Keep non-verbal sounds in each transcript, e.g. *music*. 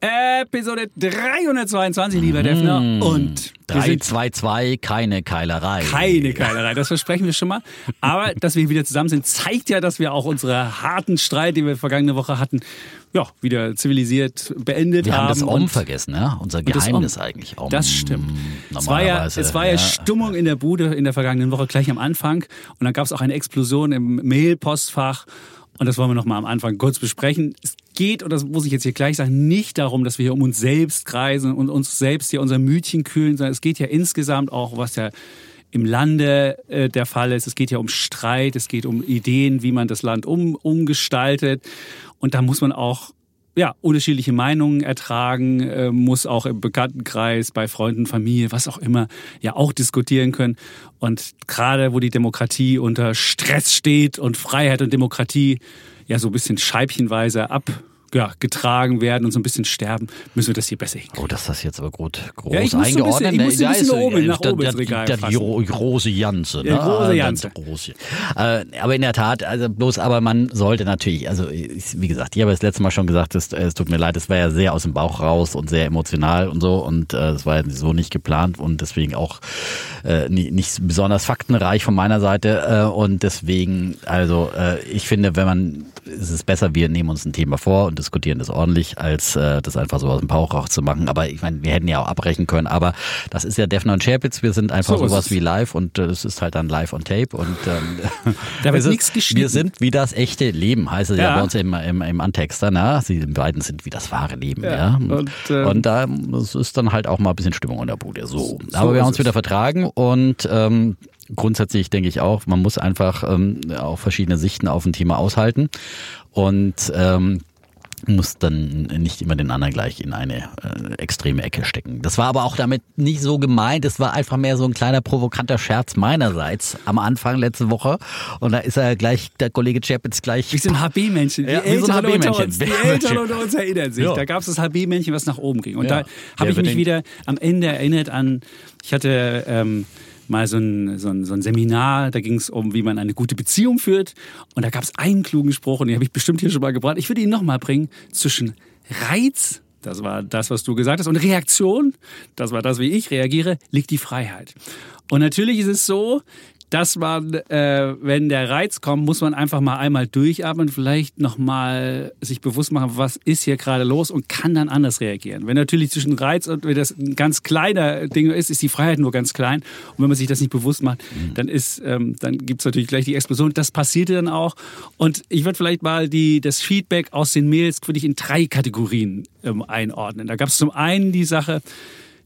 Episode 322, lieber Defner. Mm. Und wir sind 322, keine Keilerei. keine Keilerei, das versprechen wir schon mal. Aber *laughs* dass wir wieder zusammen sind, zeigt ja, dass wir auch unsere harten Streit, den wir vergangene Woche hatten, ja, wieder zivilisiert beendet Wir haben das Om vergessen, ne? Unser das Geheimnis Om. eigentlich. Om. Das stimmt. Es war, ja, es war ja, Stimmung in der Bude in der vergangenen Woche gleich am Anfang. Und dann gab es auch eine Explosion im Mail-Postfach. Und das wollen wir noch mal am Anfang kurz besprechen. Es geht, und das muss ich jetzt hier gleich sagen, nicht darum, dass wir hier um uns selbst kreisen und uns selbst hier unser Mütchen kühlen, sondern es geht ja insgesamt auch, was ja im Lande äh, der Fall ist. Es geht ja um Streit, es geht um Ideen, wie man das Land um, umgestaltet. Und da muss man auch ja, unterschiedliche Meinungen ertragen, äh, muss auch im Bekanntenkreis, bei Freunden, Familie, was auch immer, ja auch diskutieren können. Und gerade wo die Demokratie unter Stress steht und Freiheit und Demokratie ja so ein bisschen scheibchenweise ab ja, getragen werden und so ein bisschen sterben, müssen wir das hier besser hinkriegen. Oh, das ist jetzt aber gut groß Ja, ich muss so ein bisschen- eingeordnet. ich muss so ein Ja, bisschen nach oben- äh, nach der- oben ins Regal der- große Janze. Ne? Große Äh, Janze. der große. Äh, aber in der Tat, also bloß, aber man sollte natürlich, also wie gesagt, ich habe das letzte Mal schon gesagt, es, es tut mir leid, es war ja sehr aus dem Bauch raus und sehr emotional und so und äh, es war ja so nicht geplant und deswegen auch äh, nicht besonders faktenreich von meiner Seite äh, und deswegen, also äh, ich finde, wenn man, es ist besser, wir nehmen uns ein Thema vor und diskutieren das ordentlich, als äh, das einfach so aus dem Bauch raus zu machen. Aber ich meine, wir hätten ja auch abbrechen können, aber das ist ja Defner und Scherpitz, wir sind einfach So ist sowas wie live und äh, es ist halt dann live on tape und ähm, *laughs* Da wird wir sind- nichts geschnitten. Wir sind wie das echte Leben, heißt es ja, Ja. bei uns im, im, im Antexter, ne? Sie beiden sind wie das wahre Leben, ja. Ja, Und, ähm, und da es ist dann halt auch mal ein bisschen Stimmung in der Bude. So. Aber wir ist haben uns wieder vertragen und ähm, grundsätzlich denke ich auch, man muss einfach ähm, auch verschiedene Sichten auf ein Thema aushalten und ähm, muss dann nicht immer den anderen gleich in eine äh, extreme Ecke stecken. Das war aber auch damit nicht so gemeint. Es war einfach mehr so ein kleiner provokanter Scherz meinerseits am Anfang letzte Woche. Und da ist er gleich, der Kollege Chapitz gleich. Wir sind HB-Männchen. Die, Ja, Älteren unter HB-Männchen. uns, die Älteren unter uns erinnern sich. Ja. Da gab es das HB-Männchen, was nach oben ging. Und Ja. da habe ich mich wieder am Ende erinnert an, ich hatte ähm, mal so ein, so, ein, so ein Seminar, da ging es um, wie man eine gute Beziehung führt. Und da gab es einen klugen Spruch, und den habe ich bestimmt hier schon mal gebracht. Ich würde ihn nochmal bringen, zwischen Reiz, das war das, was du gesagt hast, und Reaktion, das war das, wie ich reagiere, liegt die Freiheit. Und natürlich ist es so, dass man, äh, wenn der Reiz kommt, muss man einfach mal einmal durchatmen, vielleicht nochmal sich bewusst machen, was ist hier gerade los und kann dann anders reagieren. Wenn natürlich zwischen Reiz und wenn das ein ganz kleiner Ding ist, ist die Freiheit nur ganz klein. Und wenn man sich das nicht bewusst macht, dann ist, ähm, dann gibt's natürlich gleich die Explosion. Das passierte dann auch. Und ich würde vielleicht mal die, das Feedback aus den Mails würde ich in drei Kategorien ähm, einordnen. Da gab es zum einen die Sache,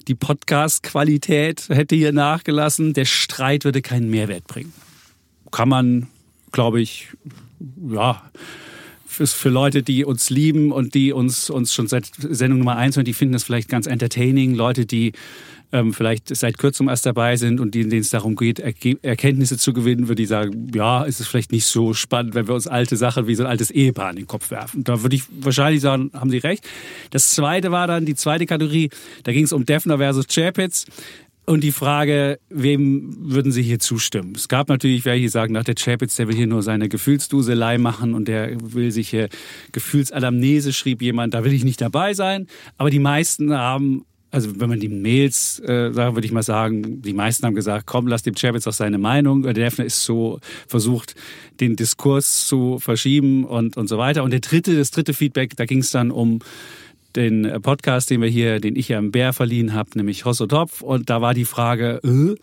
die Podcast-Qualität hätte hier nachgelassen. Der Streit würde keinen Mehrwert bringen. Kann man, glaube ich, ja, für, für Leute, die uns lieben und die uns, uns schon seit Sendung Nummer eins hören, die finden das vielleicht ganz entertaining. Leute, die ähm, vielleicht seit kürzem erst dabei sind und denen es darum geht, Erge Erkenntnisse zu gewinnen, würde ich sagen, ja, ist es vielleicht nicht so spannend, wenn wir uns alte Sachen wie so ein altes Ehepaar in den Kopf werfen. Da würde ich wahrscheinlich sagen, haben Sie recht. Das zweite war dann die zweite Kategorie, da ging es um Defner versus Chapitz. Und die Frage, wem würden Sie hier zustimmen? Es gab natürlich welche, die sagen, nach der Chapitz, der will hier nur seine Gefühlsduselei machen und der will sich hier Gefühlsanamnese, schrieb jemand, da will ich nicht dabei sein. Aber die meisten haben also wenn man die Mails äh, sagt, würde ich mal sagen, die meisten haben gesagt, komm, lass dem Chapitz auch seine Meinung. Der Defner ist so versucht, den Diskurs zu verschieben und, und so weiter. Und der dritte, das dritte Feedback, da ging es dann um den Podcast, den wir hier, den ich ja im Bär verliehen habe, nämlich Hosso Topf. Und da war die Frage, äh,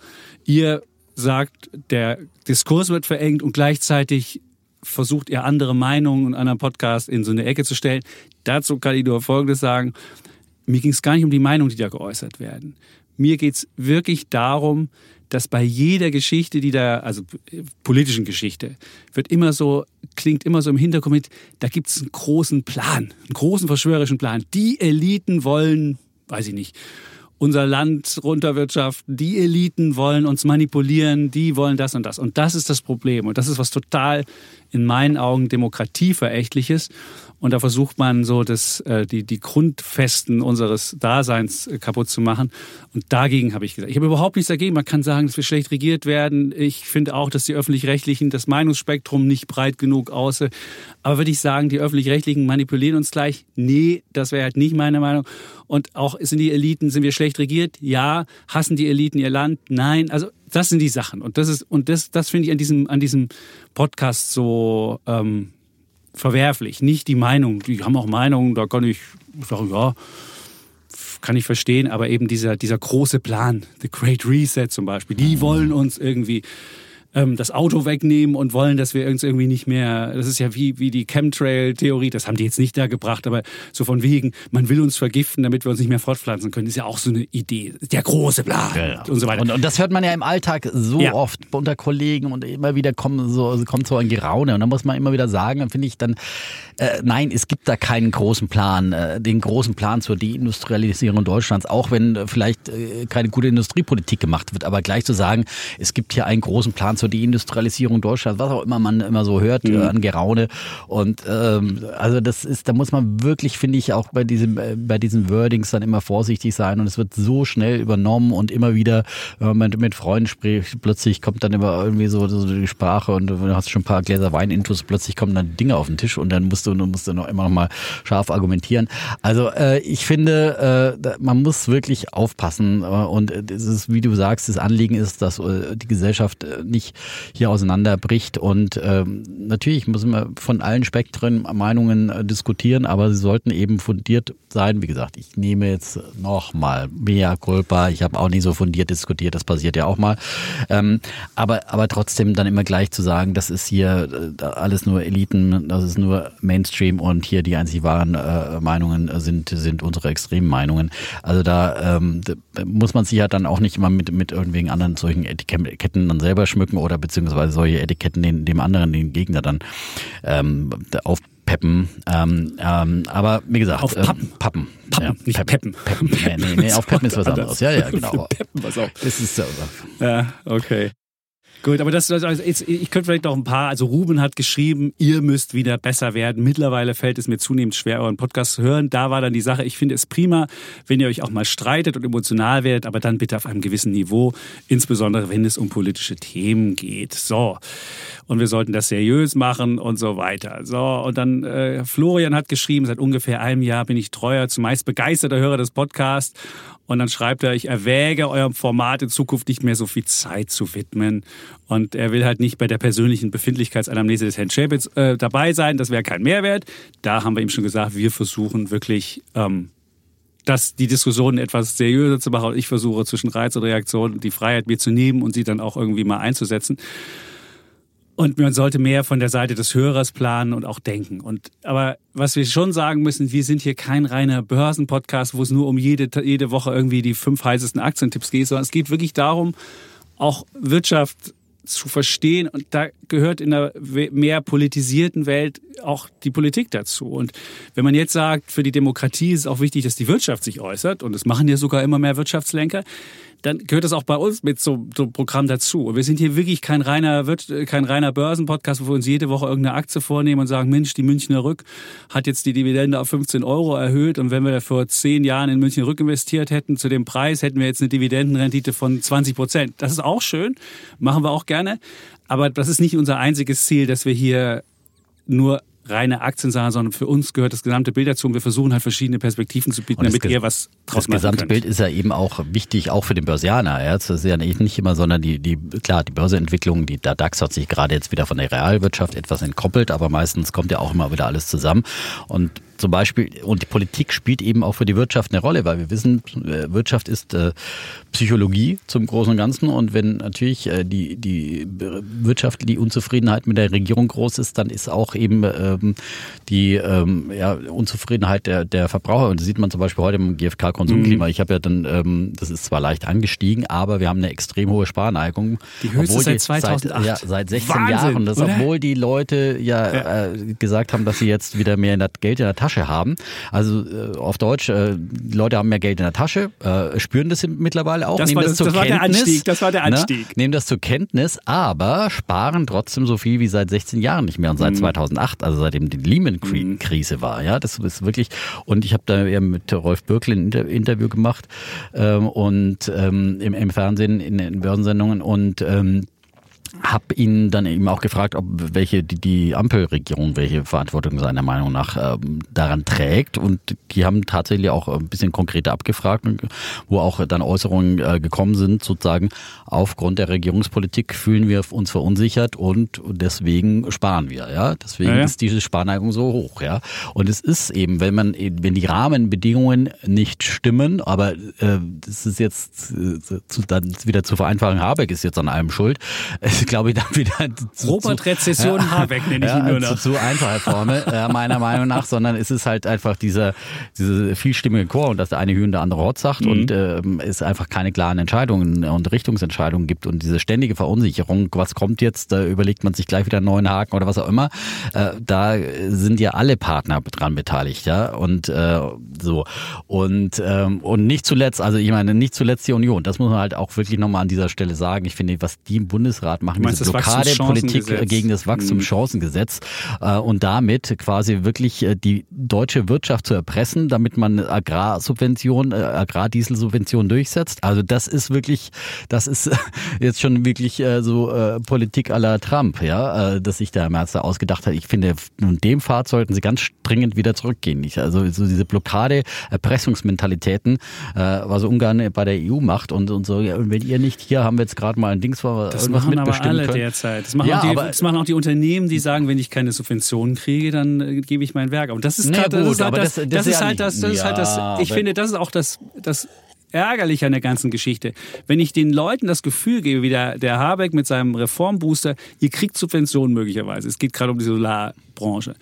ihr sagt, der Diskurs wird verengt und gleichzeitig versucht ihr andere Meinungen in einem Podcast in so eine Ecke zu stellen. Dazu kann ich nur Folgendes sagen. Mir ging es gar nicht um die Meinung, die da geäußert werden. Mir geht es wirklich darum, dass bei jeder Geschichte, die da, also politischen Geschichte, wird immer so, klingt immer so im Hintergrund mit, da gibt es einen großen Plan, einen großen verschwörerischen Plan. Die Eliten wollen, weiß ich nicht, unser Land runterwirtschaften, die Eliten wollen uns manipulieren, die wollen das und das. Und das ist das Problem. Und das ist was total in meinen Augen demokratieverächtliches. Und da versucht man so das, äh, die, die Grundfesten unseres Daseins äh, kaputt zu machen. Und dagegen habe ich gesagt. Ich habe überhaupt nichts dagegen. Man kann sagen, dass wir schlecht regiert werden. Ich finde auch, dass die Öffentlich-Rechtlichen das Meinungsspektrum nicht breit genug aus. Aber würde ich sagen, die Öffentlich-Rechtlichen manipulieren uns gleich? Nee, das wäre halt nicht meine Meinung. Und auch sind die Eliten, sind wir schlecht regiert? Ja. Hassen die Eliten ihr Land? Nein. Also das sind die Sachen. Und das ist, und das, das finde ich an diesem, an diesem Podcast so, ähm, verwerflich. Nicht die Meinung. Die haben auch Meinungen, da kann ich sagen, ja, kann ich verstehen, aber eben dieser, dieser große Plan, The Great Reset zum Beispiel, die wollen uns irgendwie ähm, das Auto wegnehmen und wollen, dass wir uns irgendwie nicht mehr, das ist ja wie, wie die Chemtrail-Theorie, das haben die jetzt nicht da gebracht, aber so von wegen, man will uns vergiften, damit wir uns nicht mehr fortpflanzen können, ist ja auch so eine Idee. Der große Plan ja, und so weiter. Und, und, das hört man ja im Alltag so ja. oft unter Kollegen und immer wieder kommen so, kommt so ein Geraune und da muss man immer wieder sagen, dann finde ich dann, äh, nein, es gibt da keinen großen Plan, äh, den großen Plan zur Deindustrialisierung Deutschlands, auch wenn äh, vielleicht keine gute Industriepolitik gemacht wird, aber gleich zu sagen, es gibt hier einen großen Plan zur Deindustrialisierung Deutschlands, was auch immer man immer so hört mhm. äh, an Geraune. Und ähm, also das ist, da muss man wirklich, finde ich, auch bei diesem, äh, bei diesen Wordings dann immer vorsichtig sein. Und es wird so schnell übernommen und immer wieder, wenn man mit Freunden spricht, plötzlich kommt dann immer irgendwie so, so die Sprache und du hast schon ein paar Gläser Wein intus, plötzlich kommen dann Dinge auf den Tisch und dann musst du, musst du noch immer noch mal scharf argumentieren. Also äh, ich finde, äh, man muss wirklich aufpassen äh, und es ist, wie du sagst, das Anliegen ist, dass äh, die Gesellschaft äh, nicht hier auseinanderbricht. Und ähm, natürlich müssen wir von allen Spektren Meinungen äh, diskutieren, aber sie sollten eben fundiert sein. Wie gesagt, ich nehme jetzt nochmal mehr Culpa. Ich habe auch nie so fundiert diskutiert, das passiert ja auch mal. Ähm, aber, aber trotzdem dann immer gleich zu sagen, das ist hier äh, alles nur Eliten, das ist nur Mainstream und hier die einzig wahren äh, Meinungen sind, sind unsere extremen Meinungen. Also da, ähm, muss man sich ja dann auch nicht immer mit, mit irgendwelchen anderen solchen Etiketten dann selber schmücken oder beziehungsweise solche Etiketten den, dem anderen, den Gegner dann ähm, aufpeppen. Ähm, ähm, aber wie gesagt, auf Pappen. Ähm, Pappen. Pappen, ja, nicht Peppen. Peppen. Nee, nee, nee auf Peppen ist was *laughs* anderes. Ja, ja, genau. Peppen, was auch. Das ist so. Ja, okay. Gut, aber das, also jetzt, ich könnte vielleicht noch ein paar, also Ruben hat geschrieben, ihr müsst wieder besser werden. Mittlerweile fällt es mir zunehmend schwer, euren Podcast zu hören. Da war dann die Sache, ich finde es prima, wenn ihr euch auch mal streitet und emotional werdet, aber dann bitte auf einem gewissen Niveau, insbesondere wenn es um politische Themen geht. So. Und wir sollten das seriös machen und so weiter. So, und dann äh, Florian hat geschrieben, seit ungefähr einem Jahr bin ich treuer, zumeist begeisterter Hörer des Podcasts. Und dann schreibt er, ich erwäge eurem Format in Zukunft nicht mehr so viel Zeit zu widmen. Und er will halt nicht bei der persönlichen Befindlichkeitsanamnese des Herrn Schäbitz äh, dabei sein. Das wäre kein Mehrwert. Da haben wir ihm schon gesagt, wir versuchen wirklich, ähm, dass die Diskussion etwas seriöser zu machen. Ich versuche zwischen Reiz und Reaktion die Freiheit mir zu nehmen und sie dann auch irgendwie mal einzusetzen. Und man sollte mehr von der Seite des Hörers planen und auch denken. Und, aber was wir schon sagen müssen, wir sind hier kein reiner Börsenpodcast, wo es nur um jede, jede Woche irgendwie die fünf heißesten Aktientipps geht, sondern es geht wirklich darum, auch Wirtschaft zu verstehen. Und da gehört in einer mehr politisierten Welt auch die Politik dazu. Und wenn man jetzt sagt, für die Demokratie ist es auch wichtig, dass die Wirtschaft sich äußert, und das machen ja sogar immer mehr Wirtschaftslenker, dann gehört das auch bei uns mit so, so einem Programm dazu. Und wir sind hier wirklich kein reiner, kein reiner Börsenpodcast, wo wir uns jede Woche irgendeine Aktie vornehmen und sagen, Mensch, die Münchner Rück hat jetzt die Dividende auf 15 Euro erhöht und wenn wir vor zehn Jahren in München Rück investiert hätten zu dem Preis, hätten wir jetzt eine Dividendenrendite von 20 Prozent. Das ist auch schön, machen wir auch gerne. Aber das ist nicht unser einziges Ziel, dass wir hier nur reine Aktiensache, sondern für uns gehört das gesamte Bild dazu und wir versuchen halt verschiedene Perspektiven zu bieten, damit ihr was draus Das gesamte könnt. Bild ist ja eben auch wichtig, auch für den Börsianer. Ja. Das ist ja nicht immer, sondern die, die, klar, die Börseentwicklung, die, der DAX hat sich gerade jetzt wieder von der Realwirtschaft etwas entkoppelt, aber meistens kommt ja auch immer wieder alles zusammen und zum Beispiel, und die Politik spielt eben auch für die Wirtschaft eine Rolle, weil wir wissen, äh, Wirtschaft ist äh, Psychologie zum Großen und Ganzen. Und wenn natürlich äh, die, die Wirtschaft, die Unzufriedenheit mit der Regierung groß ist, dann ist auch eben ähm, die ähm, ja, Unzufriedenheit der, der Verbraucher. Und das sieht man zum Beispiel heute im GfK-Konsumklima. Mhm. Ich habe ja dann, ähm, das ist zwar leicht angestiegen, aber wir haben eine extrem hohe Sparneigung. Die höchste obwohl seit 2008. Seit, ja, seit 16 Wahnsinn, Jahren. Das, obwohl die Leute ja, ja. Äh, gesagt haben, dass sie jetzt wieder mehr Geld in der Tasche Tasche haben. Also äh, auf Deutsch, äh, die Leute haben mehr Geld in der Tasche, äh, spüren das mittlerweile auch, Das nehmen war das, das- zur das war der Kenntnis. Anstieg, das war der ne? Anstieg. Nehmen das zur Kenntnis, aber sparen trotzdem so viel wie seit 16 Jahren nicht mehr und Mhm. seit 2008, also seitdem die Lehman-Krise war. Ja, das ist wirklich. Und ich habe da ja mit Rolf Bürkle ein Inter Interview gemacht ähm, und ähm, im, im Fernsehen in, in Börsensendungen und ähm, hab ihn dann eben auch gefragt, ob welche die, die Ampelregierung welche Verantwortung seiner Meinung nach ähm, daran trägt. Und die haben tatsächlich auch ein bisschen konkreter abgefragt, wo auch dann Äußerungen äh, gekommen sind, sozusagen. Aufgrund der Regierungspolitik fühlen wir uns verunsichert und deswegen sparen wir, ja, deswegen Ja, ja. ist diese Sparneigung so hoch, ja, und es ist eben, wenn man wenn die Rahmenbedingungen nicht stimmen, aber äh, das ist jetzt äh, zu, dann wieder zu vereinfachen, Habeck ist jetzt an allem schuld, *laughs* *laughs* ich glaube dann wieder zu, Robert zu, Rezession Habeck nenne ich ja, ihn nur Zu, noch. zu einfache Formel, äh, meiner Meinung nach, sondern es ist halt einfach dieser, diese vielstimmige Chor und dass der eine Hü und der andere Hot sagt Mhm. und ähm, es einfach keine klaren Entscheidungen und Richtungsentscheidungen gibt und diese ständige Verunsicherung, was kommt jetzt, da überlegt man sich gleich wieder einen neuen Haken oder was auch immer, äh, da sind ja alle Partner dran beteiligt, ja, und äh, so und ähm, und nicht zuletzt, also ich meine, nicht zuletzt die Union, das muss man halt auch wirklich nochmal an dieser Stelle sagen. Ich finde, was die im Bundesrat machen, Du meinst diese Blockadepolitik gegen das Wachstumschancengesetz äh, und damit quasi wirklich äh, die deutsche Wirtschaft zu erpressen, damit man Agrarsubvention, äh, Agrardieselsubvention durchsetzt. Also das ist wirklich, das ist *laughs* jetzt schon wirklich äh, so äh, Politik à la Trump, ja, äh, dass sich der Herr Merz da ausgedacht hat. Ich finde, in dem Pfad sollten sie ganz dringend wieder zurückgehen. Also so diese Blockade, Erpressungsmentalitäten, äh, was Ungarn bei der EU macht und, und so, ja, und wenn ihr nicht hier haben wir jetzt gerade mal ein Dings, wir Das machen aber mitbestimmen alle können. derzeit. Das machen, Ja, auch die, aber- das machen auch die Unternehmen, die sagen, wenn ich keine Subventionen kriege, dann äh, gebe ich mein Werk. auf. Und das ist, Nee, grad- das gut, ist halt das, das- das, das ist halt das, das ist halt das. Ich finde, das ist auch das, das ärgerlich an der ganzen Geschichte. Wenn ich den Leuten das Gefühl gebe, wie der, der Habeck mit seinem Reformbooster, ihr kriegt Subventionen möglicherweise. Es geht gerade um die Solarbranche.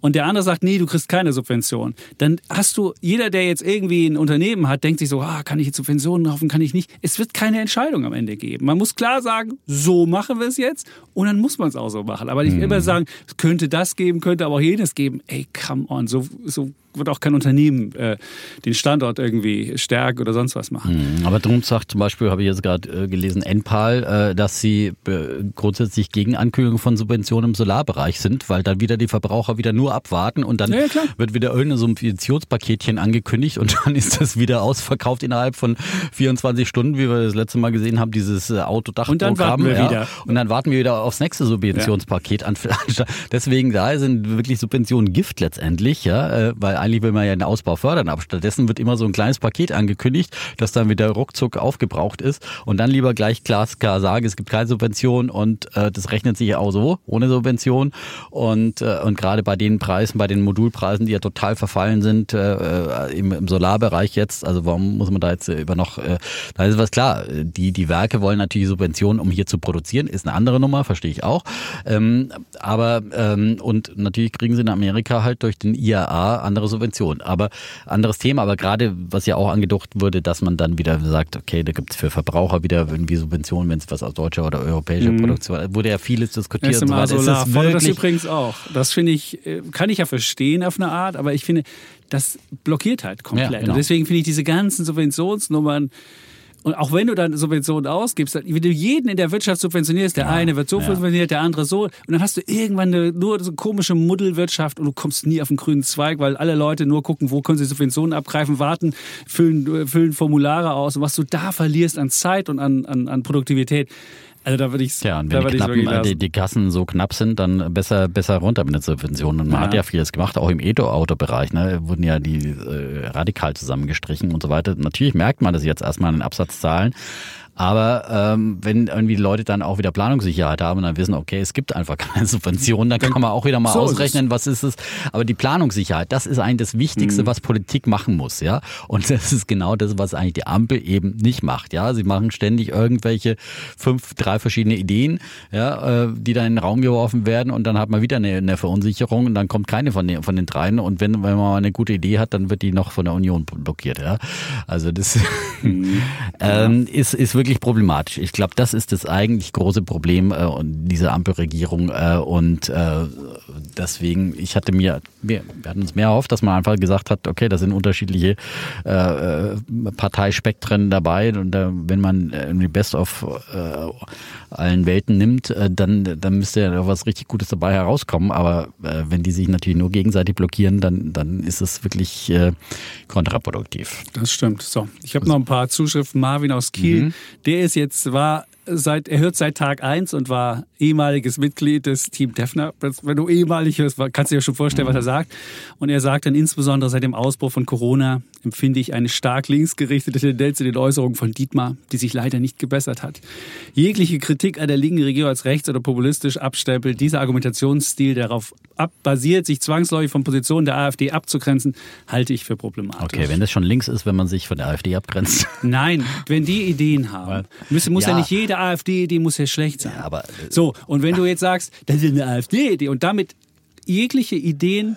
Und der andere sagt, nee, du kriegst keine Subvention. Dann hast du, jeder, der jetzt irgendwie ein Unternehmen hat, denkt sich so, ah, kann ich jetzt Subventionen kaufen, kann ich nicht. Es wird keine Entscheidung am Ende geben. Man muss klar sagen, so machen wir es jetzt und dann muss man es auch so machen. Aber nicht immer sagen, es könnte das geben, könnte aber auch jenes geben. Ey, come on, so, so wird auch kein Unternehmen äh, den Standort irgendwie stärken oder sonst was machen. Mhm, Aber drum sagt zum Beispiel, habe ich jetzt gerade äh, gelesen, Enpal, äh, dass sie äh, grundsätzlich gegen Ankündigungen von Subventionen im Solarbereich sind, weil dann wieder die Verbraucher wieder nur abwarten und dann Ja, ja, wird wieder irgendein Subventionspaketchen angekündigt und *laughs* dann ist das wieder ausverkauft innerhalb von 24 Stunden, wie wir das letzte Mal gesehen haben, dieses äh, Autodachprogramm. Und dann warten wir ja. wieder. Und dann warten wir wieder aufs nächste Subventionspaket an. *laughs* Deswegen da sind wirklich Subventionen Gift letztendlich, ja, äh, weil eigentlich will man ja den Ausbau fördern, aber stattdessen wird immer so ein kleines Paket angekündigt, das dann wieder ruckzuck aufgebraucht ist und dann lieber gleich glasklar sagen, es gibt keine Subvention und äh, das rechnet sich ja auch so ohne Subvention und äh, und gerade bei den Preisen, bei den Modulpreisen, die ja total verfallen sind äh, im, im Solarbereich jetzt, also warum muss man da jetzt äh, über noch, äh, da ist was klar, die die Werke wollen natürlich Subventionen, um hier zu produzieren, ist eine andere Nummer, verstehe ich auch, ähm, aber ähm, und natürlich kriegen sie in Amerika halt durch den IAA andere Subventionen, aber anderes Thema, aber gerade was ja auch angedacht wurde, dass man dann wieder sagt, okay, da gibt es für Verbraucher wieder irgendwie Subventionen, wenn es was aus deutscher oder europäischer Produktion, wurde ja vieles diskutiert und so SMA weiter. Ist Solar. fordert das wirklich- übrigens auch. Das finde ich, äh, kann ich ja verstehen auf eine Art, aber ich finde, das blockiert halt komplett. Ja, genau. Und deswegen finde ich diese ganzen Subventionsnummern und auch wenn du dann Subventionen ausgibst, wenn du jeden in der Wirtschaft subventionierst, der eine wird so ja. subventioniert, der andere so, und dann hast du irgendwann eine, nur so komische Muddelwirtschaft und du kommst nie auf den grünen Zweig, weil alle Leute nur gucken, wo können sie Subventionen abgreifen, warten, füllen, füllen Formulare aus und was du da verlierst an Zeit und an, an, an Produktivität. Also da würde ich Tja, und wenn die, knappen, äh, die, die Kassen so knapp sind, dann besser, besser runter mit den Subventionen. Und man Ja. hat ja vieles gemacht, auch im E-Auto-Bereich, ne, wurden ja die äh, radikal zusammengestrichen und so weiter. Natürlich merkt man das jetzt erstmal in den Absatzzahlen. Aber ähm, wenn irgendwie die Leute dann auch wieder Planungssicherheit haben und dann wissen, okay, es gibt einfach *laughs* keine Subventionen, dann kann man auch wieder mal So ist ausrechnen, was ist es. Aber die Planungssicherheit, das ist eigentlich das Wichtigste, Mhm. was Politik machen muss, ja. Und *laughs* das ist genau das, was eigentlich die Ampel eben nicht macht, ja. Sie machen ständig irgendwelche fünf, drei verschiedene Ideen, ja, äh, die dann in den Raum geworfen werden und dann hat man wieder eine, eine Verunsicherung und dann kommt keine von den, von den dreien und wenn, wenn man mal eine gute Idee hat, dann wird die noch von der Union blockiert, ja. Also das Mhm. *laughs* ähm, ist, ist wirklich wirklich problematisch. Ich glaube, das ist das eigentlich große Problem äh, dieser Ampelregierung. Äh, und äh, deswegen, ich hatte mir, wir, wir hatten uns mehr erhofft, dass man einfach gesagt hat, okay, da sind unterschiedliche äh, äh Parteispektren dabei. Und äh, wenn man irgendwie Best of äh, allen Welten nimmt, äh, dann, dann müsste ja was richtig Gutes dabei herauskommen. Aber äh, wenn die sich natürlich nur gegenseitig blockieren, dann, dann ist es wirklich äh, kontraproduktiv. Das stimmt. So, ich habe noch ein paar Zuschriften. Marvin aus Kiel, mhm. Der ist jetzt, war seit, er hört seit Tag eins und war ehemaliges Mitglied des Team Defner. Wenn du ehemalig hörst, kannst du dir schon vorstellen, was er sagt. Und er sagt dann insbesondere seit dem Ausbruch von Corona empfinde ich eine stark linksgerichtete Tendenz in den Äußerungen von Dietmar, die sich leider nicht gebessert hat. Jegliche Kritik an der linken Regierung als rechts oder populistisch abstempelt, dieser Argumentationsstil darauf ab, basiert, sich zwangsläufig von Positionen der AfD abzugrenzen, halte ich für problematisch. Okay, wenn das schon links ist, wenn man sich von der AfD abgrenzt. Nein, wenn die Ideen haben. Muss, muss ja. ja nicht jede AfD-Idee muss ja schlecht sein. Ja, aber, äh, so, und wenn du jetzt sagst, das ist eine AfD-Idee und damit jegliche Ideen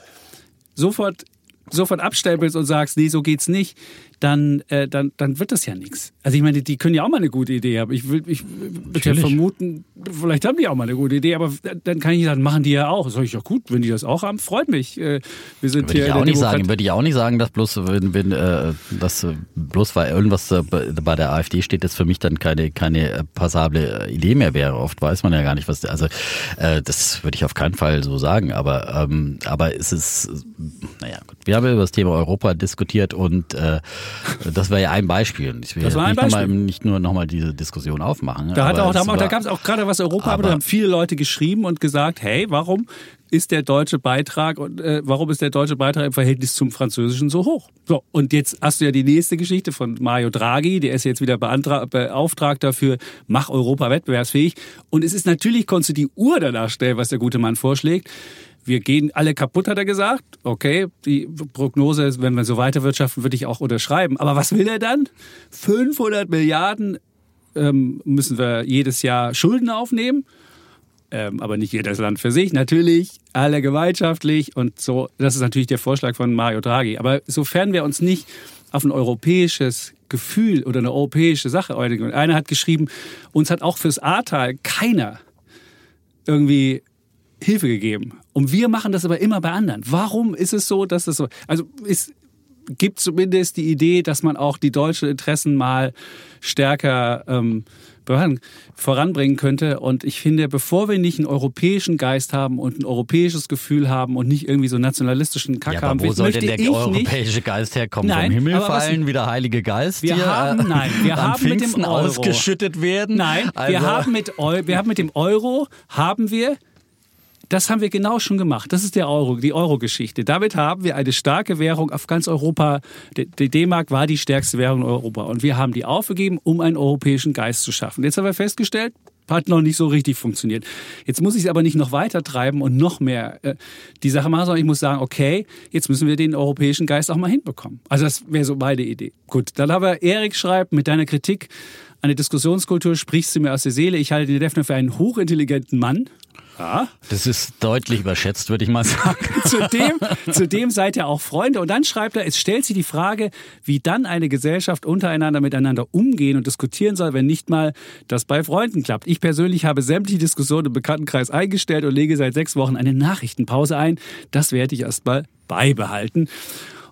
sofort sofort abstempelst und sagst, nee, so geht's nicht, dann, äh, dann, dann wird das ja nichts. Also ich meine, die können ja auch mal eine gute Idee haben. Ich, will, ich würde ja vermuten, vielleicht haben die auch mal eine gute Idee, aber dann kann ich sagen, machen die ja auch. Sag ich ja gut, wenn die das auch haben, freut mich. Äh, wir sind würde hier ich auch nicht sagen, würde ich auch nicht sagen, dass bloß wenn, wenn äh, das äh, bloß weil irgendwas bei der AfD steht, das für mich dann keine keine passable Idee mehr wäre. Oft weiß man ja gar nicht, was also äh, das würde ich auf keinen Fall so sagen. Aber ähm, aber es ist naja gut. Wir haben über das Thema Europa diskutiert und äh, das wäre ja ein Beispiel. Ich will das war ein nicht, Beispiel. Noch mal, nicht nur nochmal diese Diskussion aufmachen. Da, hat auch, da, da gab es auch gerade was Europa, aber da haben viele Leute geschrieben und gesagt, hey, warum ist der deutsche Beitrag und äh, warum ist der deutsche Beitrag im Verhältnis zum französischen so hoch? So, und jetzt hast du ja die nächste Geschichte von Mario Draghi, der ist jetzt wieder beauftragt dafür, mach Europa wettbewerbsfähig. Und es ist natürlich, konntest du die Uhr danach stellen, was der gute Mann vorschlägt wir gehen alle kaputt, hat er gesagt. Okay, die Prognose, wenn wir so weiter wirtschaften, würde ich auch unterschreiben. Aber was will er dann? 500 Milliarden ähm, müssen wir jedes Jahr Schulden aufnehmen. Ähm, aber nicht jedes Land für sich, natürlich, alle gemeinschaftlich und so. Das ist natürlich der Vorschlag von Mario Draghi. Aber sofern wir uns nicht auf ein europäisches Gefühl oder eine europäische Sache einigen. Einer hat geschrieben, uns hat auch fürs Ahrtal keiner irgendwie Hilfe gegeben. Und wir machen das aber immer bei anderen. Warum ist es so, dass es so, also es gibt zumindest die Idee, dass man auch die deutschen Interessen mal stärker ähm, voranbringen könnte. Und ich finde, bevor wir nicht einen europäischen Geist haben und ein europäisches Gefühl haben und nicht irgendwie so nationalistischen Kack ja, haben, wo soll denn der europäische nicht, Geist herkommen? Nein, Vom Himmel fallen, was, wie der Heilige Geist wir hier haben, äh, nein, wir *laughs* haben mit dem Euro ausgeschüttet werden? Nein, also. wir, haben mit, wir haben mit dem Euro haben wir das haben wir genau schon gemacht. Das ist der Euro, die Euro-Geschichte. Damit haben wir eine starke Währung auf ganz Europa. Die D-Mark war die stärkste Währung in Europa. Und wir haben die aufgegeben, um einen europäischen Geist zu schaffen. Jetzt haben wir festgestellt, hat noch nicht so richtig funktioniert. Jetzt muss ich es aber nicht noch weiter treiben und noch mehr äh, die Sache machen, sondern ich muss sagen, okay, jetzt müssen wir den europäischen Geist auch mal hinbekommen. Also das wäre so meine Idee. Gut, dann haben wir Erik schreibt mit deiner Kritik an der Diskussionskultur sprichst du mir aus der Seele. Ich halte den Defner für einen hochintelligenten Mann. Ja. Das ist deutlich überschätzt, würde ich mal sagen. *laughs* zudem, zudem seid ihr auch Freunde. Und dann schreibt er, es stellt sich die Frage, wie dann eine Gesellschaft untereinander miteinander umgehen und diskutieren soll, wenn nicht mal das bei Freunden klappt. Ich persönlich habe sämtliche Diskussionen im Bekanntenkreis eingestellt und lege seit sechs Wochen eine Nachrichtenpause ein. Das werde ich erstmal beibehalten.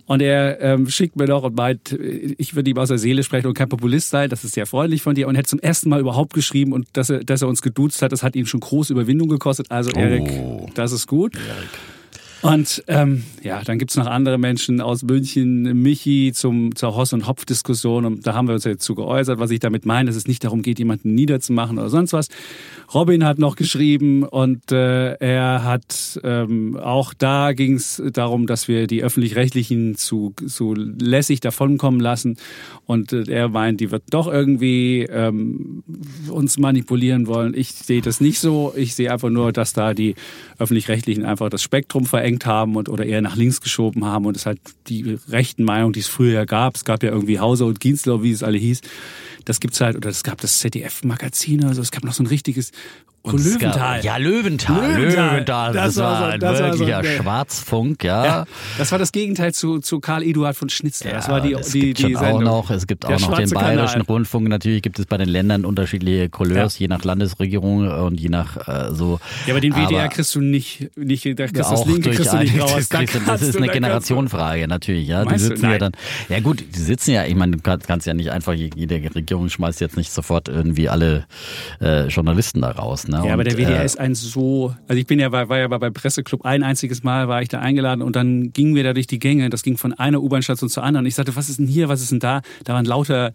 Und er ähm, schickt mir noch und meint, ich würde ihm aus der Seele sprechen und kein Populist sein. Das ist sehr freundlich von dir. Und er hat zum ersten Mal überhaupt geschrieben und dass er, dass er uns geduzt hat, das hat ihm schon große Überwindung gekostet. Also Erik, oh. das ist gut. Erik. Und ähm, ja, dann gibt's noch andere Menschen aus München, Michi zum, zur Hoss- und Hopf-Diskussion. Und da haben wir uns jetzt zu geäußert, was ich damit meine, dass es nicht darum geht, jemanden niederzumachen oder sonst was. Robin hat noch geschrieben und äh, er hat ähm, auch da ging's darum, dass wir die öffentlich-rechtlichen zu, zu lässig davonkommen lassen. Und äh, er meint, die wird doch irgendwie ähm, uns manipulieren wollen. Ich sehe das nicht so. Ich sehe einfach nur, dass da die öffentlich-rechtlichen einfach das Spektrum verengen verdrängt haben und, oder eher nach links geschoben haben. Und es halt die rechten Meinungen, die es früher gab, es gab ja irgendwie Hauser und Ginslau, wie es alle hieß, das gibt's halt, oder es gab das ZDF-Magazin, also es gab noch so ein richtiges Und es gab- Löwenthal. Ja, Löwenthal. Löwenthal. Löwenthal. Das, Das war so- ein das war so wirklicher Schwarzfunk, ja. Ja, das war das Gegenteil zu, zu Karl Eduard von Schnitzler. das war die, es die, gibt die schon auch noch, es gibt auch noch den bayerischen Kanal. Rundfunk. Natürlich gibt es bei den Ländern unterschiedliche Couleurs, Ja. je nach Landesregierung und je nach äh, so. Ja, aber den WDR Aber kriegst du nicht, nicht da kriegst du das auch Linke durch kriegst du nicht raus. *laughs* das, du- das ist eine Generationenfrage natürlich, ja. Die sitzen ja dann, ja gut, die sitzen ja, ich meine, du kannst, kannst ja nicht einfach, jede Regierung schmeißt jetzt nicht sofort irgendwie alle äh, Journalisten da raus, ne? Ja, aber der WDR äh, ist ein so, also ich bin ja, war, war ja bei Presseclub ein einziges Mal war ich da eingeladen und dann gingen wir da durch die Gänge. Das ging von einer U-Bahn-Station zur anderen. Ich sagte, was ist denn hier, was ist denn da? Da waren lauter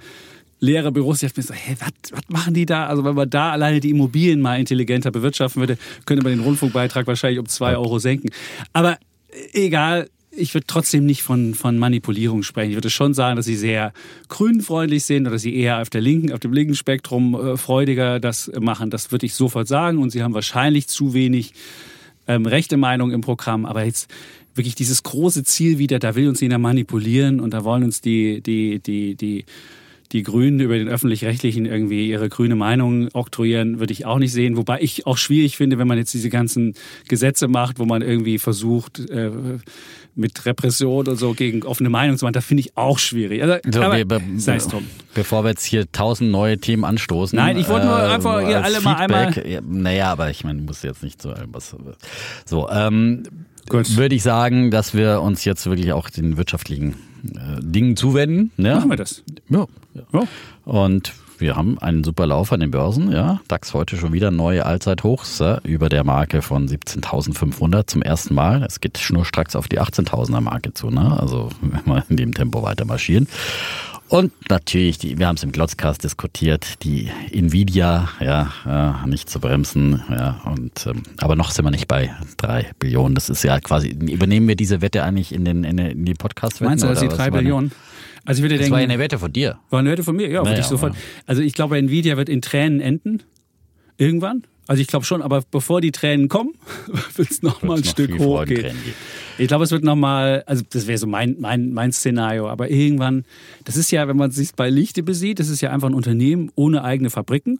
leere Büros. Ich dachte mir so, hä, was, was machen die da? Also wenn man da alleine die Immobilien mal intelligenter bewirtschaften würde, könnte man den Rundfunkbeitrag wahrscheinlich um zwei Euro senken. Aber äh, egal. Ich würde trotzdem nicht von, von Manipulierung sprechen. Ich würde schon sagen, dass sie sehr grünfreundlich sind oder sie eher auf der linken, auf dem linken Spektrum äh, freudiger das machen. Das würde ich sofort sagen. Und sie haben wahrscheinlich zu wenig ähm, rechte Meinung im Programm. Aber jetzt wirklich dieses große Ziel wieder, da will uns jeder manipulieren und da wollen uns die, die, die, die, die Grünen über den öffentlich-rechtlichen irgendwie ihre grüne Meinung oktroyieren, würde ich auch nicht sehen. Wobei ich auch schwierig finde, wenn man jetzt diese ganzen Gesetze macht, wo man irgendwie versucht, äh, mit Repression und so gegen offene Meinung zu machen. Das finde ich auch schwierig. Also, So, aber be- sei es drum. Bevor wir jetzt hier tausend neue Themen anstoßen. Nein, ich wollte nur einfach als ihr alle mal Feedback, Ja, naja, aber ich meine, muss jetzt nicht so irgendwas. So, ähm, Gut. würde ich sagen, dass wir uns jetzt wirklich auch den wirtschaftlichen äh, Dingen zuwenden. Ja? Machen wir das. Ja. Ja. Und wir haben einen super Lauf an den Börsen, ja. DAX heute schon wieder neue Allzeithochs ja, über der Marke von 17.500 zum ersten Mal. Es geht schnurstracks auf die 18.000er Marke zu, ne? Also *laughs* wenn wir in dem Tempo weiter marschieren. Und natürlich, die, wir haben es im Glotzcast diskutiert, die Nvidia, ja, ja nicht zu bremsen, ja, und ähm, aber noch sind wir nicht bei drei Billionen. Das ist ja quasi, übernehmen wir diese Wette eigentlich in den in, den- in die Podcast-Wetten? Meinst du, dass die drei war eine- Bilionen? Also ich würde Das denken, war ja eine Wette von dir. War eine Wette von mir? Ja, würde Naja, ich sofort. aber- Also ich glaube, Nvidia wird in Tränen enden. Irgendwann. Also ich glaube schon, aber bevor die Tränen kommen, *laughs* wird es noch mal ein noch Stück hochgehen. Ich glaube, es wird noch mal, also das wäre so mein, mein, mein Szenario, aber irgendwann, das ist ja, wenn man sich bei Lichte besieht, das ist ja einfach ein Unternehmen ohne eigene Fabriken.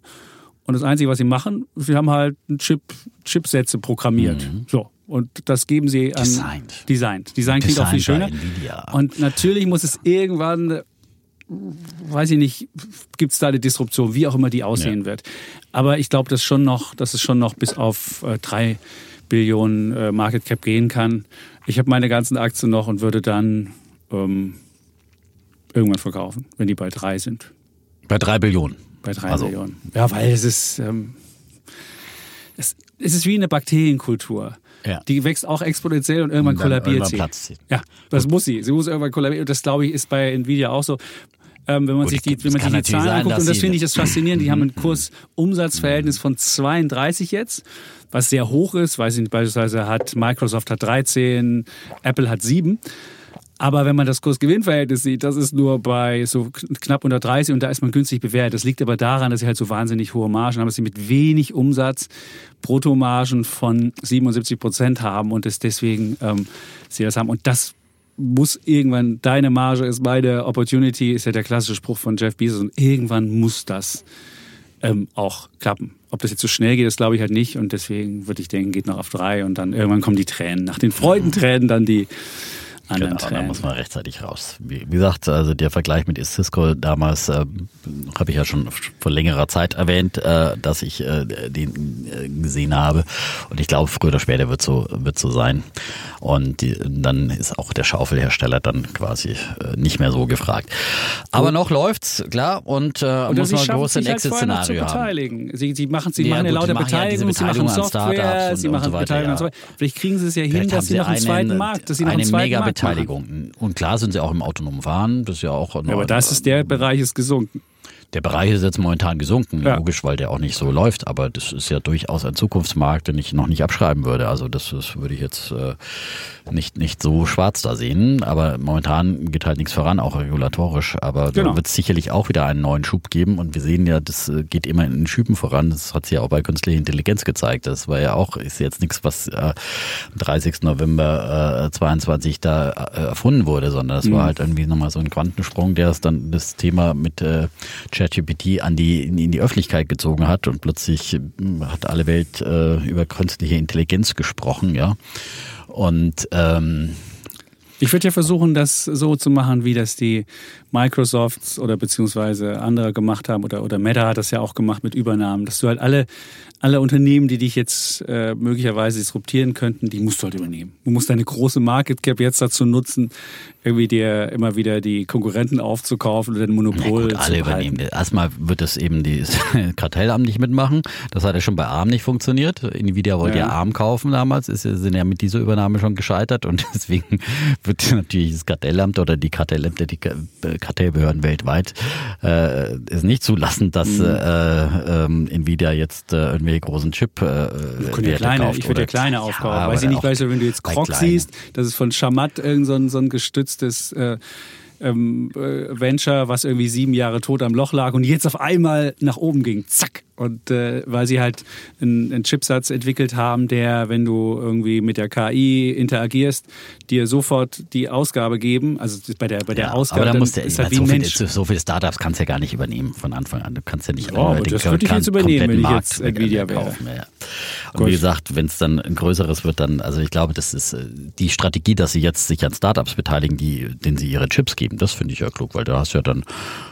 Und das Einzige, was sie machen, sie haben halt Chip, Chipsätze programmiert. So. Und das geben sie an. Designed. Designt. Design klingt auch viel Designed schöner. Und natürlich muss es irgendwann, weiß ich nicht, gibt es da eine Disruption, wie auch immer die aussehen Ja. wird. Aber ich glaube, dass schon noch, dass es schon noch bis auf äh, drei Billionen äh, Market Cap gehen kann. Ich habe meine ganzen Aktien noch und würde dann ähm, irgendwann verkaufen, wenn die bei drei sind. Bei drei Billionen. Bei drei Also- Millionen. Ja, weil es ist, ähm, es, es ist wie eine Bakterienkultur. Ja. Die wächst auch exponentiell und irgendwann Und kollabiert irgendwann sie. platzt sie. Ja, das muss sie. Sie muss irgendwann kollabieren. Und das, glaube ich, ist bei Nvidia auch so. Ähm, wenn man Gut, sich die, wenn man sich die Zahlen sein, anguckt, und das sie- finde ich das faszinierend, die haben ein Kurs-Umsatz-Verhältnis von 32 jetzt, was sehr hoch ist. Weiß ich nicht, beispielsweise hat Microsoft hat 13, Apple hat 7. Aber wenn man das Kurs-Gewinn-Verhältnis sieht, das ist nur bei so kn- knapp unter 30 und da ist man günstig bewertet. Das liegt aber daran, dass sie halt so wahnsinnig hohe Margen haben, dass sie mit wenig Umsatz Bruttomargen von 77 Prozent haben und es deswegen ähm, sie das haben. Und das muss irgendwann, deine Marge ist meine Opportunity, ist ja der klassische Spruch von Jeff Bezos und irgendwann muss das ähm, auch klappen. Ob das jetzt so schnell geht, das glaube ich halt nicht und deswegen würde ich denken, geht noch auf drei und dann irgendwann kommen die Tränen. Nach den Freudentränen dann die anderen Genau, da Tränen. muss man rechtzeitig raus. Wie, gesagt, also der Vergleich mit Cisco damals äh, habe ich ja schon vor längerer Zeit erwähnt, äh, dass ich äh, den äh, gesehen habe. Und ich glaube, früher oder später wird so wird so sein. Und die, dann ist auch der Schaufelhersteller dann quasi äh, nicht mehr so gefragt. Aber noch läuft's, klar. Und, äh, Oder muss man sich halt Exit-Szenario haben. Sie, sie machen, sie Ja, machen gut, lauter sie machen ja Beteiligung, sie machen Beteiligung Software, sie und- machen und so weiter, Beteiligung ja. und so weiter. Vielleicht kriegen sie es ja hin, Vielleicht dass haben sie noch einen zweiten Markt, dass sie noch eine einen zweiten Markt machen. Mega-Beteiligung. Und klar sind sie auch im autonomen Fahren. Das ist ja auch. Ja, aber das ist der Bereich ist gesunken. Der Bereich ist jetzt momentan gesunken, Ja. logisch, weil der auch nicht so läuft, aber das ist ja durchaus ein Zukunftsmarkt, den ich noch nicht abschreiben würde. Also das, das würde ich jetzt äh, nicht, nicht so schwarz da sehen, aber momentan geht halt nichts voran, auch regulatorisch. Aber Genau. da wird es sicherlich auch wieder einen neuen Schub geben und wir sehen ja, das äh, geht immer in Schüben voran. Das hat sich ja auch bei künstlicher Intelligenz gezeigt. Das war ja auch, ist jetzt nichts, was äh, am 30. November äh, 22 da äh, erfunden wurde, sondern das Mhm. war halt irgendwie nochmal so ein Quantensprung, der es dann das Thema mit äh, ChatGPT an die in die Öffentlichkeit gezogen hat und plötzlich hat alle Welt äh, über künstliche Intelligenz gesprochen, ja. Und ähm, ich würde ja versuchen, das so zu machen, wie das die Microsofts oder beziehungsweise andere gemacht haben oder, oder Meta hat das ja auch gemacht mit Übernahmen, dass du halt alle, alle Unternehmen, die dich jetzt äh, möglicherweise disruptieren könnten, die musst du halt übernehmen. Du musst deine große Market Cap jetzt dazu nutzen, irgendwie dir immer wieder die Konkurrenten aufzukaufen oder ein Monopol gut, alle zu übernehmen. behalten. Erstmal wird es eben die *laughs* Kartellamt nicht mitmachen. Das hat ja schon bei ARM nicht funktioniert. Nvidia wollte ja, Ja. ARM kaufen damals, ist, sind ja mit dieser Übernahme schon gescheitert und *laughs* deswegen wird natürlich das Kartellamt oder die Kartellämter, die Kartellbehörden weltweit äh, es nicht zulassen, dass Mhm. äh, ähm, Nvidia jetzt äh, irgendwelche großen Chip äh, ja kleine, kauft ich würde ja kleine aufkaufen. aber Weiß ich nicht, weißt du, wenn du jetzt kleinen. siehst, das ist von Shamat irgend so ein, so ein gestütztes äh, ähm, äh, Venture, was irgendwie sieben Jahre tot am Loch lag und jetzt auf einmal nach oben ging. Zack. Und äh, weil sie halt einen, einen Chipsatz entwickelt haben, der, wenn du irgendwie mit der KI interagierst, dir sofort die Ausgabe geben. Also bei der, bei der Ja, Ausgabe aber da musst du, ist halt so, Mensch. so viele Startups kannst du ja gar nicht übernehmen von Anfang an. Du kannst ja nicht aber den das würde ich jetzt übernehmen, wenn ich Markt jetzt Nvidia äh, wäre. Ja. Und Gut. wie gesagt, wenn es dann ein größeres wird, dann, also ich glaube, das ist äh, die Strategie, dass sie jetzt sich an Startups beteiligen, die, denen sie ihre Chips geben, das finde ich ja klug, weil da hast du ja dann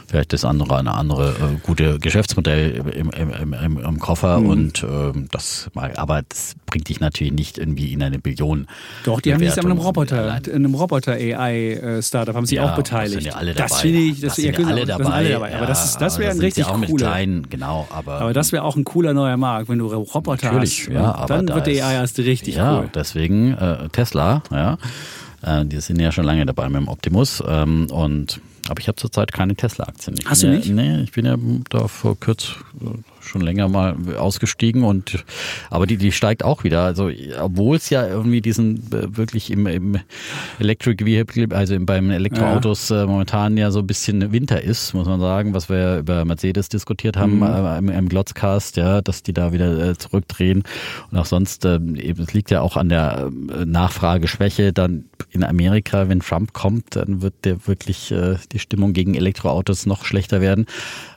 vielleicht das andere, eine andere äh, gute Geschäftsmodell im, im, im, im, im Koffer Mhm. und ähm, das mal, aber das bringt dich natürlich nicht irgendwie in eine Billion. Doch, die haben sich an einem Bewertung Roboter, in einem Roboter-AI-Startup haben sie Ja, auch beteiligt. Das sind ja alle das dabei. finde ich, das, sind ja, ja alle das dabei. sind alle dabei. Aber das, ist, das wäre ein sind richtig auch mit cooler. kleinen, genau. Aber, Aber das wäre auch ein cooler neuer Markt, wenn du Roboter Natürlich, hast. ja, Und aber dann da wird die AI erst richtig ja, cool. deswegen äh, Tesla, ja, äh, die sind ja schon lange dabei mit dem Optimus ähm, und aber ich habe zurzeit keine Tesla-Aktien. Hast du ja, nicht? Nee, ich bin ja da vor kurz äh, schon länger mal ausgestiegen und aber die die steigt auch wieder. Also obwohl es ja irgendwie diesen äh, wirklich im, im Electric Vehicle, also im, beim Elektroautos äh, momentan ja so ein bisschen Winter ist, muss man sagen, was wir ja über Mercedes diskutiert haben Mhm. äh, im, im Glotzcast, ja, dass die da wieder zurückdrehen und auch sonst äh, eben es liegt ja auch an der Nachfrageschwäche dann in Amerika, wenn Trump kommt, dann wird der wirklich äh, die Stimmung gegen Elektroautos noch schlechter werden.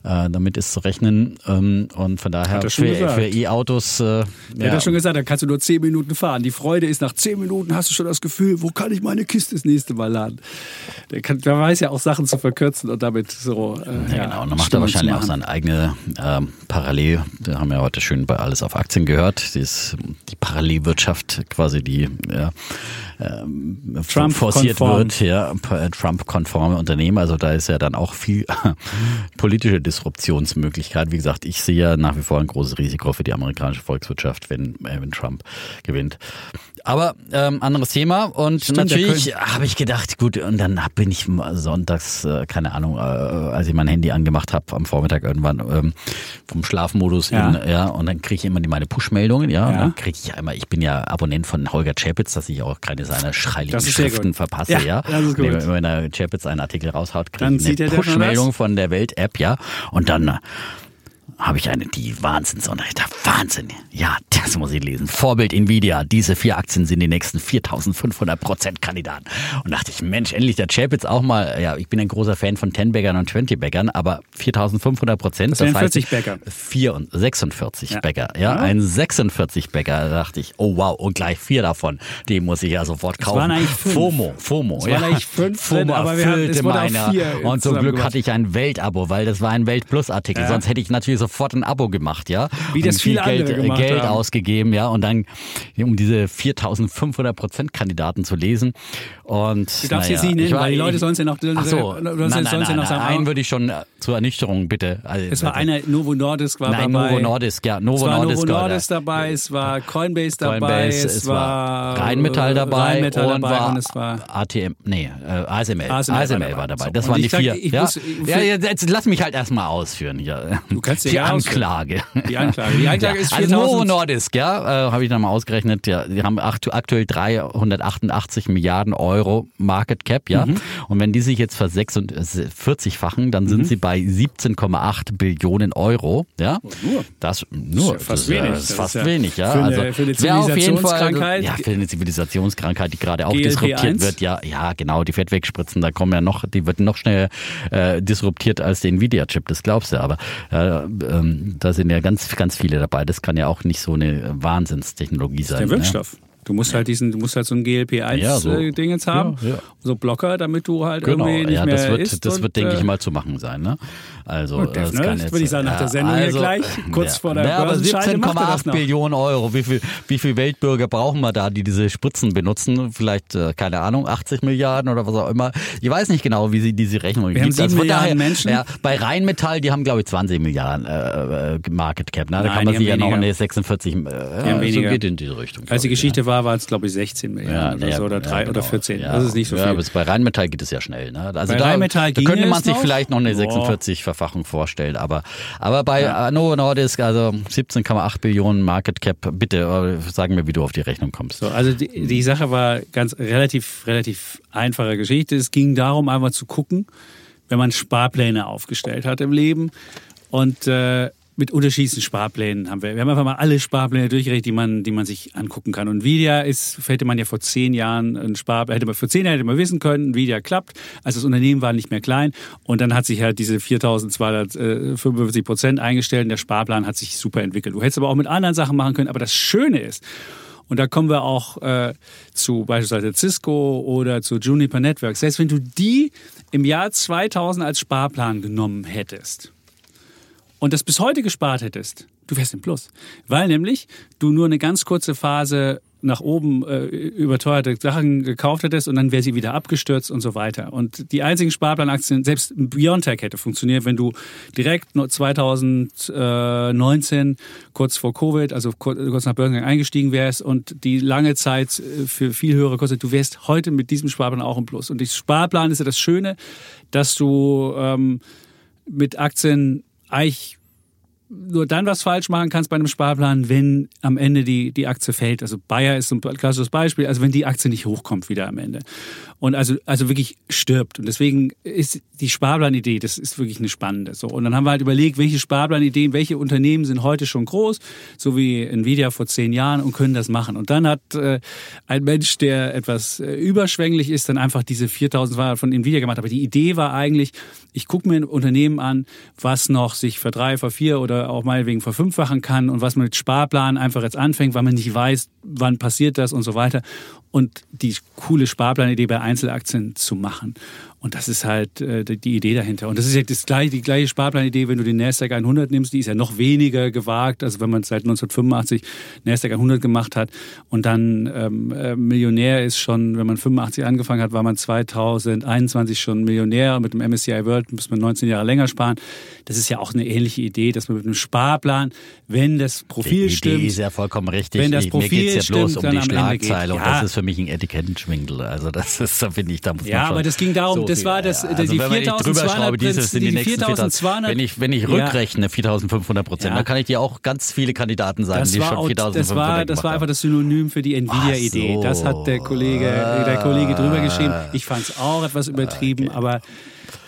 Äh, damit ist zu rechnen ähm, und von daher Hat er für, E-Autos äh, Er ja, hat ja schon gesagt, da kannst du nur 10 Minuten fahren. Die Freude ist, nach 10 Minuten hast du schon das Gefühl, wo kann ich meine Kiste das nächste Mal laden? Der, kann, der weiß ja auch Sachen zu verkürzen und damit so. Äh, Ja, genau. Und dann macht er wahrscheinlich auch seine eigene ähm, Parallel. Wir haben ja heute schön bei Alles auf Aktien gehört. Die, ist, die Parallelwirtschaft quasi, die ja, ähm, forciert Trump-konform. wird, ja, p- Trump-konforme Unternehmen. Also da ist ja dann auch viel *laughs* politische Disruptionsmöglichkeit. Wie gesagt, ich sehe ja nach wie vor ein großes Risiko für die amerikanische Volkswirtschaft, wenn, äh, wenn Trump gewinnt. Aber ähm, anderes Thema und Stimmt, natürlich habe ich gedacht, gut, und dann bin ich sonntags, äh, keine Ahnung, äh, als ich mein Handy angemacht habe am Vormittag irgendwann ähm, vom Schlafmodus Ja. in, ja, und dann kriege ich immer die, meine Push-Meldungen, ja, und Ja. dann kriege ich einmal, ich bin ja Abonnent von Holger Chapitz, dass ich auch keine seiner schreiligen Schriften verpasse, Ja, ja. das ist gut. Wenn, wenn der Chapitz einen Artikel raushaut, kriege ich er eine Push-Meldung von der Welt-App, ja, und dann habe ich eine, die Wahnsinns, und ich dachte, Wahnsinn, ja, das muss ich lesen. Vorbild Nvidia, diese vier Aktien sind die nächsten 4500 Prozent Kandidaten. Und dachte ich, Mensch, endlich der Chapitz auch mal, ja, ich bin ein großer Fan von 10-Baggern und 20-Baggern, aber 4500 Prozent, Das wären heißt 40 Bäcker. 4 und 46 Ja. Bäcker, ja, Ja. ein 46 Bäcker, da dachte ich, oh wow, und gleich vier davon, die muss ich ja sofort kaufen. waren eigentlich fünf. FOMO, FOMO, Es ja. waren eigentlich fünf *laughs* FOMO aber wir haben- es wurde meiner. vier Und zum Glück zusammengemacht. hatte ich ein Weltabo, weil das war ein Weltplus-Artikel, sonst hätte ich natürlich sofort ein Abo gemacht, ja. Wie das und viel viele andere Geld, gemacht Geld haben. ausgegeben, ja, und dann um diese 4500 Prozent Kandidaten zu lesen. Und Du darfst jetzt nicht nennen, weil die Leute sollen es ja noch- Ach so, sollen nein, nein, sollen es ja nein, noch nein, sagen. einen würde ich schon äh, zur Ernüchterung bitte. Also, Es war einer, Novo Nordisk war Nein, dabei. Novo Nordisk, ja, Novo es war Nordisk Novo war. Nordisk dabei, es war Coinbase dabei, Coinbase, es, es war war Rheinmetall äh, dabei Rheinmetall und dabei war und es war ATM, nee, äh, ASML. ASML ASML, war war dabei. So, Das und waren die sag, vier. ja? muss- jetzt lass mich halt erstmal ausführen hier. Du kannst ja die ja Anklage. Die Anklage. Die Anklage ist *laughs* Also 4000. Novo Nordisk, ja, äh, habe ich dann mal ausgerechnet, ja, die haben aktu aktuell 388 Milliarden Euro Market Cap, ja. Mhm. Und wenn die sich jetzt versechsundvierzigfachen, dann sind sie bei 17,8 Billionen Euro, ja. nur. Das nur, Oh, ist ja fast das ist, wenig. Ja, Das das ist ist fast ja wenig, ja. für eine- also, für eine jeden Fall, Zivilisationskrankheit. ja, für eine Zivilisationskrankheit, die gerade auch GLP-1. disruptiert wird, ja, ja, genau, die Fettwegspritzen, da kommen ja noch, die wird noch schneller äh, disruptiert als der Nvidia-Chip, das glaubst du, aber äh, ähm, da sind ja ganz, ganz viele dabei. Das kann ja auch nicht so eine Wahnsinnstechnologie sein. Der ne? Du musst halt diesen, du musst halt so ein Ja, so. GLP-1-Ding jetzt haben, Ja, ja. so Blocker, damit du halt Genau, irgendwie nicht ja, mehr das wird, isst das und, wird, denke äh, ich mal, zu machen sein. Ne? Also, Gut, das ne? kann Das jetzt, würde ich sagen, nach der Sendung hier gleich, *laughs* kurz vor der ja, aber Börsenscheide macht er das 17,8 noch. Billionen Euro. Wie viel, wie viel Weltbürger brauchen wir da, die diese Spritzen benutzen? Vielleicht, äh, keine Ahnung, 80 Milliarden oder was auch immer. Ich weiß nicht genau, wie sie diese Rechnung Wir haben gibt. Also sieben von Milliarden Menschen. Ja, bei Rheinmetall, die haben, glaube ich, 20 Milliarden äh, äh, Market Cap. Ne? Da Nein, kann man sich ja haben noch eine 46, äh, ja, haben so geht in diese Richtung. Als glaub die ich, Geschichte war, waren es glaube ich 16 Milliarden oder ja, so oder ja, drei genau. oder 14. Ja. Das ist nicht so Ja, viel. aber jetzt bei Rheinmetall geht es ja schnell. Ne? Also Bei da, Rheinmetall da könnte man sich noch? vielleicht noch eine Boah. 46-Verfachung vorstellen. Aber, aber bei ja. Novo Nordisk, also 17,8 Billionen Market Cap, bitte äh, sagen mir, wie du auf die Rechnung kommst. So, also die, die Sache war ganz relativ, relativ einfache Geschichte. Es ging darum, einfach zu gucken, wenn man Sparpläne aufgestellt hat im Leben und äh, mit unterschiedlichen Sparplänen haben wir. Wir haben einfach mal alle Sparpläne durchgerechnet, die man, die man sich angucken kann. Und Nvidia ist, hätte man ja vor zehn Jahren ein Sparplan, hätte man vor zehn Jahren hätte man wissen können, Nvidia klappt. Also das Unternehmen war nicht mehr klein und dann hat sich halt diese 4.255 Prozent eingestellt und der Sparplan hat sich super entwickelt. Du hättest aber auch mit anderen Sachen machen können. Aber das Schöne ist, und da kommen wir auch äh, zu beispielsweise Cisco oder zu Juniper Networks. Selbst wenn du die im Jahr 2000 als Sparplan genommen hättest und das bis heute gespart hättest, du wärst im Plus. Weil nämlich du nur eine ganz kurze Phase nach oben äh, überteuerte Sachen gekauft hättest und dann wäre sie wieder abgestürzt und so weiter. Und die einzigen Sparplanaktien, selbst Biontech hätte funktioniert, wenn du direkt nur 2019, kurz vor Covid, also kur- kurz nach Börsengang eingestiegen wärst und die lange Zeit äh, für viel höhere kostet, du wärst heute mit diesem Sparplan auch im Plus. Und die Sparplan ist ja das Schöne, dass du ähm, mit Aktien eigentlich nur dann was falsch machen kannst bei einem Sparplan, wenn am Ende die, die Aktie fällt. Also Bayer ist so ein klassisches Beispiel, also wenn die Aktie nicht hochkommt wieder am Ende. Und also, also wirklich stirbt. Und deswegen ist die Sparplanidee, das ist wirklich eine spannende. So. Und dann haben wir halt überlegt, welche Sparplanideen, welche Unternehmen sind heute schon groß, so wie Nvidia vor zehn Jahren und können das machen. Und dann hat äh, ein Mensch, der etwas äh, überschwänglich ist, dann einfach diese 4200 von Nvidia gemacht. Aber die Idee war eigentlich, ich gucke mir ein Unternehmen an, was noch sich verdrei, vervier oder auch meinetwegen verfünffachen kann und was man mit Sparplan einfach jetzt anfängt, weil man nicht weiß, wann passiert das und so weiter. Und die coole Sparplanidee bei Einzelaktien zu machen. Und das ist halt äh, die Idee dahinter. Und das ist ja das gleiche, die gleiche Sparplanidee, wenn du den Nasdaq 100 nimmst, die ist ja noch weniger gewagt, also wenn man seit 1985 Nasdaq 100 gemacht hat und dann ähm, äh, Millionär ist schon, wenn man 85 angefangen hat, war man 2021 schon Millionär. Mit dem MSCI World muss man 19 Jahre länger sparen. Das ist ja auch eine ähnliche Idee, dass man mit einem Sparplan, wenn das Profil die stimmt, Idee ist ja vollkommen richtig. Wenn das Ich- Mir Profil geht's ja bloß stimmt, um die geht- Schlagzeile und Ja. das ist für mich ein Etikettenschwindel. Also das ist, da finde ich, da muss Ja, man schon aber das ging darum, so das war das- ja, die also wenn man nicht 4200 drüber schraube, dieses sind die, die nächsten 4200 wenn ich wenn ich rückrechne 4.500 Prozent, Ja. dann kann ich dir auch ganz viele Kandidaten sagen, Das die schon auch, 4.500 das war, das war einfach das Synonym für die Nvidia-Idee. So. Das hat der Kollege, der Kollege drüber geschrieben. Ich fand es auch etwas übertrieben, aber,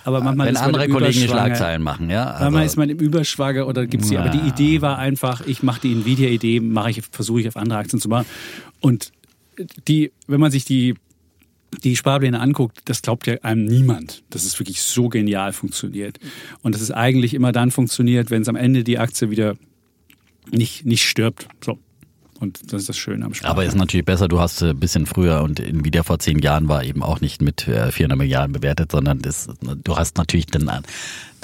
aber manchmal Wenn andere Kollegen die. Schlagzeilen machen, ja. Manchmal Also, ist man im Überschwagge oder gibt's die. Aber die Idee war einfach, ich mache die Nvidia-Idee, mache ich, versuche ich auf andere Aktien zu machen. Und die, wenn man sich die die Sparpläne anguckt, das glaubt ja einem niemand, dass es wirklich so genial funktioniert. Und dass es eigentlich immer dann funktioniert, wenn es am Ende die Aktie wieder nicht, nicht stirbt. So. Und das ist das Schöne am Sparplan. aber ist natürlich besser, du hast ein bisschen früher und Nvidia vor zehn Jahren war eben auch nicht mit äh, 400 Milliarden bewertet, sondern das, du hast natürlich dann, an-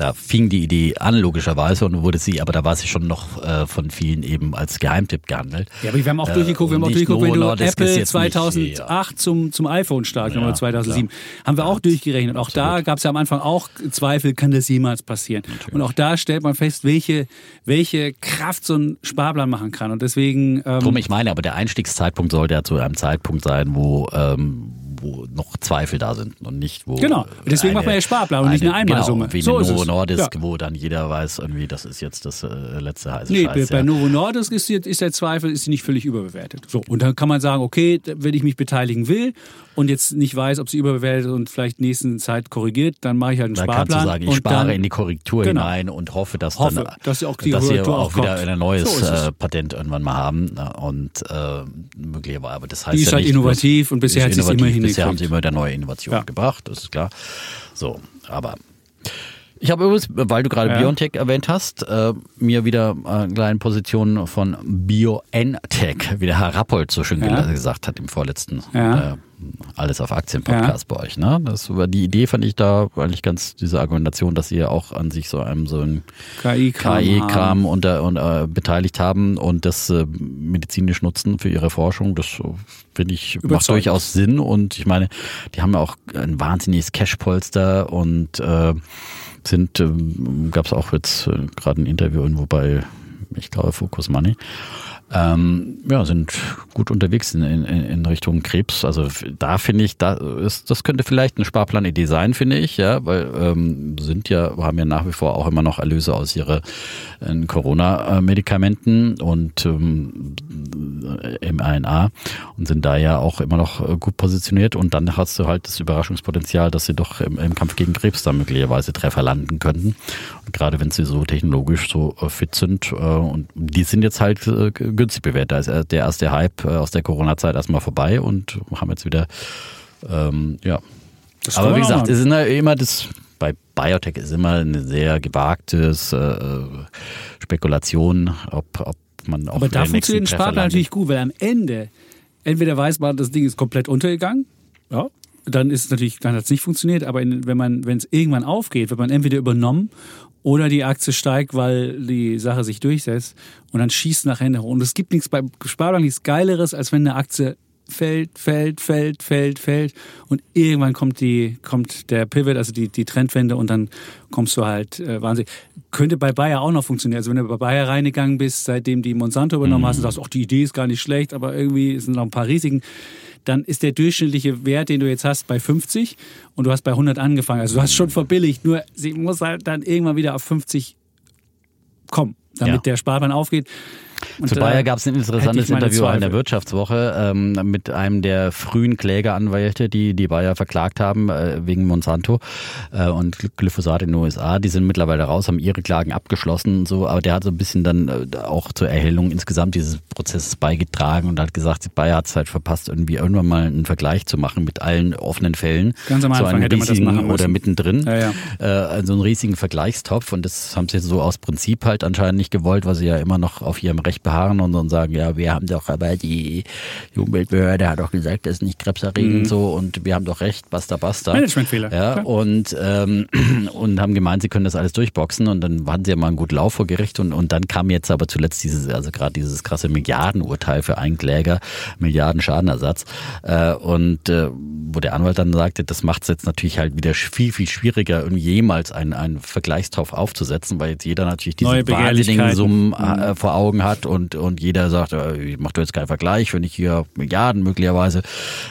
da fing die Idee an logischerweise und wurde sie, aber da war sie schon noch äh, von vielen eben als Geheimtipp gehandelt. Ja, aber wir haben auch Äh, durchgeguckt, wir haben auch durchgeguckt, wenn du Apple jetzt nicht, 2008 zum, zum iPhone stark, Ja, oder 2007, haben wir auch durchgerechnet. Auch da gab es ja am Anfang auch Zweifel, kann das jemals passieren? Und auch da stellt man fest, welche, welche Kraft so ein Sparplan machen kann. Und deswegen, ähm, Drum, ich meine, aber der Einstiegszeitpunkt sollte ja zu einem Zeitpunkt sein, wo, ähm, wo noch Zweifel da sind und nicht wo. Genau. Deswegen eine, macht man ja Sparplan und nicht eine Einmalsumme. Genau, wie so ist Novo. Nordisk, Ja. wo dann jeder weiß, irgendwie, das ist jetzt das äh, letzte heiße Nee, Scheiß. bei ja. Novo Nordisk ist, jetzt- ist der Zweifel ist sie nicht völlig überbewertet. So, und dann kann man sagen, okay, wenn ich mich beteiligen will und jetzt nicht weiß, ob sie überbewertet und vielleicht nächsten Zeit korrigiert, dann mache ich halt einen Da Sparplan. kannst du sagen, ich spare dann, in die Korrektur Genau. hinein und hoffe, dass Hoffe, dann, dass sie auch die dass sie auch wieder kommt. ein neues So ist äh, Patent irgendwann mal haben. ne? Und äh, möglicherweise, aber das heißt Die ist ja halt innovativ bloß- und bisher hat ist sie es immer innovativ. Bisher haben sie immer wieder neue Innovationen Ja. gebracht, das ist klar. So, aber ich habe übrigens, weil du gerade Ja. BioNTech erwähnt hast, äh, mir wieder äh, eine kleine Position von BioNTech, wie der Herr Rappold so schön Ja. gesagt hat im vorletzten Ja. äh, Alles auf Aktien Podcast bei euch. Ne? Das war die Idee fand ich da eigentlich ganz diese Argumentation, dass ihr auch an sich so einem so ein KI-Kram. KI-Kram unter, unter, beteiligt haben und das äh, medizinisch nutzen für ihre Forschung. Das äh, finde ich macht durchaus Sinn und ich meine, die haben ja auch ein wahnsinniges Cash-Polster und äh, sind, ähm, gab es auch jetzt äh, gerade ein Interview irgendwo bei, ich glaube, Focus Money. Ähm, ja, sind gut unterwegs in, in, in Richtung Krebs. Also da finde ich, da ist, das könnte vielleicht eine Sparplanidee sein, finde ich, ja, weil ähm, sind ja, haben ja nach wie vor auch immer noch Erlöse aus ihre äh, Corona-Medikamenten und ähm, mRNA und sind da ja auch immer noch äh, gut positioniert und dann hast du halt das Überraschungspotenzial, dass sie doch im, im Kampf gegen Krebs da möglicherweise Treffer landen könnten. Und gerade wenn sie so technologisch so äh, fit sind äh, und die sind jetzt halt äh, günstig bewertet. Da ist äh, der erste Hype äh, aus der Corona-Zeit erstmal vorbei und haben jetzt wieder ähm, ja. Das Aber wie gesagt, es ist immer- das bei Biotech ist immer eine sehr gewagtes äh, Spekulation, ob, ob man auch Aber da funktioniert ein Sparplan natürlich gut, weil am Ende, entweder weiß man, das Ding ist komplett untergegangen, ja, dann ist es natürlich, dann hat es nicht funktioniert, aber in, wenn man, wenn es irgendwann aufgeht, wird man entweder übernommen oder die Aktie steigt, weil die Sache sich durchsetzt und dann schießt nach Ende hoch. Und es gibt nichts beim Sparplan nichts Geileres, als wenn eine Aktie fällt, fällt, fällt, fällt, fällt und irgendwann kommt die, kommt der Pivot, also die, die Trendwende und dann kommst du halt äh, wahnsinnig. Könnte bei Bayer auch noch funktionieren. Also wenn du bei Bayer reingegangen bist, seitdem die Monsanto übernommen hast und sagst, ach, die Idee ist gar nicht schlecht, aber irgendwie sind noch ein paar Risiken, dann ist der durchschnittliche Wert, den du jetzt hast, bei 50 und du hast bei 100 angefangen. Also du hast schon verbilligt, nur sie muss halt dann irgendwann wieder auf 50 kommen, damit Ja. der Sparplan aufgeht. Und Zu da Bayer gab es ein interessantes Interview in der. Wirtschaftswoche ähm, mit einem der frühen Klägeranwälte, die die Bayer verklagt haben äh, wegen Monsanto äh, und Gly- Glyphosat in den USA. Die sind mittlerweile raus, haben ihre Klagen abgeschlossen und so. Aber der hat so ein bisschen dann äh, auch zur Erhellung insgesamt dieses Prozesses beigetragen und hat gesagt, Bayer hat es halt verpasst, irgendwie irgendwann mal einen Vergleich zu machen mit allen offenen Fällen. Ganz am so Anfang einen hätte man das machen müssen. oder mittendrin. Ja, ja. Äh, also einen riesigen Vergleichstopf und das haben sie so aus Prinzip halt anscheinend nicht gewollt, weil sie ja immer noch auf ihrem Recht beharren und dann sagen, ja, wir haben doch, aber die Umweltbehörde hat doch gesagt, das ist nicht krebserregend so und wir haben doch recht, basta basta. Managementfehler. Ja, Klar. und, ähm, *clears throat* und haben gemeint, sie können das alles durchboxen und dann hatten sie ja mal einen guten Lauf vor Gericht und, und dann kam jetzt aber zuletzt dieses, also gerade dieses krasse Milliardenurteil für einen Kläger, Milliarden Schadenersatz äh, und äh, wo der Anwalt dann sagte, das macht es jetzt natürlich halt wieder viel, viel schwieriger, irgendwie jemals einen, einen Vergleichstopf aufzusetzen, weil jetzt jeder natürlich diese wahnsinnigen. Summen äh, vor Augen hat und, und jeder sagt, äh, ich mach doch jetzt keinen Vergleich, wenn ich hier Milliarden möglicherweise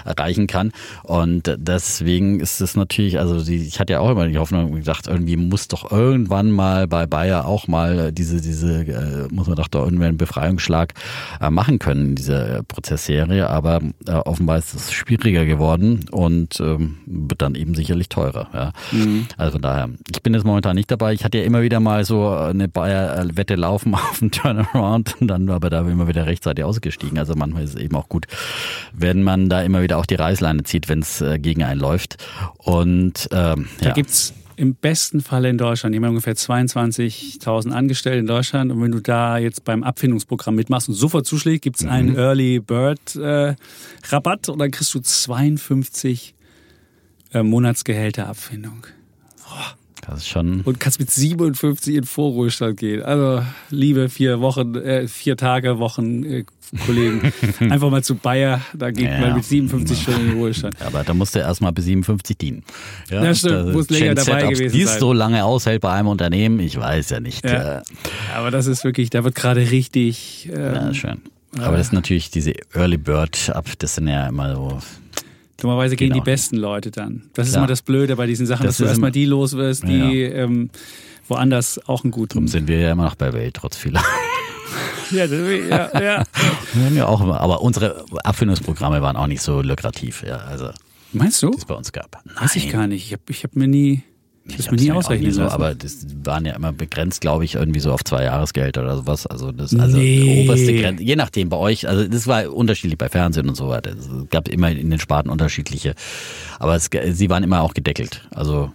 erreichen kann. Und deswegen ist es natürlich, also die, ich hatte ja auch immer die Hoffnung gedacht, irgendwie muss doch irgendwann mal bei Bayer auch mal diese, diese, äh, muss man doch da irgendwie einen Befreiungsschlag äh, machen können in dieser Prozessserie. Aber offenbar ist es schwieriger geworden und ähm, wird dann eben sicherlich teurer. Ja. Also von daher, ich bin jetzt momentan nicht dabei. Ich hatte ja immer wieder mal so eine Bayer-Wette laufen *laughs* auf dem Turnaround und *laughs* dann war aber da immer wieder rechtzeitig ausgestiegen. Also manchmal ist es eben auch gut, wenn man da immer wieder auch die Reißleine zieht, wenn es äh, gegen einen läuft. Und ähm, Da ja. gibt's im besten Fall in Deutschland, die haben ungefähr 22.000 Angestellte in Deutschland. Und wenn du da jetzt beim Abfindungsprogramm mitmachst und sofort zuschlägst, gibt's Mhm. einen Early Bird äh, Rabatt und dann kriegst du 52 äh, Monatsgehälter Abfindung. Das ist schon. Und kannst mit 57 in Vorruhestand gehen. Also, liebe vier Wochen, äh, vier Tage Wochen äh, Kollegen, *laughs* einfach mal zu Bayer, da geht Ja. man mit 57 schon in den Ruhestand. Ja, aber da musst du erstmal bis 57 dienen. Ja, stimmt. das Muss länger dabei ob's gewesen dies sein. so lange aushält bei einem Unternehmen, ich weiß ja nicht. Ja. Äh, Aber das ist wirklich, da wird gerade richtig. Ähm, ja, schön. Aber das ist natürlich diese Early Bird ab, das sind ja immer so Dummerweise gehen Genau. die besten Leute dann. Das ist Klar. immer das Blöde bei diesen Sachen, Das dass du ist erstmal die los wirst, die ähm, woanders auch einen Darum guten. sind wir ja immer noch bei Welt, trotz vieler. *laughs* Ja, ja, ja. Wir haben ja auch immer, aber unsere Abfindungsprogramme waren auch nicht so lukrativ, ja, also Meinst du? die es bei uns gab. Weiß ich gar nicht. Ich habe ich hab mir nie, ich hab's mir nie ausrechnen so, lassen. aber das waren ja immer begrenzt, glaube ich, irgendwie so auf zwei Jahresgeld oder sowas. Also das also Nee. oberste Grenze, je nachdem bei euch, also das war unterschiedlich bei Fernsehen und so weiter. Es gab immer in den Sparten unterschiedliche, aber es, sie waren immer auch gedeckelt. Also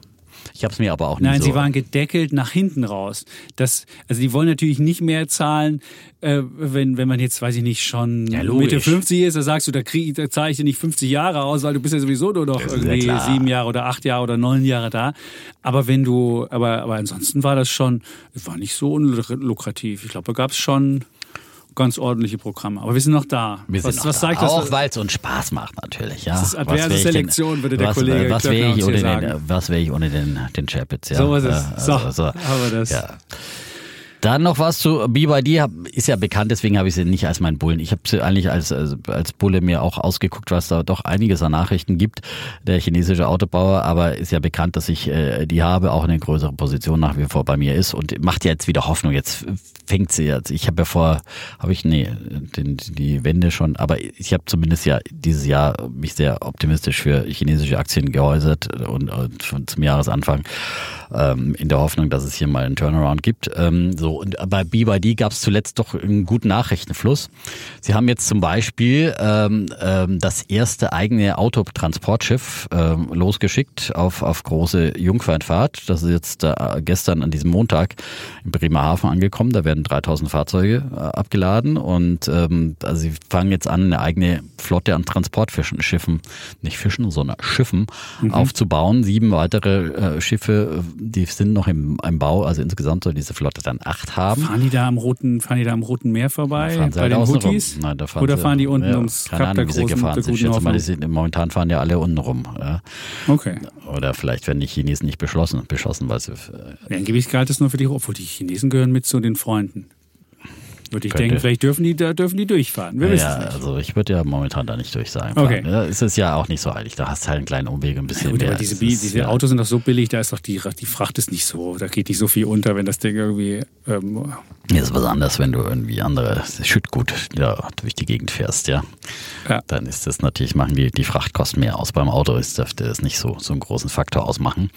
ich habe es mir aber auch nicht Nein, so. sie waren gedeckelt nach hinten raus. Das, also die wollen natürlich nicht mehr zahlen, äh, wenn, wenn man jetzt, weiß ich nicht, schon Ja. Mitte 50 ist, da sagst du, da, krieg, da zahle ich dir nicht 50 Jahre aus, weil du bist ja sowieso nur noch ja irgendwie klar. sieben Jahre oder acht Jahre oder neun Jahre da. Aber wenn du, aber, aber ansonsten war das schon, war nicht so unlukrativ. Ich glaube, da gab es schon ganz ordentliche Programme. Aber wir sind noch da. wir sind was, noch was da. Auch weil es uns Spaß macht natürlich. Ja. Das ist adverse denn- Selektion, würde der was, Kollege Was wäre ich, ohne hier den, sagen. was wär ich ohne den, den Chapitz? Ja. So ist es. Äh, So, also, so. haben wir das. Ja. Dann noch was zu BYD, ist ja bekannt, deswegen habe ich sie nicht als meinen Bullen. Ich habe sie eigentlich als, als, als Bulle mir auch ausgeguckt, was da doch einiges an Nachrichten gibt, der chinesische Autobauer, aber ist ja bekannt, dass ich äh, die habe, auch eine größere Position nach wie vor bei mir ist und macht ja jetzt wieder Hoffnung. Jetzt fängt sie jetzt. Ich habe ja vor, habe ich, nee, den, die Wende schon, aber ich habe zumindest ja dieses Jahr mich sehr optimistisch für chinesische Aktien geäußert und, und schon zum Jahresanfang ähm, in der Hoffnung, dass es hier mal einen Turnaround gibt. Ähm, so und bei BYD gab es zuletzt doch einen guten Nachrichtenfluss. Sie haben jetzt zum Beispiel ähm, ähm, das erste eigene Autotransportschiff ähm, losgeschickt auf auf große Jungfernfahrt. Das ist jetzt äh, gestern an diesem Montag in Bremerhaven angekommen. Da werden 3000 Fahrzeuge äh, abgeladen und ähm, also sie fangen jetzt an, eine eigene Flotte an Transportfischen, Schiffen, nicht Fischen, sondern Schiffen aufzubauen. Sieben weitere äh, Schiffe, äh, die sind noch im, im Bau. Also insgesamt soll diese Flotte dann acht haben. Fahren die da am roten, fahren die da am roten Meer vorbei Fahren sie bei halt den. Houthis? Nein, da fahren Oder sie- fahren die unten ja, ums keine Kap der Ahnung, wie sie gefahren der sind. Ich schätze mal, die sind, momentan fahren ja alle unten rum. Ja. Okay. Oder vielleicht werden die Chinesen nicht beschlossen, beschossen, weil sie äh, Ja, angeblich galt es nur für die, obwohl die Chinesen gehören mit zu den Freunden. Würde ich Könnte. denken, vielleicht dürfen die, da dürfen die durchfahren. Wir ja, es also ich würde ja momentan da nicht durch sein. Okay. Ja, es ist ja auch nicht so eilig. Da hast du halt einen kleinen Umweg, ein bisschen Gut, mehr. aber diese, Es ist, diese ja, Autos sind doch so billig, da ist doch die, die Fracht ist nicht so, da geht nicht so viel unter, wenn das Ding irgendwie ähm, ist was anderes, wenn du irgendwie andere Schüttgut ja, durch die Gegend fährst, ja. Ja. Dann ist das natürlich, machen die, die Frachtkosten mehr aus. Beim Auto ist, dürfte das nicht so, so einen großen Faktor ausmachen.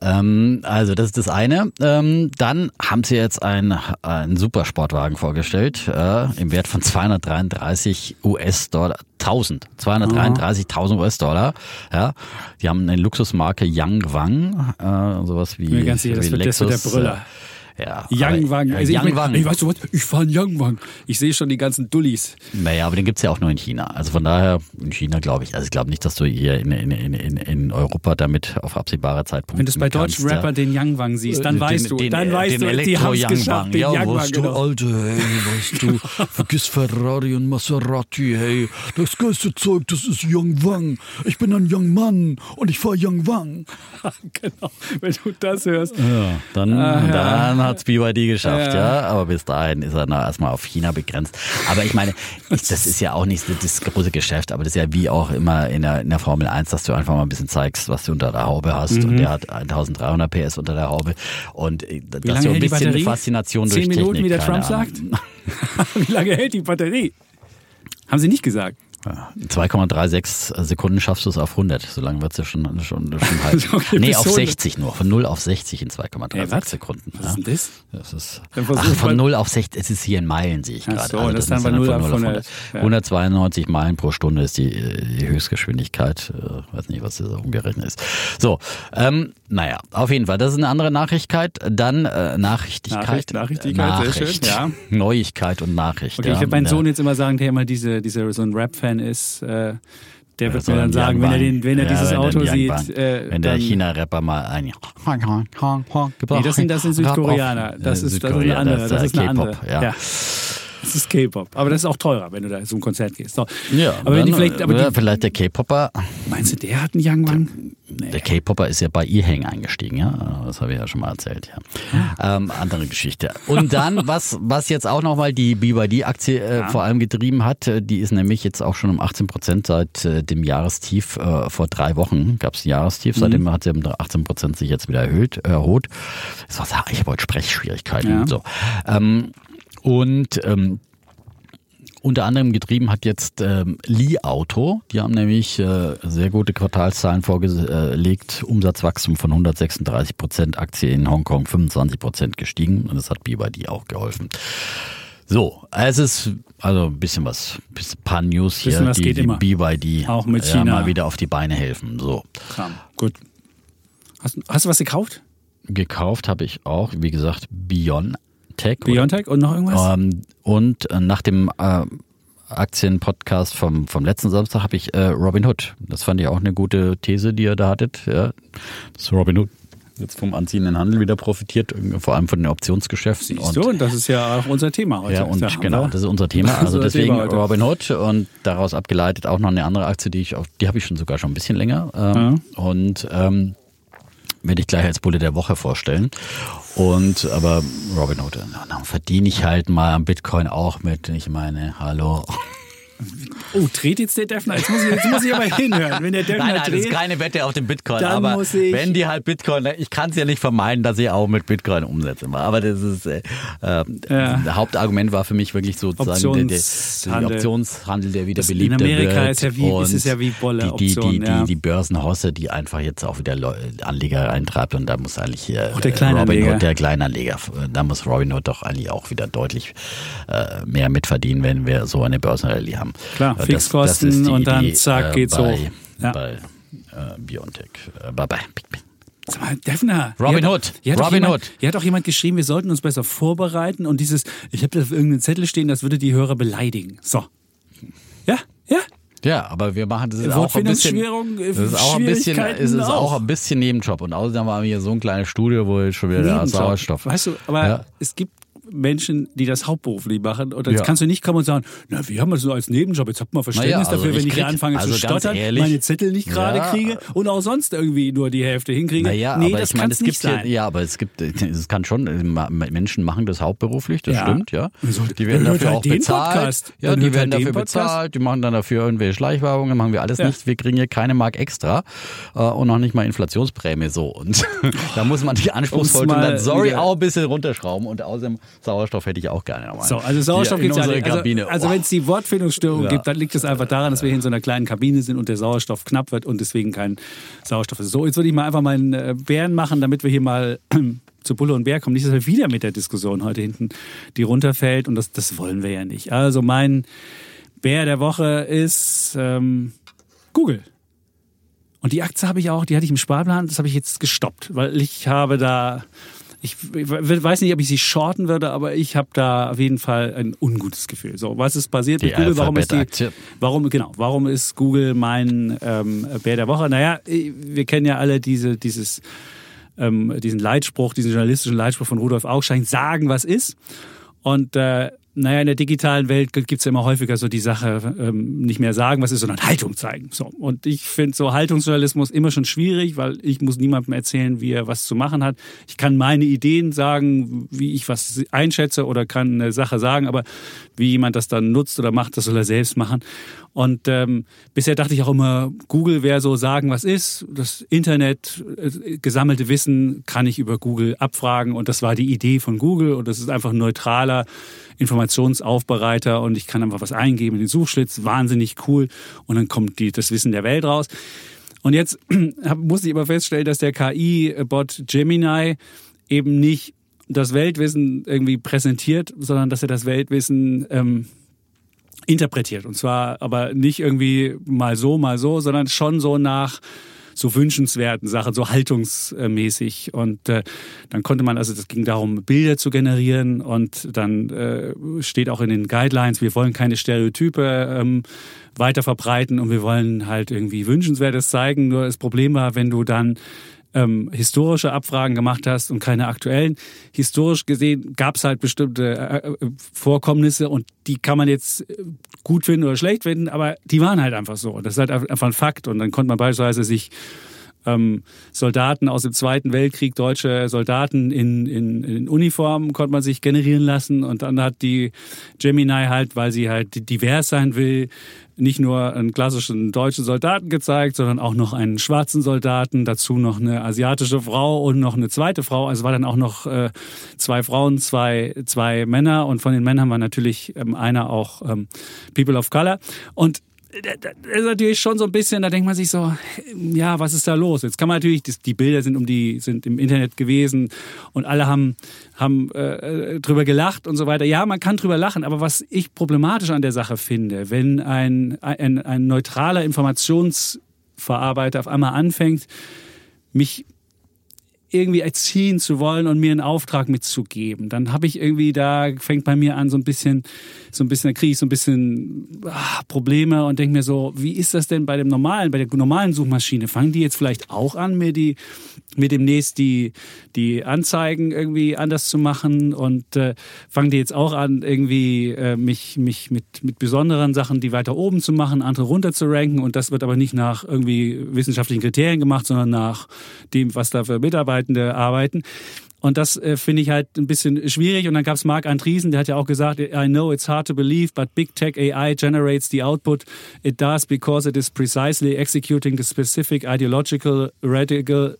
Ähm, also, das ist das eine. Ähm, dann haben sie jetzt einen, einen Supersportwagen vorgestellt, äh, im Wert von 233 US-Dollar. 1000, 233.000 US-Dollar. Ja, die haben eine Luxusmarke Yang Wang, äh, sowas wie, mir ganz sicher, das wie wird, das wird der Lexus, Brüller. äh, Ja, Youngwang. aber- Also ich, Youngwang. mein, ey, weißt du was? Ich fahre einen Youngwang. Ich sehe schon die ganzen Dullis. Naja, aber den gibt's ja auch nur in China. Also von daher, in China glaube ich, also ich glaube nicht, dass du hier in, in, in, in, Europa damit auf absebare Zeit Wenn du es bei deutschen Rapper den Youngwang siehst, dann Den- weißt du, den- dann weißt den du, die Elektro haben es geschafft, den Ja, Youngwang. weißt du, Genau. Alter, hey, weißt du, vergiss Ferrari und Maserati, hey, das geilste Zeug, das ist Young Wang. Ich bin ein Young Mann und ich fahr Young Wang. *laughs* genau. Wenn du das hörst. Ja, dann, Ah, ja. dann hat's BYD geschafft, Ja. ja. Aber bis dahin ist er erstmal auf China begrenzt. Aber ich meine, ich, das ist ja auch nicht so das große Geschäft, aber das ist ja wie auch immer in der, in der Formel 1, dass du einfach mal ein bisschen zeigst, was du unter der Haube hast. Mhm. Und der hat 1300 PS unter der Haube. Und äh, dass lange du ein bisschen Batterie? Faszination Zehn durch Minuten, Technik, wie der Trump Ahnung. sagt? *laughs* wie lange hält die Batterie? Haben sie nicht gesagt. Ja, in 2,36 Sekunden schaffst du es auf 100. So lange wird's ja schon, schon, schon halb. *laughs* Okay, nee, auf 100. 60 nur. Von 0 auf 60 in 2,36 Ey, was? Sekunden. Was ist denn das? Das ist, ach, von mal- 0 auf 60, es ist hier in Meilen, sehe ich gerade. so, das ist dann ja 0 von auf 0 100, ja. 192 Meilen pro Stunde ist die, die Höchstgeschwindigkeit. Äh, weiß nicht, was das umgerechnet ist. So, ähm, naja, auf jeden Fall, das ist eine andere Nachrichkeit. Dann äh, Nachrichtigkeit. Nachricht, Nachrichtigkeit, sehr schön, Nachricht. ja. *laughs* Neuigkeit und Nachricht. Okay, ja. ich werde meinen Ja. Sohn jetzt immer sagen, der immer diese, dieser so ein Rap-Fan ist, äh, der wird So mir dann sagen, wenn er, den, wenn er Ja, dieses wenn Auto sieht, äh, wenn der China-Rapper mal ein Nee, das sind, das sind Südkoreaner. Das ist, das ist eine andere. Das ist eine andere. Ja. Das ist K-Pop. Aber das ist auch teurer, wenn du da zum Konzert gehst. So. Ja, aber wenn die vielleicht, aber ja, die, vielleicht der K-Popper. meinst du, der hat einen Young Wang? Der K-Popper ist ja bei E-Hang eingestiegen, ja. Das habe ich ja schon mal erzählt, ja. Ähm, andere Geschichte. Und dann, *laughs* was, was jetzt auch nochmal die BYD-Aktie äh, vor allem getrieben hat, äh, die ist nämlich jetzt auch schon um 18 Prozent seit äh, dem Jahrestief äh, vor drei Wochen. Gab es ein Jahrestief, seitdem hat sie um 18 Prozent sich jetzt wieder erhöht, erholt. Das war, ich habe heute Sprechschwierigkeiten Ja. und so. Ähm, und ähm, unter anderem getrieben hat jetzt ähm, Li Auto. Die haben nämlich äh, sehr gute Quartalszahlen vorgelegt. Umsatzwachstum von 136 Prozent, Aktie in Hongkong 25 Prozent gestiegen und das hat BYD auch geholfen. So, es ist also ein bisschen was, ein paar News hier, Bisschen was die, geht die immer. BYD Auch mit ja, China. mal wieder auf die Beine helfen. So, Kram. Gut. Hast, hast du was gekauft? gekauft habe ich auch, wie gesagt, Biontech. Oder Biontech und noch irgendwas? Ähm, und äh, nach dem äh, Aktienpodcast vom, vom letzten Samstag habe ich äh, Robin Hood. Das fand ich auch eine gute These, die ihr da hattet. Ja. Dass Robin Hood jetzt vom anziehenden Handel wieder profitiert, vor allem von den Optionsgeschäften. Siehst du, und das ist ja auch unser Thema heute. Ja, und haben genau, das ist unser Thema. *laughs* Also deswegen Thema. Robin Hood und daraus abgeleitet auch noch eine andere Aktie, die ich auch, die habe ich schon sogar schon ein bisschen länger. Ähm, Und ähm, werde ich gleich als Bulle der Woche vorstellen. Und aber Robin Hood, na, dann verdiene ich halt mal am Bitcoin auch mit. Ich meine, hallo. Oh, dreht jetzt der Defner? Jetzt muss ich, jetzt muss ich aber hinhören. Wenn der Defner Nein, nein, das dreht, ist keine Wette auf den Bitcoin. Dann aber muss ich- wenn die halt Bitcoin, ich kann es ja nicht vermeiden, dass ich auch mit Bitcoin Umsätze mache. Aber das ist äh, äh, Ja. das Hauptargument war für mich wirklich sozusagen der, der, Optionshandel. der Optionshandel, der wieder Das in beliebter Amerika wird. ist ja wie- ist es ja wie Bolle, die, die, Option, die, ja. die, die Börsenhosse, die einfach jetzt auch wieder Anleger eintreibt und da muss eigentlich hier Auch der äh, Kleinanleger. Der Kleinanleger, da muss Robin Hood doch eigentlich auch wieder deutlich äh, mehr mitverdienen, wenn wir so eine Börsenrallye haben. Klar, Äh, das- Fixkosten das ist die und dann Idee, zack, äh, geht's bei, hoch. Ja. bei äh, Biontech. Äh, bye bye. Sag mal, Defner. Robin Hood. Hier hat Robin jemand, Hood. Hier hat auch jemand geschrieben, wir sollten uns besser vorbereiten und dieses, ich habe da auf irgendeinen Zettel stehen, das würde die Hörer beleidigen. So. Ja, ja. Ja, aber wir machen das ist auch ein bisschen. Äh, Das ist auch ein bisschen, es ist auch ein bisschen Nebenjob. Und außerdem haben wir hier so ein kleines Studio, wo schon wieder der Nebenjob. Sauerstoff. Weißt du, aber Ja. es gibt Menschen, die das hauptberuflich machen. Und jetzt Ja. kannst du nicht kommen und sagen, na, wir haben das so als Nebenjob. Jetzt habt mal Verständnis Naja, also dafür, wenn ich ich hier krieg- anfange also zu stottern, ehrlich, meine Zettel nicht gerade ja. kriege und auch sonst irgendwie nur die Hälfte hinkriege. Naja, nee, aber das ich meine, es nicht gibt ja, sein. ja, aber es gibt, es kann schon, Menschen machen das hauptberuflich, das Ja. stimmt, ja. Die werden dafür halt auch bezahlt. Podcast. Ja, Dann die werden halt dafür Podcast. bezahlt, die machen dann dafür irgendwelche Schleichwerbungen, machen wir alles Ja. nicht. Wir kriegen hier keine Mark extra äh, und noch nicht mal Inflationsprämie so. Und *laughs* da muss man die anspruchsvoll Um's und dann, sorry, auch ein bisschen runterschrauben und außerdem Sauerstoff hätte ich auch gerne nochmal. So, also Sauerstoff gibt es ja nicht. Also, Kabine. also Oh. wenn es die Wortfindungsstörung Ja. gibt, dann liegt es einfach daran, dass wir hier in so einer kleinen Kabine sind und der Sauerstoff knapp wird und deswegen kein Sauerstoff ist. So, jetzt würde ich mal einfach meinen äh, Bären machen, damit wir hier mal *clears throat* zu Bulle und Bär kommen. Nicht, dass wir wieder mit der Diskussion heute hinten die runterfällt und das, das wollen wir ja nicht. Also mein Bär der Woche ist ähm, Google. Und die Aktie habe ich auch, die hatte ich im Sparplan, das habe ich jetzt gestoppt, weil ich habe da, ich weiß nicht, ob ich sie shorten würde, aber ich habe da auf jeden Fall ein ungutes Gefühl. So, was ist passiert Die mit Google? Warum ist die, warum, genau, warum ist Google mein ähm, Bär der Woche? Naja, wir kennen ja alle diese, dieses, ähm, diesen Leitspruch, diesen journalistischen Leitspruch von Rudolf Augstein, sagen, was ist. Und äh, naja, in der digitalen Welt gibt's ja immer häufiger so die Sache, ähm, nicht mehr sagen, was ist, sondern Haltung zeigen. So. Und ich finde so Haltungsjournalismus immer schon schwierig, weil ich muss niemandem erzählen, wie er was zu machen hat. Ich kann meine Ideen sagen, wie ich was einschätze oder kann eine Sache sagen, aber wie jemand das dann nutzt oder macht, das soll er selbst machen. Und ähm, bisher dachte ich auch immer, Google wäre so sagen, was ist. Das Internet, äh, gesammelte Wissen kann ich über Google abfragen. Und das war die Idee von Google. Und das ist einfach ein neutraler Informationsaufbereiter. Und ich kann einfach was eingeben in den Suchschlitz. Wahnsinnig cool. Und dann kommt die, das Wissen der Welt raus. Und jetzt *clears throat* musste ich aber feststellen, dass der KI-Bot Gemini eben nicht das Weltwissen irgendwie präsentiert, sondern dass er das Weltwissen ähm, interpretiert. Und zwar aber nicht irgendwie mal so, mal so, sondern schon so nach so wünschenswerten Sachen, so haltungsmäßig. Und äh, dann konnte man, also das ging darum, Bilder zu generieren und dann äh, steht auch in den Guidelines, wir wollen keine Stereotype ähm, weiter verbreiten und wir wollen halt irgendwie Wünschenswertes zeigen. Nur das Problem war, wenn du dann ähm, historische Abfragen gemacht hast und keine aktuellen. Historisch gesehen gab es halt bestimmte äh, äh, Vorkommnisse und die kann man jetzt äh, gut finden oder schlecht finden, aber die waren halt einfach so. Das ist halt einfach ein Fakt. Und dann konnte man beispielsweise sich ähm, Soldaten aus dem Zweiten Weltkrieg, deutsche Soldaten in, in, in Uniformen konnte man sich generieren lassen und dann hat die Gemini halt, weil sie halt divers sein will, nicht nur einen klassischen deutschen Soldaten gezeigt, sondern auch noch einen schwarzen Soldaten, dazu noch eine asiatische Frau und noch eine zweite Frau. Also war dann auch noch äh, zwei Frauen, zwei, zwei Männer und von den Männern war natürlich ähm, einer auch ähm, People of Color. Und das ist natürlich schon so ein bisschen, da denkt man sich so, ja, was ist da los? Jetzt kann man natürlich, die Bilder sind um die, sind im Internet gewesen und alle haben, haben äh, drüber gelacht und so weiter. Ja, man kann drüber lachen, aber was ich problematisch an der Sache finde, wenn ein, ein, ein neutraler Informationsverarbeiter auf einmal anfängt, mich irgendwie erziehen zu wollen und mir einen Auftrag mitzugeben. Dann habe ich irgendwie, da fängt bei mir an so ein bisschen, so ein bisschen, da kriege ich so ein bisschen ah, Probleme und denke mir so, wie ist das denn bei dem normalen, bei der normalen Suchmaschine? Fangen die jetzt vielleicht auch an, mir die, mir demnächst die, die Anzeigen irgendwie anders zu machen und äh, fangen die jetzt auch an, irgendwie äh, mich, mich mit, mit besonderen Sachen, die weiter oben zu machen, andere runter zu ranken und das wird aber nicht nach irgendwie wissenschaftlichen Kriterien gemacht, sondern nach dem, was da für Mitarbeiter Mitarbeitende arbeiten. Und das äh, finde ich halt ein bisschen schwierig. Und dann gab es Marc Andriesen, der hat ja auch gesagt, I know it's hard to believe, but big tech AI generates the output it does because it is precisely executing the specific ideological, radical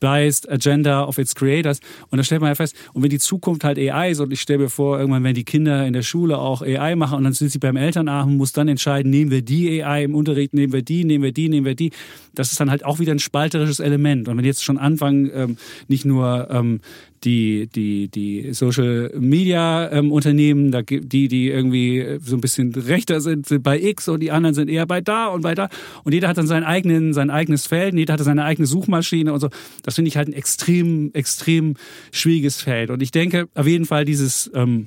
biased agenda of its creators. Und da stellt man ja fest, und wenn die Zukunft halt AI ist, und ich stelle mir vor, irgendwann werden die Kinder in der Schule auch AI machen und dann sind sie beim Elternabend, muss dann entscheiden, nehmen wir die AI im Unterricht, nehmen wir die, nehmen wir die, nehmen wir die. Das ist dann halt auch wieder ein spalterisches Element. Und wenn jetzt schon anfangen, ähm, nicht nur ähm, die, die, die Social Media ähm, Unternehmen, da die, die irgendwie so ein bisschen rechter sind, sind bei X und die anderen sind eher bei da und bei da. Und jeder hat dann seinen eigenen, sein eigenes Feld, und jeder hat seine eigene Suchmaschine und so. Das finde ich halt ein extrem, extrem schwieriges Feld. Und ich denke, auf jeden Fall dieses ähm,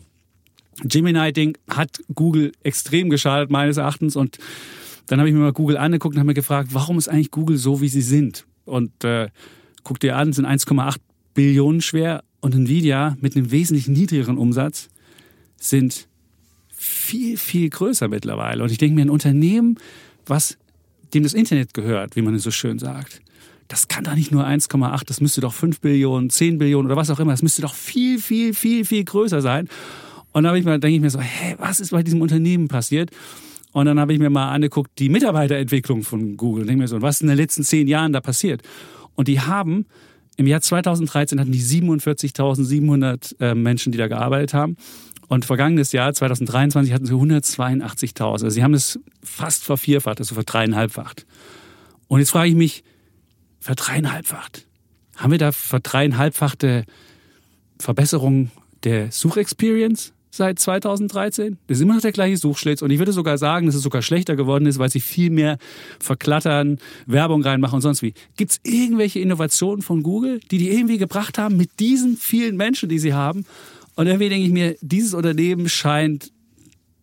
Gemini-Ding hat Google extrem geschadet, meines Erachtens. Und dann habe ich mir mal Google angeguckt und habe mir gefragt, warum ist eigentlich Google so, wie sie sind? Und äh, guck dir an, sind 1,8 Billionen schwer und Nvidia mit einem wesentlich niedrigeren Umsatz sind viel, viel größer mittlerweile. Und ich denke mir, ein Unternehmen, was dem das Internet gehört, wie man es so schön sagt, das kann doch nicht nur 1,8, das müsste doch 5 Billionen, 10 Billionen oder was auch immer, das müsste doch viel, viel, viel, viel größer sein. Und dann denke ich mir so, hä, was ist bei diesem Unternehmen passiert? Und dann habe ich mir mal angeguckt, die Mitarbeiterentwicklung von Google. Und denke mir so, was in den letzten zehn Jahren da passiert? Und die haben im Jahr 2013 hatten die 47.700 äh, Menschen, die da gearbeitet haben. Und vergangenes Jahr, 2023, hatten sie 182.000. Also sie haben es fast vervierfacht, also verdreieinhalbfacht. Und jetzt frage ich mich, verdreieinhalbfacht? Haben wir da verdreieinhalbfachte Verbesserung der Suchexperience? Seit 2013. Das ist immer noch der gleiche Suchschlitz. Und ich würde sogar sagen, dass es sogar schlechter geworden ist, weil sie viel mehr verklattern, Werbung reinmachen und sonst wie. Gibt es irgendwelche Innovationen von Google, die die irgendwie gebracht haben mit diesen vielen Menschen, die sie haben? Und irgendwie denke ich mir, dieses Unternehmen scheint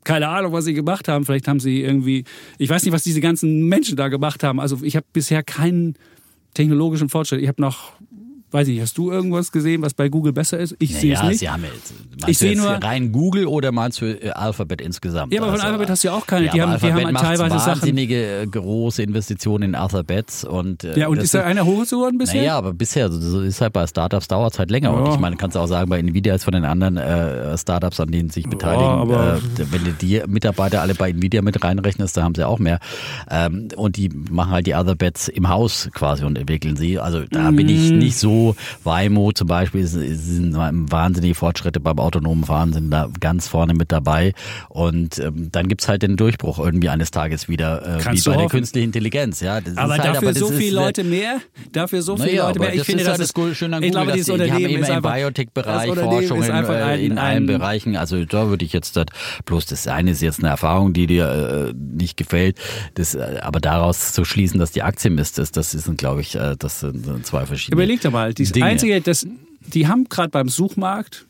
keine Ahnung, was sie gemacht haben. Vielleicht haben sie irgendwie, ich weiß nicht, was diese ganzen Menschen da gemacht haben. Also ich habe bisher keinen technologischen Fortschritt. Ich habe noch Weiß ich, hast du irgendwas gesehen, was bei Google besser ist? Ich naja, sehe es nicht. Sie haben jetzt, ich sehe nur rein Google oder meinst du äh, Alphabet insgesamt? Ja, aber von also, Alphabet hast du ja auch keine. Ja, die, haben, die haben teilweise wahnsinnige Sachen. Äh, große Investitionen in Alphabets und äh, ja und ist da einer hoch geworden bisher? Ja, aber bisher so ist halt bei Startups dauert es halt länger ja. und ich meine, kannst du auch sagen, bei Nvidia ist von den anderen äh, Startups, an denen sich beteiligen, ja, äh, wenn du die Mitarbeiter alle bei Nvidia mit reinrechnest, da haben sie auch mehr ähm, und die machen halt die Alphabets im Haus quasi und entwickeln sie. Also da mhm. bin ich nicht so Waymo zum Beispiel sind wahnsinnige Fortschritte beim autonomen Fahren, sind da ganz vorne mit dabei. Und ähm, dann gibt's halt den Durchbruch irgendwie eines Tages wieder, äh, wie bei der künstlichen Intelligenz. Ja, aber, halt, dafür aber so viele Leute mehr, dafür so viele Leute mehr. Ich finde, das, ist cool, schön an Google, glaube, dass die, die haben immer im Biotech-Bereich Forschung in, äh, in allen Bereichen. Also da würde ich jetzt, das, bloß das eine ist jetzt eine Erfahrung, die dir äh, nicht gefällt. Das, äh, aber daraus zu schließen, dass die Aktie Mist ist, das sind, glaube ich, äh, das sind zwei verschiedene. Überleg doch mal, halt. Das Dinge. Einzige, das, die haben gerade beim Suchmarkt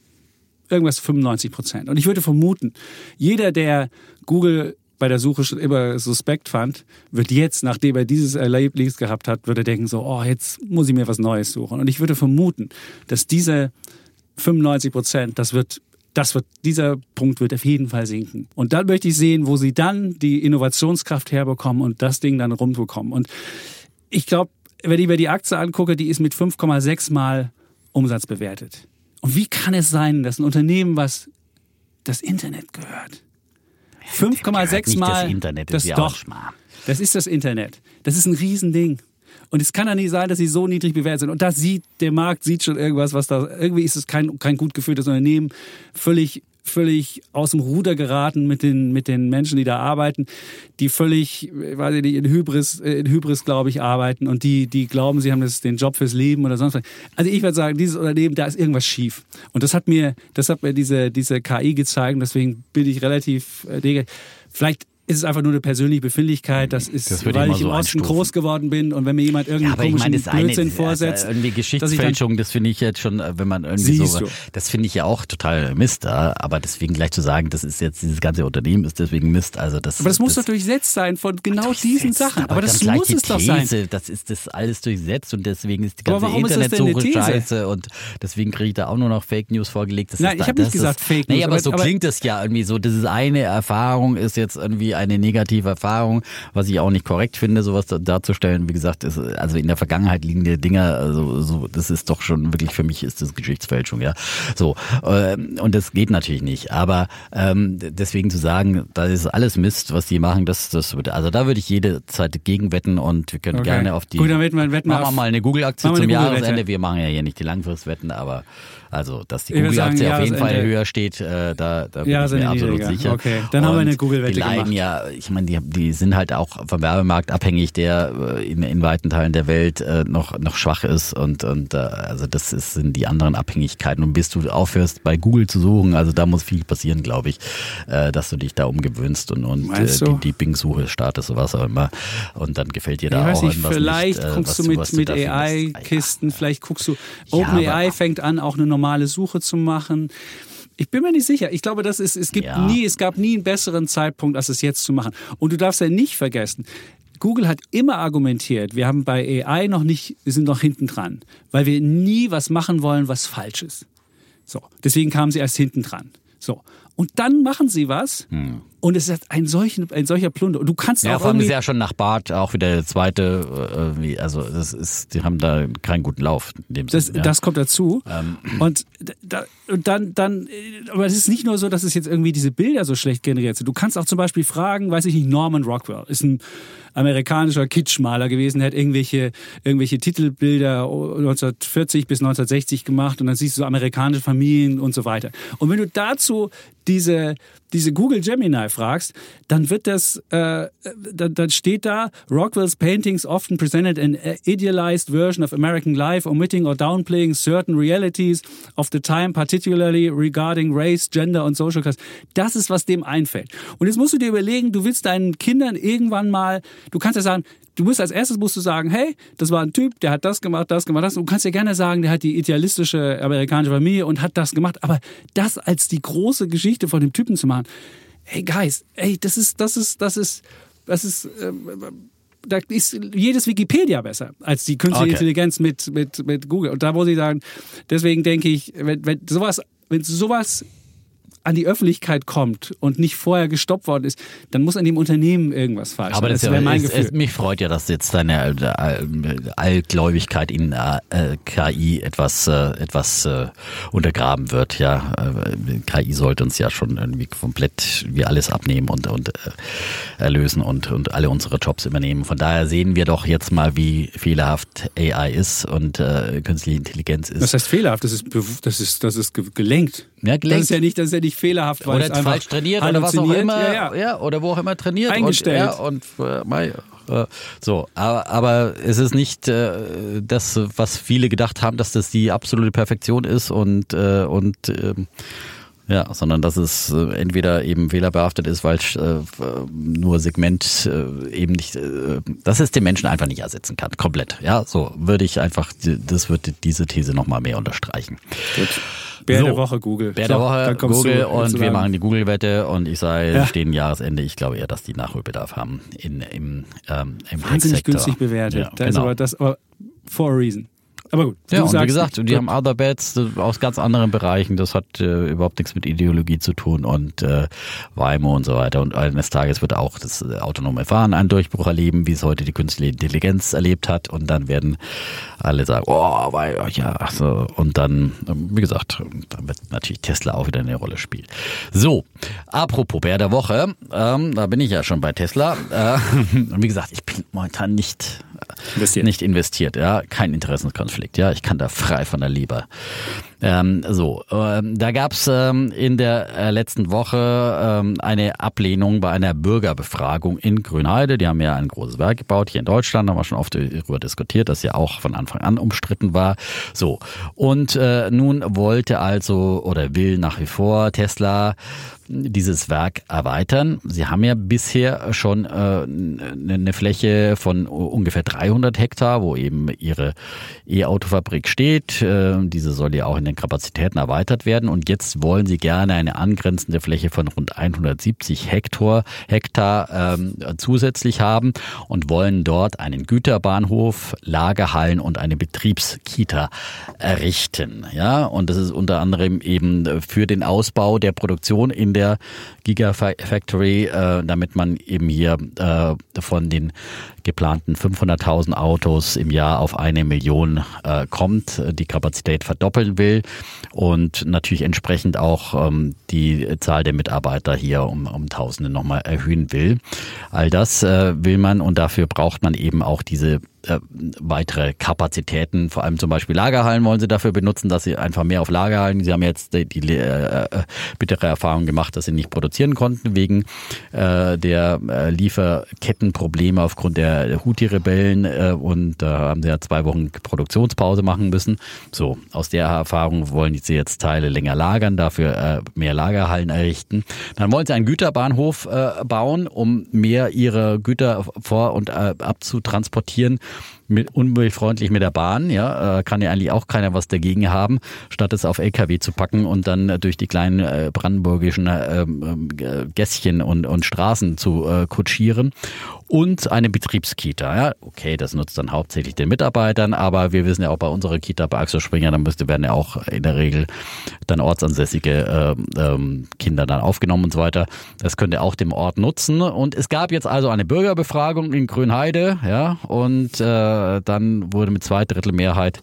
irgendwas 95 Prozent. Und ich würde vermuten, jeder, der Google bei der Suche schon immer suspekt fand, wird jetzt, nachdem er dieses Erlebnis gehabt hat, würde denken so, oh, jetzt muss ich mir was Neues suchen. Und ich würde vermuten, dass diese 95 Prozent, das wird das wird, dieser Punkt wird auf jeden Fall sinken. Und dann möchte ich sehen, wo sie dann die Innovationskraft herbekommen und das Ding dann rumbekommen. Und ich glaube, wenn ich mir die Aktie angucke, die ist mit 5,6 mal Umsatz bewertet. Und wie kann es sein, dass ein Unternehmen, was das Internet gehört, 5,6 mal das Internet das ist ja doch, das ist das Internet. Das ist ein Riesending. Und es kann ja nicht sein, dass sie so niedrig bewertet sind. Und da sieht, der Markt sieht schon irgendwas, was da, irgendwie ist es kein, kein gut geführtes Unternehmen, völlig, völlig aus dem Ruder geraten mit den, mit den Menschen, die da arbeiten, die völlig, weiß ich nicht, in Hybris, in Hybris, glaube ich, arbeiten und die, die glauben, sie haben das, den Job fürs Leben oder sonst was. Also ich würde sagen, dieses Unternehmen, da ist irgendwas schief. Und das hat mir, das hat mir diese, diese KI gezeigt und deswegen bin ich relativ, äh, vielleicht ist es einfach nur eine persönliche Befindlichkeit. Das ist, Das ich weil mal ich im so Osten groß geworden bin und wenn mir jemand Ja, irgendeinen aber ich komischen meine, das eine Blödsinn ist vorsetzt, also irgendwie ich Geschichtsfälschung, das finde ich jetzt schon, äh, wenn man irgendwie so, das finde ich ja auch total Mist, ja. aber deswegen gleich zu sagen, das ist jetzt dieses ganze Unternehmen ist deswegen Mist, also das. Aber das muss doch durchsetzt sein von genau diesen Sachen. Aber, das dann gleich muss es doch sein. Das ist das alles durchsetzt und deswegen ist die Aber ganze das eine Internetsuche scheiße und deswegen kriege ich da auch nur noch Fake News vorgelegt. Das Nein, ich hab nicht das gesagt Fake Nee, News, aber, aber- so aber- klingt es ja irgendwie so. Das ist eine Erfahrung, ist jetzt irgendwie eine negative Erfahrung, was ich auch nicht korrekt finde, sowas da- darzustellen. Wie gesagt, ist, also in der Vergangenheit liegende Dinge, also so, das ist doch schon wirklich für mich ist das Geschichtsfälschung, ja. So ähm, und das geht natürlich nicht. Aber ähm, deswegen zu sagen, da ist alles Mist, was die machen, das, das würde, also da würde ich jede Zeit gegenwetten und wir können Okay. gerne auf die. Gut, dann wetten wir- wetten machen wir mal eine Google-Aktie zum Google-Wette. Jahresende. Wir machen ja hier nicht die Langfristwetten, aber also dass die Google-Aktie auf jeden Fall höher steht, äh, da, da bin Ja, ich mir absolut sicher. Okay, dann haben wir eine Und Google-Wette Die leiden gemacht. Ja, ich meine, die, die sind halt auch vom Werbemarkt abhängig, der äh, in, in weiten Teilen der Welt äh, noch, noch schwach ist und, und äh, also das ist, sind die anderen Abhängigkeiten. Und bis du aufhörst, bei Google zu suchen, also da muss viel passieren, glaube ich, äh, dass du dich da umgewöhnst und, und äh, die, die Bing-Suche startest, sowas auch immer. Und dann gefällt dir Ich da weiß auch nicht, irgendwas vielleicht nicht, äh, guckst was du mit, was mit. AI-Kisten, vielleicht guckst du, Ja, OpenAI aber- fängt an, auch eine normale Suche zu machen. Ich bin mir nicht sicher. Ich glaube, das ist, es gibt Ja. nie, es gab nie einen besseren Zeitpunkt, als es jetzt zu machen. Und du darfst ja nicht vergessen, Google hat immer argumentiert, wir haben bei AI noch nicht, wir sind noch hinten dran, weil wir nie was machen wollen, was falsch ist. So, deswegen kamen sie erst hinten dran. So. Und dann machen sie was und es ist ein, solchen, ein solcher Plunder. Und du kannst. Ja, auch vor allem ist irgendwie... ja schon nach Bart auch wieder der zweite, äh, wie, also das ist, die haben da keinen guten Lauf. In dem Das, Sinne, ja. das kommt dazu. Ähm. Und, da, und dann, dann, aber es ist nicht nur so, dass es jetzt irgendwie diese Bilder so schlecht generiert sind. Du kannst auch zum Beispiel fragen, weiß ich nicht, Norman Rockwell ist ein amerikanischer Kitschmaler gewesen, hat irgendwelche, irgendwelche Titelbilder 1940 bis 1960 gemacht und dann siehst du so amerikanische Familien und so weiter. Und wenn du dazu diese, diese Google Gemini fragst, dann wird das, äh, dann, dann steht da, Rockwell's paintings often presented an idealized version of American life, omitting or downplaying certain realities of the time, particularly regarding race, gender und social class. Das ist, was dem einfällt. Und jetzt musst du dir überlegen, du willst deinen Kindern irgendwann mal, du kannst ja sagen, Du musst als erstes musst du sagen, hey, das war ein Typ, der hat das gemacht, das gemacht, das. Du kannst ja gerne sagen, der hat die idealistische amerikanische Familie und hat das gemacht. Aber das als die große Geschichte von dem Typen zu machen, hey Guys, ey, das ist, das ist, das ist, das ist, ähm, da ist jedes Wikipedia besser als die künstliche Okay. Intelligenz mit, mit, mit Google. Und da muss ich sagen, deswegen denke ich, wenn, wenn sowas, wenn sowas an die Öffentlichkeit kommt und nicht vorher gestoppt worden ist, dann muss an dem Unternehmen irgendwas falsch Aber sein. das, Das ist wäre ja, mein es, Gefühl. es, mich freut ja, dass jetzt deine äh, Allgläubigkeit in äh, KI etwas, äh, etwas äh, untergraben wird. Ja, äh, KI sollte uns ja schon irgendwie komplett wie alles abnehmen und, und äh, erlösen und, und alle unsere Jobs übernehmen. Von daher sehen wir doch jetzt mal, wie fehlerhaft AI ist und äh, künstliche Intelligenz ist. Das heißt fehlerhaft, das ist, das ist, das ist ge- gelenkt. Ja, gelenkt. Das ist ja nicht, das ist ja nicht fehlerhaft, weil es oder einfach falsch trainiert oder was auch immer. Ja, ja. oder wo auch immer trainiert. Eingestellt. Und, ja, und äh, mei, äh, so, aber, aber es ist nicht äh, das, was viele gedacht haben, dass das die absolute Perfektion ist und, äh, und ähm, ja, sondern dass es äh, entweder eben fehlerbehaftet ist, weil äh, nur Segment äh, eben nicht, äh, dass es den Menschen einfach nicht ersetzen kann, komplett. Ja, so würde ich einfach, das würde diese These nochmal mehr unterstreichen. Gut. Bär So. der Woche Google. Bär So, der Woche, Google du und wir machen die Google-Wette und ich sage, Ja. stehen Jahresende. Ich glaube eher, dass die Nachholbedarf haben in, im, ähm, im wahnsinnig günstig bewertet. Ja, da ist genau. aber das aber for a reason. Aber gut, Ja, und wie gesagt, nicht. die haben Other Bets aus ganz anderen Bereichen. Das hat äh, überhaupt nichts mit Ideologie zu tun und äh, Waymo und so weiter. Und eines Tages wird auch das äh, autonome Fahren einen Durchbruch erleben, wie es heute die künstliche Intelligenz erlebt hat. Und dann werden alle sagen, oh, weil, ja, so. Und dann, ähm, wie gesagt, dann wird natürlich Tesla auch wieder eine Rolle spielen. So, apropos Bär der Woche, ähm, da bin ich ja schon bei Tesla. Äh, und *laughs* wie gesagt, ich bin momentan nicht Investiert. nicht investiert, ja, kein Interessenskonflikt, ja, ich kann da frei von der Leber. Ähm, so, ähm, da gab's ähm, in der äh, letzten Woche ähm, eine Ablehnung bei einer Bürgerbefragung in Grünheide. Die haben ja ein großes Werk gebaut hier in Deutschland, haben wir schon oft darüber diskutiert, das ja auch von Anfang an umstritten war. So, und äh, nun wollte also oder will nach wie vor Tesla dieses Werk erweitern. Sie haben ja bisher schon äh, eine Fläche von ungefähr 300 Hektar, wo eben ihre E-Auto-Fabrik steht. Äh, diese soll ja auch in den Kapazitäten erweitert werden. Und jetzt wollen sie gerne eine angrenzende Fläche von rund 170 Hektar, Hektar ähm, zusätzlich haben und wollen dort einen Güterbahnhof, Lagerhallen und eine Betriebskita errichten. Ja, und das ist unter anderem eben für den Ausbau der Produktion in der Gigafactory, äh, damit man eben hier äh, von den geplanten 500.000 Autos im Jahr auf eine Million äh, kommt, die Kapazität verdoppeln will und natürlich entsprechend auch ähm, die Zahl der Mitarbeiter hier um, um Tausende nochmal erhöhen will. All das äh, will man und dafür braucht man eben auch diese äh, weitere Kapazitäten, vor allem zum Beispiel Lagerhallen wollen sie dafür benutzen, dass sie einfach mehr auf Lagerhallen, sie haben jetzt die, die äh, äh, bittere Erfahrung gemacht, dass sie nicht produzieren konnten wegen äh, der äh, Lieferkettenprobleme aufgrund der Houthi-Rebellen äh, und da haben sie ja zwei Wochen Produktionspause machen müssen. So, aus der Erfahrung wollen sie jetzt Teile länger lagern, dafür äh, mehr Lagerhallen errichten. Dann wollen sie einen Güterbahnhof äh, bauen, um mehr ihre Güter vor- und äh, abzutransportieren mit umweltfreundlich mit der Bahn, ja, äh, kann ja eigentlich auch keiner was dagegen haben, statt es auf LKW zu packen und dann äh, durch die kleinen äh, brandenburgischen äh, ähm, äh, Gässchen und, und Straßen zu kutschieren. Und eine Betriebskita, ja, okay, das nutzt dann hauptsächlich den Mitarbeitern, aber wir wissen ja auch bei unserer Kita bei Axel Springer, dann müsste werden ja auch in der Regel dann ortsansässige äh, ähm, Kinder dann aufgenommen und so weiter. Das könnte auch dem Ort nutzen. Und es gab jetzt also eine Bürgerbefragung in Grünheide, ja, und äh, dann wurde mit zwei Drittel Mehrheit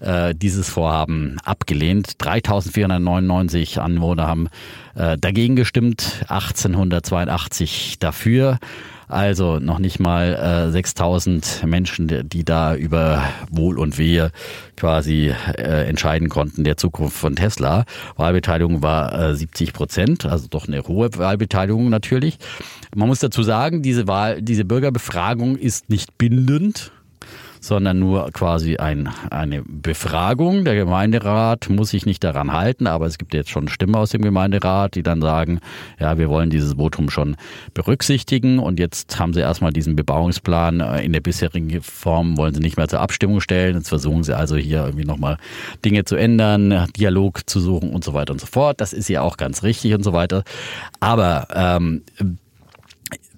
äh, dieses Vorhaben abgelehnt. 3499 Anwohner haben äh, dagegen gestimmt, 1882 dafür. Also noch nicht mal äh, 6000 Menschen, die- da über Wohl und Wehe quasi äh, entscheiden konnten der Zukunft von Tesla. Wahlbeteiligung war äh, 70 Prozent, also doch eine hohe Wahlbeteiligung natürlich. Man muss dazu sagen, diese Wahl, diese Bürgerbefragung ist nicht bindend sondern nur quasi ein, eine Befragung. Der Gemeinderat muss sich nicht daran halten, aber es gibt jetzt schon Stimmen aus dem Gemeinderat, die dann sagen, ja, wir wollen dieses Votum schon berücksichtigen und jetzt haben sie erstmal diesen Bebauungsplan äh, in der bisherigen Form, wollen sie nicht mehr zur Abstimmung stellen. Jetzt versuchen sie also hier irgendwie nochmal Dinge zu ändern, Dialog zu suchen und so weiter und so fort. Das ist ja auch ganz richtig und so weiter. Aber ähm,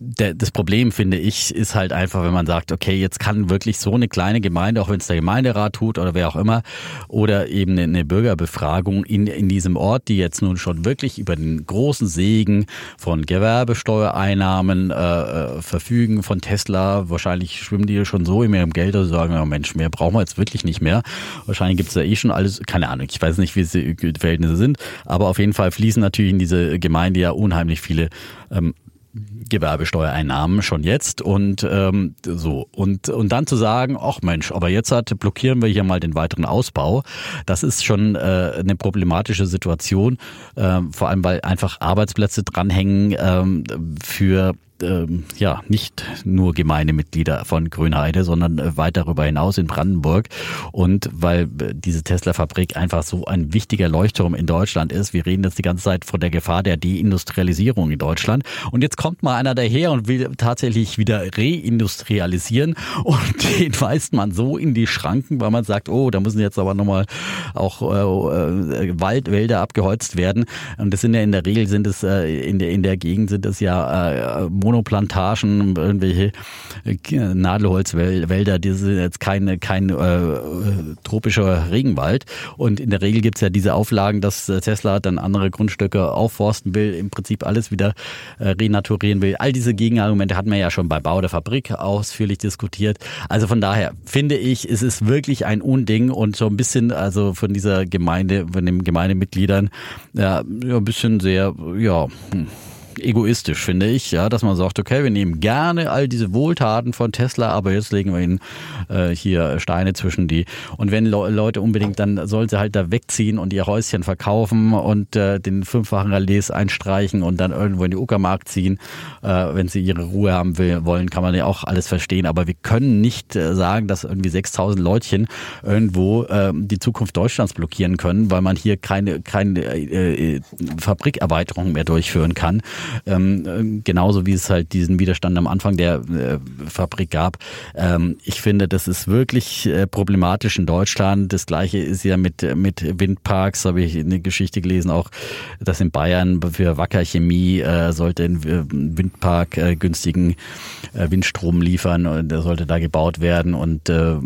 das Problem, finde ich, ist halt einfach, wenn man sagt, okay, jetzt kann wirklich so eine kleine Gemeinde, auch wenn es der Gemeinderat tut oder wer auch immer, oder eben eine, Bürgerbefragung in, in diesem Ort, die jetzt nun schon wirklich über den großen Segen von Gewerbesteuereinnahmen äh, äh, verfügen, von Tesla, wahrscheinlich schwimmen die schon so in ihrem Geld, sie sagen, ja Mensch, mehr brauchen wir jetzt wirklich nicht mehr. Wahrscheinlich gibt es da eh schon alles, keine Ahnung, ich weiß nicht, wie die Verhältnisse sind, aber auf jeden Fall fließen natürlich in diese Gemeinde ja unheimlich viele ähm, Gewerbesteuereinnahmen schon jetzt. Und ähm, so. Und und dann zu sagen, ach Mensch, aber jetzt hat blockieren wir hier mal den weiteren Ausbau, das ist schon äh, eine problematische Situation, äh, vor allem weil einfach Arbeitsplätze dranhängen ähm, für ähm, ja nicht nur Gemeindemitglieder von Grünheide, sondern äh, weit darüber hinaus in Brandenburg. Und weil äh, diese Tesla-Fabrik einfach so ein wichtiger Leuchtturm in Deutschland ist, wir reden jetzt die ganze Zeit von der Gefahr der Deindustrialisierung in Deutschland. Und jetzt kommt mal einer daher und will tatsächlich wieder reindustrialisieren *laughs* und den weist man so in die Schranken, weil man sagt, oh, da müssen jetzt aber nochmal auch äh, äh, Waldwälder abgeholzt werden. Und das sind ja in der Regel sind es äh, in der in der Gegend sind es ja äh, Monoplantagen, irgendwelche äh, Nadelholzwälder, die sind jetzt keine kein äh, tropischer Regenwald. Und in der Regel gibt's ja diese Auflagen, dass Tesla dann andere Grundstücke aufforsten will, im Prinzip alles wieder äh, renaturieren will. All diese Gegenargumente hatten wir ja schon bei Bau der Fabrik ausführlich diskutiert. Also von daher finde ich, es ist wirklich ein Unding und so ein bisschen also von dieser Gemeinde, von den Gemeindemitgliedern, ja, ein bisschen sehr, ja, hm egoistisch, finde ich, ja, dass man sagt, okay, wir nehmen gerne all diese Wohltaten von Tesla, aber jetzt legen wir ihnen äh, hier Steine zwischen die. Und wenn Le Leute unbedingt, dann sollen sie halt da wegziehen und ihr Häuschen verkaufen und äh, den fünffachen Relais einstreichen und dann irgendwo in die Uckermark ziehen. Äh, wenn sie ihre Ruhe haben will, wollen, kann man ja auch alles verstehen. Aber wir können nicht äh, sagen, dass irgendwie 6000 Leutchen irgendwo äh, die Zukunft Deutschlands blockieren können, weil man hier keine, keine äh, äh Fabrikerweiterung mehr durchführen kann. Ähm, genauso wie es halt diesen Widerstand am Anfang der äh, Fabrik gab. Ähm, ich finde, das ist wirklich äh, problematisch in Deutschland. Das gleiche ist ja mit, mit Windparks, habe ich eine Geschichte gelesen, auch dass in Bayern für Wacker Chemie äh, sollte ein Windpark äh, günstigen äh, Windstrom liefern und der sollte da gebaut werden und äh,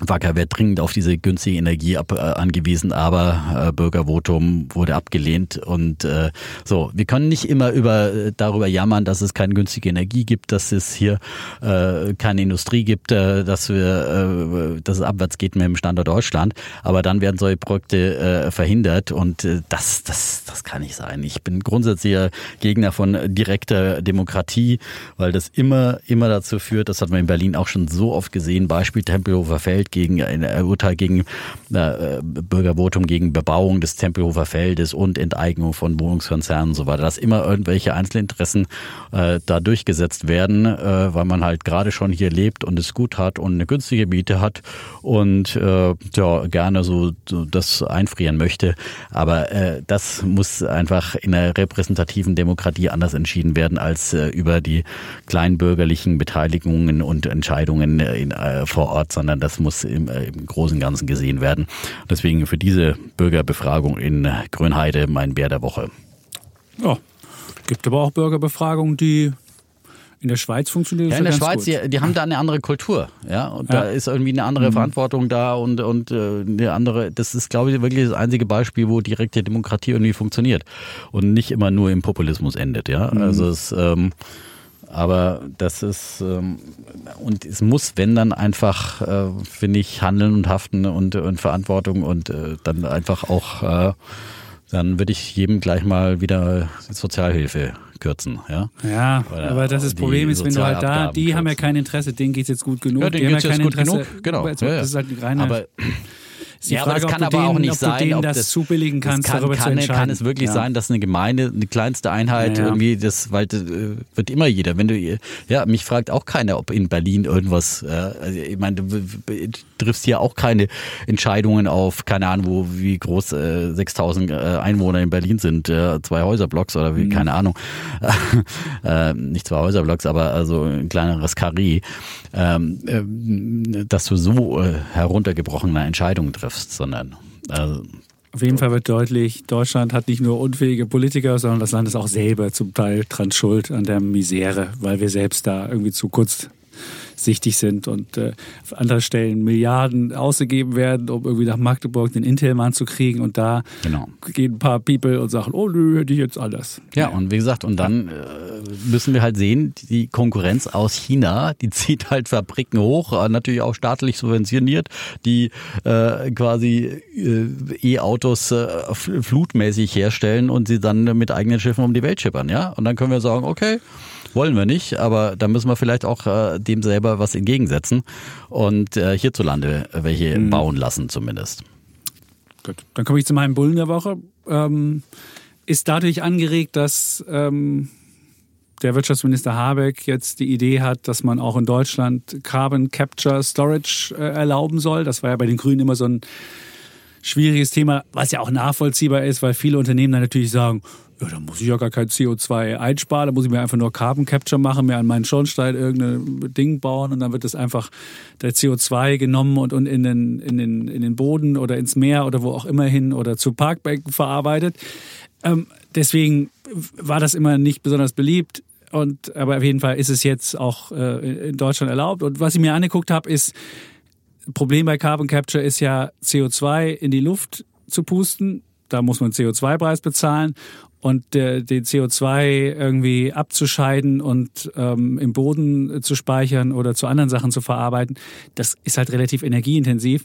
Wacker wird dringend auf diese günstige Energie ab, äh, angewiesen, aber äh, Bürgervotum wurde abgelehnt und äh, so. Wir können nicht immer über äh, darüber jammern, dass es keine günstige Energie gibt, dass es hier äh, keine Industrie gibt, äh, dass wir, äh, dass es abwärts geht mit dem Standort Deutschland. Aber dann werden solche Projekte äh, verhindert und äh, das, das, das kann nicht sein. Ich bin grundsätzlicher Gegner von direkter Demokratie, weil das immer, immer dazu führt. Das hat man in Berlin auch schon so oft gesehen. Beispiel Tempelhofer Feld Feld gegen ein Urteil gegen äh, Bürgervotum gegen Bebauung des Tempelhofer Feldes und Enteignung von Wohnungskonzernen und so weiter, dass immer irgendwelche Einzelinteressen äh, da durchgesetzt werden, äh, weil man halt gerade schon hier lebt und es gut hat und eine günstige Miete hat und äh, ja, gerne so, so das einfrieren möchte. Aber äh, das muss einfach in einer repräsentativen Demokratie anders entschieden werden als äh, über die kleinbürgerlichen Beteiligungen und Entscheidungen in, äh, vor Ort, sondern das muss muss im, äh, im Großen und Ganzen gesehen werden. Deswegen für diese Bürgerbefragung in Grünheide mein Bär der Woche. Ja, gibt aber auch Bürgerbefragungen, die in der Schweiz funktioniert ja, in der Schweiz, die, die, haben da eine andere Kultur, ja, und ja. da ist irgendwie eine andere mhm. Verantwortung da und und äh, eine andere. Das ist, glaube ich, wirklich das einzige Beispiel, wo direkte Demokratie irgendwie funktioniert und nicht immer nur im Populismus endet, ja. Mhm. Also es ähm, aber das ist, ähm, und es muss, wenn dann einfach, äh, finde ich, handeln und haften und, und Verantwortung und äh, dann einfach auch, äh, dann würde ich jedem gleich mal wieder Sozialhilfe kürzen. Ja, ja aber das, das Problem ist, wenn du halt da, die kürzen. haben ja kein Interesse, denen geht es jetzt gut genug. Ja, denen geht es ja jetzt gut Interesse, genug, genau. Das ist halt reine aber ja, Frage, aber das kann aber denen, auch nicht sein, ob das, das zubilligen kannst, kann, darüber kann, zu kann es wirklich ja. sein, dass eine Gemeinde, eine kleinste Einheit ja, ja. irgendwie, das, weil das, äh, wird immer jeder. Wenn du, ja, mich fragt auch keiner, ob in Berlin irgendwas, äh, also ich meine, du triffst hier auch keine Entscheidungen auf, keine Ahnung, wo, wie groß äh, 6000 äh, Einwohner in Berlin sind, äh, zwei Häuserblocks oder wie, mhm. keine Ahnung, *laughs* äh, nicht zwei Häuserblocks, aber also ein kleineres Karree, ähm, äh, dass du so äh, heruntergebrochene Entscheidungen triffst triffst, sondern. Also, auf jeden Fall wird deutlich, Deutschland hat nicht nur unfähige Politiker, sondern das Land ist auch selber zum Teil dran schuld an der Misere, weil wir selbst da irgendwie zu kurz sichtig sind und äh, auf anderen Stellen Milliarden ausgegeben werden, um irgendwie nach Magdeburg den Intel-Mann zu kriegen und da genau. gehen ein paar People und sagen, oh nö, hätte ich jetzt alles. Ja, ja, und wie gesagt, und dann äh, müssen wir halt sehen, die Konkurrenz aus China, die *laughs* zieht halt Fabriken hoch, äh, natürlich auch staatlich subventioniert, die äh, quasi äh, E-Autos äh, flutmäßig herstellen und sie dann mit eigenen Schiffen um die Welt schippern, ja? Und dann können wir sagen, okay, wollen wir nicht, aber da müssen wir vielleicht auch äh, dem selber was entgegensetzen und äh, hierzulande welche mhm. bauen lassen zumindest. Gut, dann komme ich zu meinem Bullen der Woche. Ähm, ist dadurch angeregt, dass ähm, der Wirtschaftsminister Habeck jetzt die Idee hat, dass man auch in Deutschland Carbon Capture Storage äh, erlauben soll. Das war ja bei den Grünen immer so ein schwieriges Thema, was ja auch nachvollziehbar ist, weil viele Unternehmen dann natürlich sagen, ja, da muss ich ja gar kein CO2 einsparen, da muss ich mir einfach nur Carbon Capture machen, mir an meinen Schornstein irgendein Ding bauen und dann wird das einfach der CO2 genommen und, und in, den, in, den, in den Boden oder ins Meer oder wo auch immer hin oder zu Parkbänken verarbeitet. Ähm, deswegen war das immer nicht besonders beliebt. Und, aber auf jeden Fall ist es jetzt auch äh, in Deutschland erlaubt. Und was ich mir angeguckt habe, ist, Problem bei Carbon Capture ist ja, CO2 in die Luft zu pusten. Da muss man CO2-Preis bezahlen und äh, den CO2 irgendwie abzuscheiden und ähm, im Boden zu speichern oder zu anderen Sachen zu verarbeiten, das ist halt relativ energieintensiv.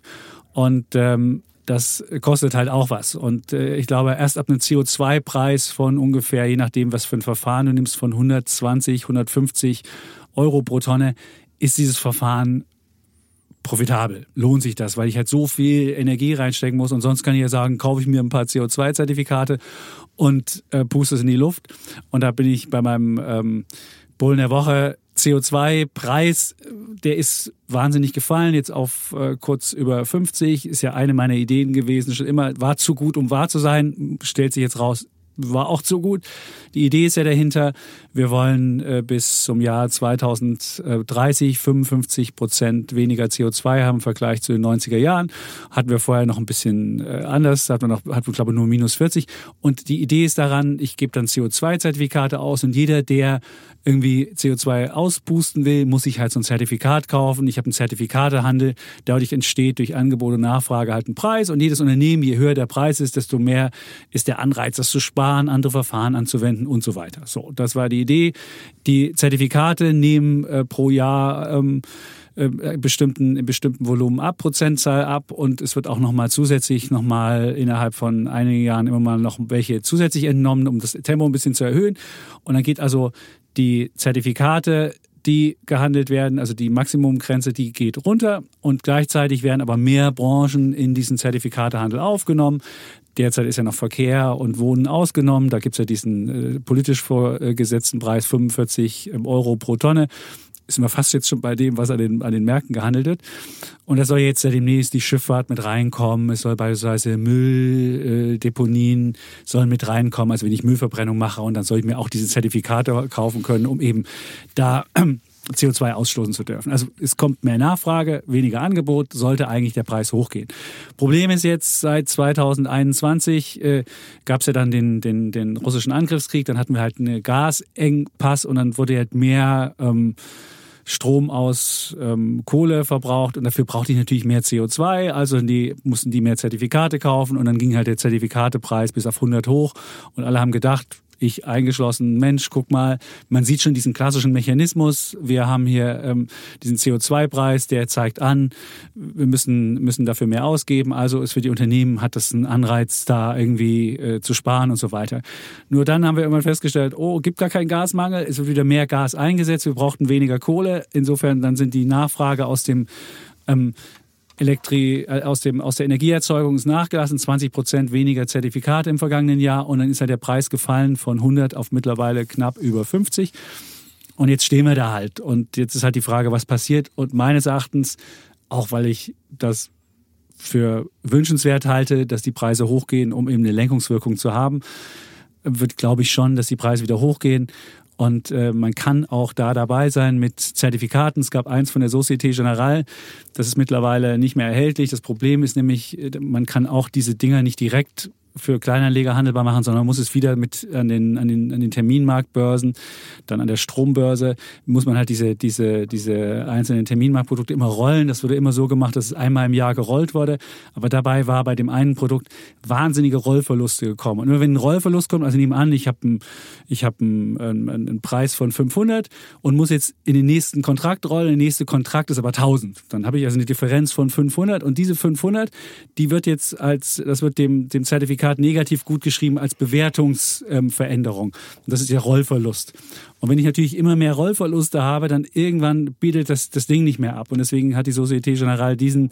Und ähm, das kostet halt auch was. Und äh, ich glaube, erst ab einem CO2-Preis von ungefähr, je nachdem, was für ein Verfahren du nimmst, von 120, 150 Euro pro Tonne, ist dieses Verfahren profitabel. Lohnt sich das, weil ich halt so viel Energie reinstecken muss und sonst kann ich ja sagen, kaufe ich mir ein paar CO2-Zertifikate und äh, puste es in die Luft. Und da bin ich bei meinem ähm, Bullen der Woche. CO2-Preis, der ist wahnsinnig gefallen, jetzt auf äh, kurz über 50, ist ja eine meiner Ideen gewesen, schon immer, war zu gut, um wahr zu sein, stellt sich jetzt raus, war auch zu gut. Die Idee ist ja dahinter, wir wollen äh, bis zum Jahr 2030 55 Prozent weniger CO2 haben im Vergleich zu den 90er Jahren. Hatten wir vorher noch ein bisschen äh, anders, hatten wir noch, hatten wir glaube ich nur minus 40. Und die Idee ist daran, ich gebe dann CO2-Zertifikate aus und jeder, der irgendwie CO2 auspusten will, muss ich halt so ein Zertifikat kaufen. Ich habe einen Zertifikatehandel. Dadurch entsteht durch Angebot und Nachfrage halt ein Preis. Und jedes Unternehmen, je höher der Preis ist, desto mehr ist der Anreiz, das zu sparen, andere Verfahren anzuwenden und so weiter. So, das war die Idee. Die Zertifikate nehmen äh, pro Jahr ähm, äh, bestimmten, in bestimmten Volumen ab, Prozentzahl ab und es wird auch nochmal zusätzlich nochmal innerhalb von einigen Jahren immer mal noch welche zusätzlich entnommen, um das Tempo ein bisschen zu erhöhen. Und dann geht also die Zertifikate, die gehandelt werden, also die Maximumgrenze, die geht runter und gleichzeitig werden aber mehr Branchen in diesen Zertifikatehandel aufgenommen. Derzeit ist ja noch Verkehr und Wohnen ausgenommen. Da gibt es ja diesen äh, politisch vorgesetzten Preis 45 Euro pro Tonne sind wir fast jetzt schon bei dem, was an den, an den Märkten gehandelt wird. Und da soll jetzt ja demnächst die Schifffahrt mit reinkommen. Es soll beispielsweise Mülldeponien sollen mit reinkommen. Also wenn ich Müllverbrennung mache und dann soll ich mir auch diese Zertifikate kaufen können, um eben da CO2 ausstoßen zu dürfen. Also es kommt mehr Nachfrage, weniger Angebot, sollte eigentlich der Preis hochgehen. Problem ist jetzt, seit 2021 äh, gab es ja dann den, den, den russischen Angriffskrieg, dann hatten wir halt einen Gasengpass und dann wurde halt mehr ähm, Strom aus ähm, Kohle verbraucht und dafür brauchte ich natürlich mehr CO2, also die, mussten die mehr Zertifikate kaufen und dann ging halt der Zertifikatepreis bis auf 100 hoch und alle haben gedacht, ich eingeschlossen, Mensch, guck mal, man sieht schon diesen klassischen Mechanismus. Wir haben hier ähm, diesen CO2-Preis, der zeigt an, wir müssen, müssen dafür mehr ausgeben. Also ist für die Unternehmen, hat das einen Anreiz, da irgendwie äh, zu sparen und so weiter. Nur dann haben wir irgendwann festgestellt, oh, gibt gar keinen Gasmangel, es wird wieder mehr Gas eingesetzt, wir brauchten weniger Kohle. Insofern dann sind die Nachfrage aus dem ähm, Elektri äh, aus, dem, aus der Energieerzeugung ist nachgelassen, 20 Prozent weniger Zertifikate im vergangenen Jahr und dann ist halt der Preis gefallen von 100 auf mittlerweile knapp über 50. Und jetzt stehen wir da halt. Und jetzt ist halt die Frage, was passiert. Und meines Erachtens, auch weil ich das für wünschenswert halte, dass die Preise hochgehen, um eben eine Lenkungswirkung zu haben, wird, glaube ich, schon, dass die Preise wieder hochgehen. Und äh, man kann auch da dabei sein mit Zertifikaten. Es gab eins von der Societe Generale, das ist mittlerweile nicht mehr erhältlich. Das Problem ist nämlich, äh, man kann auch diese Dinger nicht direkt für Kleinanleger handelbar machen, sondern muss es wieder mit an den, an den, an den Terminmarktbörsen, dann an der Strombörse, muss man halt diese, diese, diese einzelnen Terminmarktprodukte immer rollen. Das wurde immer so gemacht, dass es einmal im Jahr gerollt wurde. Aber dabei war bei dem einen Produkt wahnsinnige Rollverluste gekommen. Und immer wenn ein Rollverlust kommt, also nehmen an, ich habe einen, ich hab einen, einen Preis von 500 und muss jetzt in den nächsten Kontrakt rollen. Der nächste Kontrakt ist aber 1000. Dann habe ich also eine Differenz von 500 und diese 500, die wird jetzt als, das wird dem, dem Zertifikat Zertifikat negativ gut geschrieben als Bewertungsveränderung. Ähm, das ist ja Rollverlust. Und wenn ich natürlich immer mehr Rollverluste habe, dann irgendwann bietet das, das Ding nicht mehr ab. Und deswegen hat die Societe Generale diesen,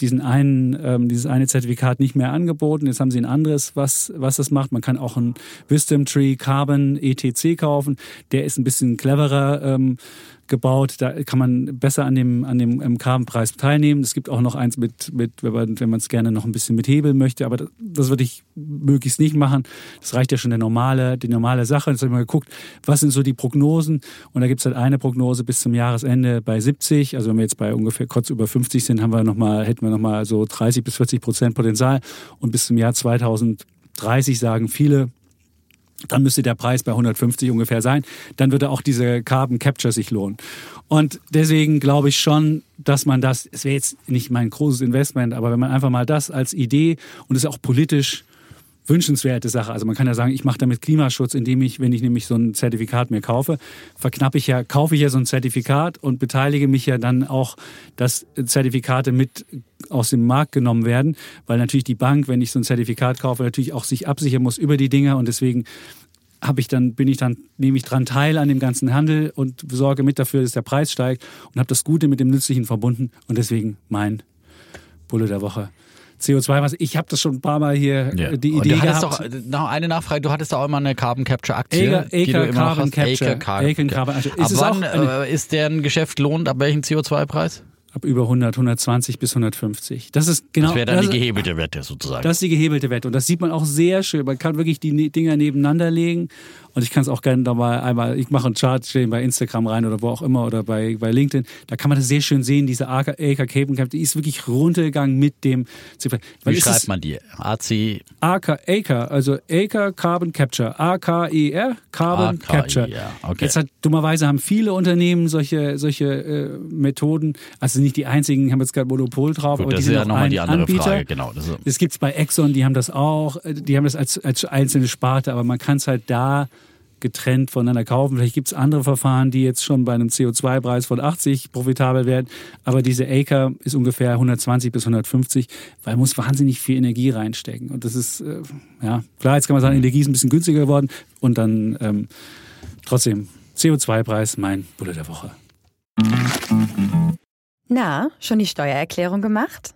diesen einen, ähm, dieses eine Zertifikat nicht mehr angeboten. Jetzt haben sie ein anderes, was, was das macht. Man kann auch ein Wisdom Tree Carbon ETC kaufen. Der ist ein bisschen cleverer. Ähm, gebaut. Da kann man besser an dem, an dem ähm, Carbonpreis teilnehmen. Es gibt auch noch eins mit, mit wenn man es gerne noch ein bisschen mit hebeln möchte, aber das, das würde ich möglichst nicht machen. Das reicht ja schon der normale, die normale Sache. Jetzt habe ich mal geguckt, was sind so die Prognosen? Und da gibt es halt eine Prognose bis zum Jahresende bei 70. Also wenn wir jetzt bei ungefähr kurz über 50 sind, haben wir noch mal, hätten wir nochmal so 30 bis 40 Prozent Potenzial. Und bis zum Jahr 2030 sagen viele, dann müsste der Preis bei 150 ungefähr sein. Dann würde auch diese Carbon Capture sich lohnen. Und deswegen glaube ich schon, dass man das, es wäre jetzt nicht mein großes Investment, aber wenn man einfach mal das als Idee und es auch politisch wünschenswerte Sache. Also man kann ja sagen, ich mache damit Klimaschutz, indem ich, wenn ich nämlich so ein Zertifikat mir kaufe, verknappe ich ja, kaufe ich ja so ein Zertifikat und beteilige mich ja dann auch, dass Zertifikate mit aus dem Markt genommen werden, weil natürlich die Bank, wenn ich so ein Zertifikat kaufe, natürlich auch sich absichern muss über die Dinge und deswegen habe ich dann, bin ich dann, nehme ich dran teil an dem ganzen Handel und sorge mit dafür, dass der Preis steigt und habe das Gute mit dem Nützlichen verbunden und deswegen mein Bulle der Woche. CO2, was ich habe das schon ein paar Mal hier ja. die Idee gehabt. Doch, noch eine Nachfrage, du hattest doch immer eine Carbon Capture Aktie, Acre, Carbon Capture. Acre Carbon, Carbon also ist Ab wann eine, äh, ist deren Geschäft lohnt, ab welchem CO2-Preis? ab über 100, 120 bis 150. Das ist genau. Das wäre dann das, die gehebelte Wette sozusagen. Das ist die gehebelte Wette und das sieht man auch sehr schön. Man kann wirklich die Dinger nebeneinander legen und ich kann es auch gerne da mal einmal, ich mache einen Chart, stellen bei Instagram rein oder wo auch immer oder bei, bei LinkedIn. Da kann man das sehr schön sehen, diese AK Cable Cap, die ist wirklich runtergegangen mit dem Wie schreibt man die? AC? AK, Acre, also Acre Carbon Capture. A-K-E-R, Carbon e Capture. Okay. Jetzt hat, dummerweise haben viele Unternehmen solche, solche äh, Methoden, also nicht die einzigen, haben jetzt gerade Monopol drauf, Gut, aber das die ist ja nochmal die andere Anbieter. Frage, genau. Das, das gibt es bei Exxon, die haben das auch, die haben das als, als einzelne Sparte, aber man kann es halt da getrennt voneinander kaufen. Vielleicht gibt es andere Verfahren, die jetzt schon bei einem CO2-Preis von 80 profitabel werden. Aber diese Acre ist ungefähr 120 bis 150, weil muss wahnsinnig viel Energie reinstecken. Und das ist, äh, ja, klar, jetzt kann man sagen, Energie ist ein bisschen günstiger geworden. Und dann ähm, trotzdem CO2-Preis, mein Bulle der Woche. Na, schon die Steuererklärung gemacht?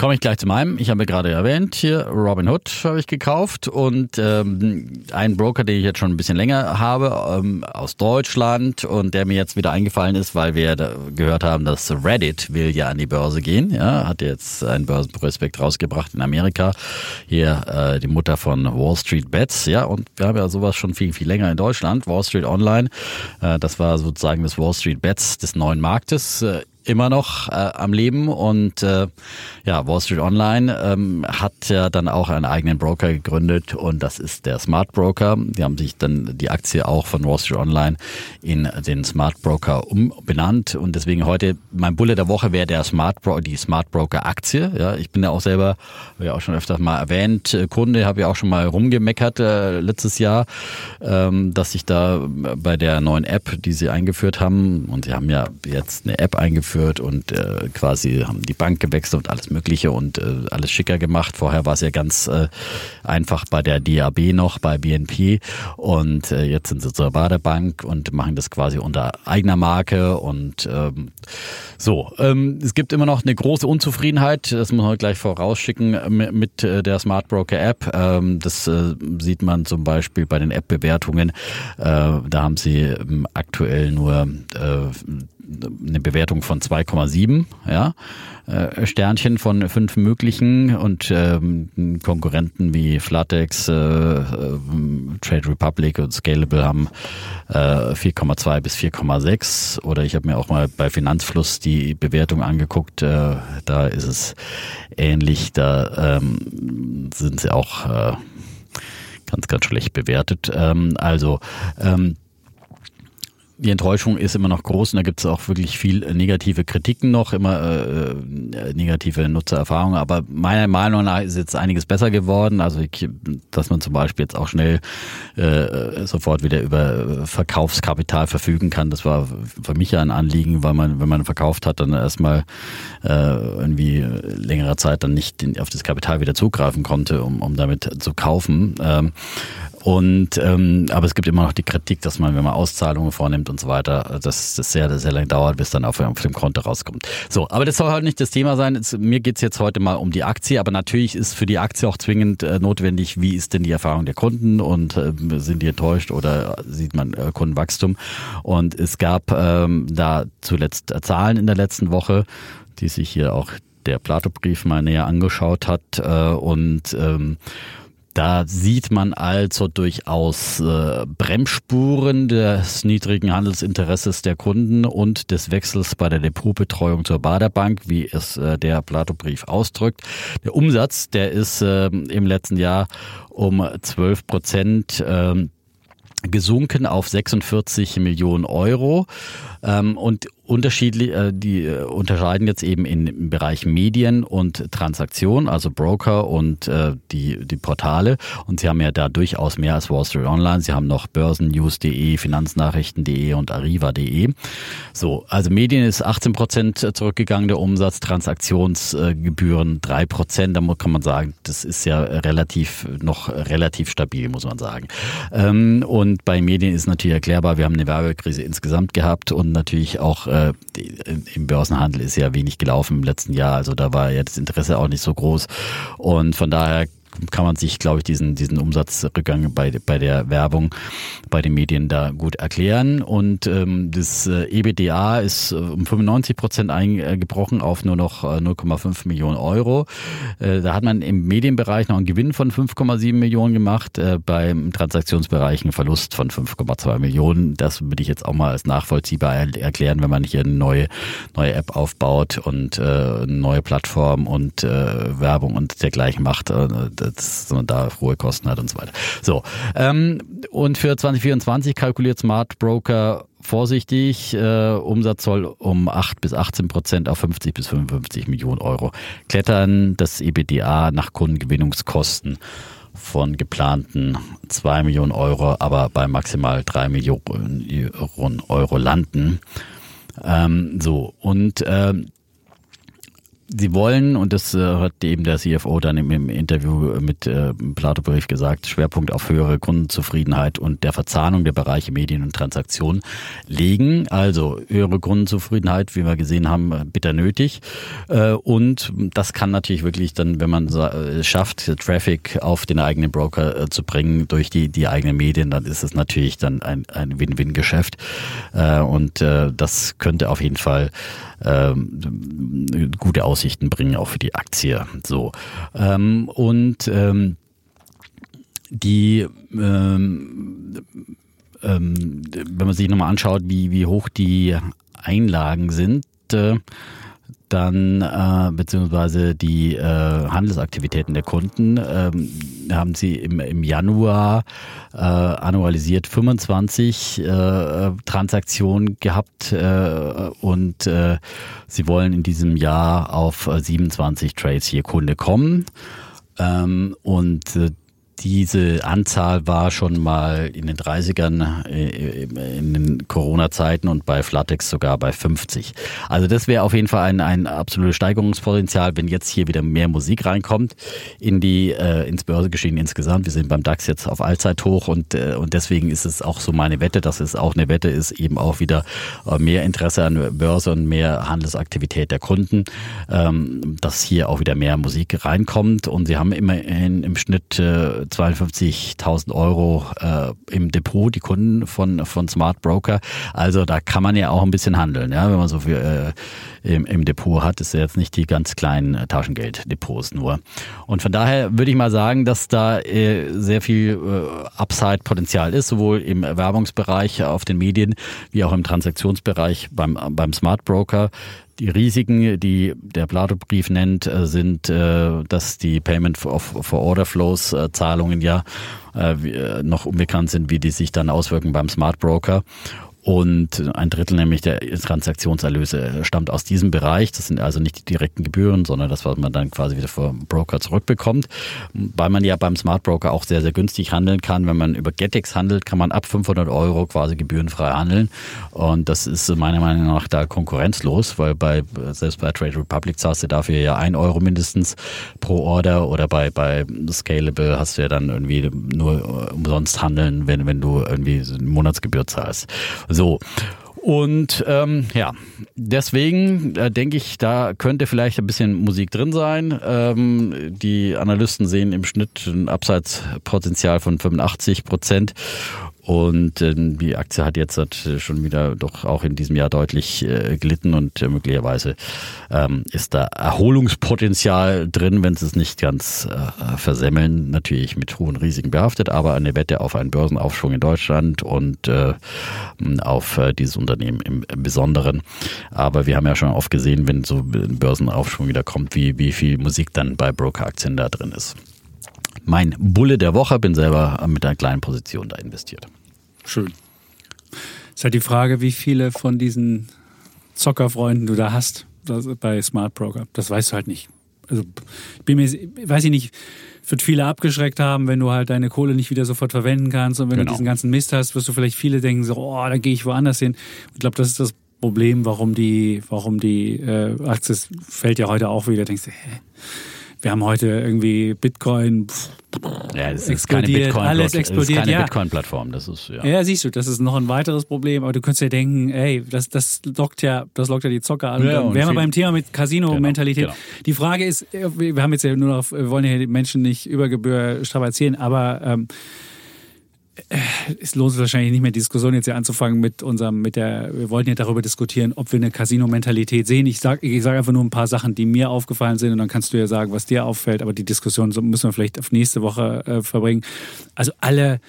Komme ich gleich zu meinem. Ich habe gerade erwähnt, hier Robin Hood habe ich gekauft und ähm, ein Broker, den ich jetzt schon ein bisschen länger habe, ähm, aus Deutschland und der mir jetzt wieder eingefallen ist, weil wir gehört haben, dass Reddit will ja an die Börse gehen. Ja, hat jetzt ein Börsenprospekt rausgebracht in Amerika. Hier äh, die Mutter von Wall Street Bets. Ja, und wir haben ja sowas schon viel, viel länger in Deutschland. Wall Street Online, äh, das war sozusagen das Wall Street Bets des neuen Marktes. Äh, immer noch äh, am Leben und äh, ja, Wall Street Online ähm, hat ja dann auch einen eigenen Broker gegründet und das ist der Smart Broker. Die haben sich dann die Aktie auch von Wall Street Online in den Smart Broker umbenannt und deswegen heute mein Bulle der Woche wäre der Smart Bro die Smart Broker Aktie. Ja, ich bin ja auch selber, ja auch schon öfters mal erwähnt, äh, Kunde, habe ja auch schon mal rumgemeckert äh, letztes Jahr, ähm, dass ich da bei der neuen App, die sie eingeführt haben und sie haben ja jetzt eine App eingeführt eingeführt und äh, quasi haben die Bank gewechselt und alles Mögliche und äh, alles schicker gemacht. Vorher war es ja ganz äh, einfach bei der DAB noch, bei BNP und äh, jetzt sind sie zur Badebank und machen das quasi unter eigener Marke und ähm, so. Ähm, es gibt immer noch eine große Unzufriedenheit, das muss man gleich vorausschicken, mit, äh, der Smart Broker App. Ähm, das äh, sieht man zum Beispiel bei den App-Bewertungen. Äh, da haben sie ähm, aktuell nur äh, eine Bewertung von 2,7, ja, äh, Sternchen von fünf möglichen und ähm, Konkurrenten wie Flatex, äh, äh, Trade Republic und Scalable haben äh, 4,2 bis 4,6 oder ich habe mir auch mal bei Finanzfluss die Bewertung angeguckt, da ist es ähnlich, da ähm, sind sie auch ganz, ganz schlecht bewertet. Ähm, also die Enttäuschung ist immer noch groß und da gibt es auch wirklich viel negative Kritiken noch, immer äh, negative Nutzererfahrungen. Aber meiner Meinung nach ist jetzt einiges besser geworden. Also ich, dass man zum Beispiel jetzt auch schnell äh, sofort wieder über Verkaufskapital verfügen kann. Das war für mich ja ein Anliegen, weil man, wenn man verkauft hat, dann erstmal äh, irgendwie längere Zeit dann nicht auf das Kapital wieder zugreifen konnte, um, um damit zu kaufen. Ähm, und ähm, aber es gibt immer noch die Kritik, dass man, wenn man Auszahlungen vornimmt und so weiter, dass das sehr, sehr lange dauert, bis dann auf, auf dem Konto rauskommt. So, aber das soll halt nicht das Thema sein. Es, mir geht's jetzt heute mal um die Aktie, aber natürlich ist für die Aktie auch zwingend äh, notwendig, wie ist denn die Erfahrung der Kunden und äh, sind die enttäuscht oder sieht man äh, Kundenwachstum? Und es gab ähm, da zuletzt äh, Zahlen in der letzten Woche, die sich hier auch der Plato-Brief mal näher angeschaut hat äh, und ähm, da sieht man also durchaus äh, Bremsspuren des niedrigen Handelsinteresses der Kunden und des Wechsels bei der Depotbetreuung zur Baderbank, wie es äh, der Plato-Brief ausdrückt. Der Umsatz, der ist äh, im letzten Jahr um 12 Prozent äh, gesunken auf 46 Millionen Euro. Ähm, und unterschiedlich, äh, die äh, unterscheiden jetzt eben in, im Bereich Medien und Transaktion, also Broker und äh, die, die Portale. Und sie haben ja da durchaus mehr als Wall Street Online. Sie haben noch börsennews.de, finanznachrichten.de und arriva.de. So, also Medien ist 18 Prozent zurückgegangen, der Umsatz, Transaktionsgebühren drei Prozent. Da kann man sagen, das ist ja relativ, noch relativ stabil, muss man sagen. Ähm, und bei Medien ist natürlich erklärbar, wir haben eine Werbekrise insgesamt gehabt und natürlich auch äh, im Börsenhandel ist ja wenig gelaufen im letzten Jahr. Also da war ja das Interesse auch nicht so groß. Und von daher kann man sich, glaube ich, diesen, diesen Umsatzrückgang bei, bei der Werbung, bei den Medien da gut erklären. Und ähm, das äh, EBDA ist äh, um 95 Prozent eingebrochen auf nur noch 0,5 äh, Millionen Euro. Äh, da hat man im Medienbereich noch einen Gewinn von 5,7 Millionen gemacht, äh, beim Transaktionsbereich einen Verlust von 5,2 Millionen. Das würde ich jetzt auch mal als nachvollziehbar erklären, wenn man hier eine neue, neue App aufbaut und äh, neue Plattform und äh, Werbung und dergleichen macht. Äh, dass man da hohe Kosten hat und so weiter. So, ähm, und für 2024 kalkuliert Smart Broker vorsichtig, äh, Umsatz soll um 8 bis 18 Prozent auf 50 bis 55 Millionen Euro klettern. Das EBDA nach Kundengewinnungskosten von geplanten 2 Millionen Euro, aber bei maximal 3 Millionen Euro landen. Ähm, so, und ähm, Sie wollen, und das äh, hat eben der CFO dann im, Interview mit äh, Plato Brief gesagt, Schwerpunkt auf höhere Kundenzufriedenheit und der Verzahnung der Bereiche Medien und Transaktionen legen. Also höhere Kundenzufriedenheit, wie wir gesehen haben, bitter nötig. Äh, und das kann natürlich wirklich dann, wenn man es äh, schafft, Traffic auf den eigenen Broker äh, zu bringen durch die, die eigenen Medien, dann ist es natürlich dann ein, ein Win-Win-Geschäft. Äh, und das könnte auf jeden Fall ähm, gute Aussichten bringen, auch für die Aktie. So. Ähm, und ähm, die ähm, ähm, wenn man sich nochmal anschaut, wie, wie hoch die Einlagen sind, äh, dann äh, beziehungsweise die äh, Handelsaktivitäten der Kunden ähm, haben sie im, im Januar äh, annualisiert 25 äh, Transaktionen gehabt äh, und äh, sie wollen in diesem Jahr auf 27 Trades je Kunde kommen. Ähm, und äh, diese Anzahl war schon mal in den 30ern äh, in den Corona-Zeiten und bei Flatex sogar bei 50. Also das wäre auf jeden Fall ein, ein absolutes Steigerungspotenzial, wenn jetzt hier wieder mehr Musik reinkommt in die äh, ins Börsegeschehen insgesamt. Wir sind beim DAX jetzt auf Allzeithoch und äh, und deswegen ist es auch so meine Wette, dass es auch eine Wette ist, eben auch wieder äh, mehr Interesse an Börse und mehr Handelsaktivität der Kunden, ähm, dass hier auch wieder mehr Musik reinkommt und sie haben immerhin im Schnitt äh, 52.000 Euro äh, im Depot, die Kunden von, von Smart Broker. Also da kann man ja auch ein bisschen handeln, ja, wenn man so viel äh, im, im Depot hat. ist ja jetzt nicht die ganz kleinen äh, Taschengelddepots nur. Und von daher würde ich mal sagen, dass da äh, sehr viel äh, Upside-Potenzial ist, sowohl im Werbungsbereich auf den Medien wie auch im Transaktionsbereich beim, beim Smart Broker. Die Risiken, die der Plato-Brief nennt, sind, dass die Payment for, Order Flows Zahlungen ja noch unbekannt sind, wie die sich dann auswirken beim Smart Broker Und ein Drittel nämlich der Transaktionserlöse stammt aus diesem Bereich. Das sind also nicht die direkten Gebühren, sondern das, was man dann quasi wieder vom Broker zurückbekommt. Weil man ja beim Smart Broker auch sehr, sehr günstig handeln kann. Wenn man über Getex handelt, kann man ab 500 Euro quasi gebührenfrei handeln. Und das ist meiner Meinung nach da konkurrenzlos, weil bei, selbst bei Trade Republic zahlst du dafür ja ein Euro mindestens pro Order oder bei, bei Scalable hast du ja dann irgendwie nur umsonst handeln, wenn, wenn du irgendwie eine Monatsgebühr zahlst. So. Und ähm, ja, deswegen äh, denke ich, da könnte vielleicht ein bisschen Musik drin sein. Ähm, die Analysten sehen im Schnitt ein Abseitspotenzial von 85 Prozent. Und äh, die Aktie hat jetzt hat schon wieder doch auch in diesem Jahr deutlich äh, gelitten und äh, möglicherweise ähm, ist da Erholungspotenzial drin, wenn sie es nicht ganz äh, versemmeln. Natürlich mit hohen Risiken behaftet, aber eine Wette auf einen Börsenaufschwung in Deutschland und äh, auf äh, dieses Unternehmen im, im Besonderen. Aber wir haben ja schon oft gesehen, wenn so ein Börsenaufschwung wieder kommt, wie, wie viel Musik dann bei Broker-Aktien da drin ist mein Bulle der Woche, bin selber mit einer kleinen Position da investiert. Schön. Ist halt die Frage, wie viele von diesen Zockerfreunden du da hast bei Smart Broker. Das weißt du halt nicht. Also bin mir, weiß ich nicht, wird viele abgeschreckt haben, wenn du halt deine Kohle nicht wieder sofort verwenden kannst und wenn genau. du diesen ganzen Mist hast, wirst du vielleicht viele denken so, oh, da gehe ich woanders hin. Ich glaube, das ist das Problem, warum die, warum die äh, Aktie fällt ja heute auch wieder. Denkst du, hä? Wir haben heute irgendwie Bitcoin. Pff, ja, das ist keine Bitcoin, alles explodiert. Das ist keine ja. Bitcoin-Plattform. Das ist ja. ja, siehst du, das ist noch ein weiteres Problem. Aber du könntest ja denken, ey, das, das lockt ja, das lockt ja die Zocker an. Ja, wir haben beim Thema mit Casino-Mentalität. Genau, genau. Die Frage ist, wir haben jetzt ja nur noch, wir wollen ja die Menschen nicht über Gebühr strapazieren, aber ähm, äh, es lohnt sich wahrscheinlich nicht mehr, die Diskussion jetzt hier anzufangen mit unserem, mit der, wir wollten ja darüber diskutieren, ob wir eine Casino-Mentalität sehen. Ich sage ich sag einfach nur ein paar Sachen, die mir aufgefallen sind und dann kannst du ja sagen, was dir auffällt, aber die Diskussion müssen wir vielleicht auf nächste Woche äh, verbringen. Also alle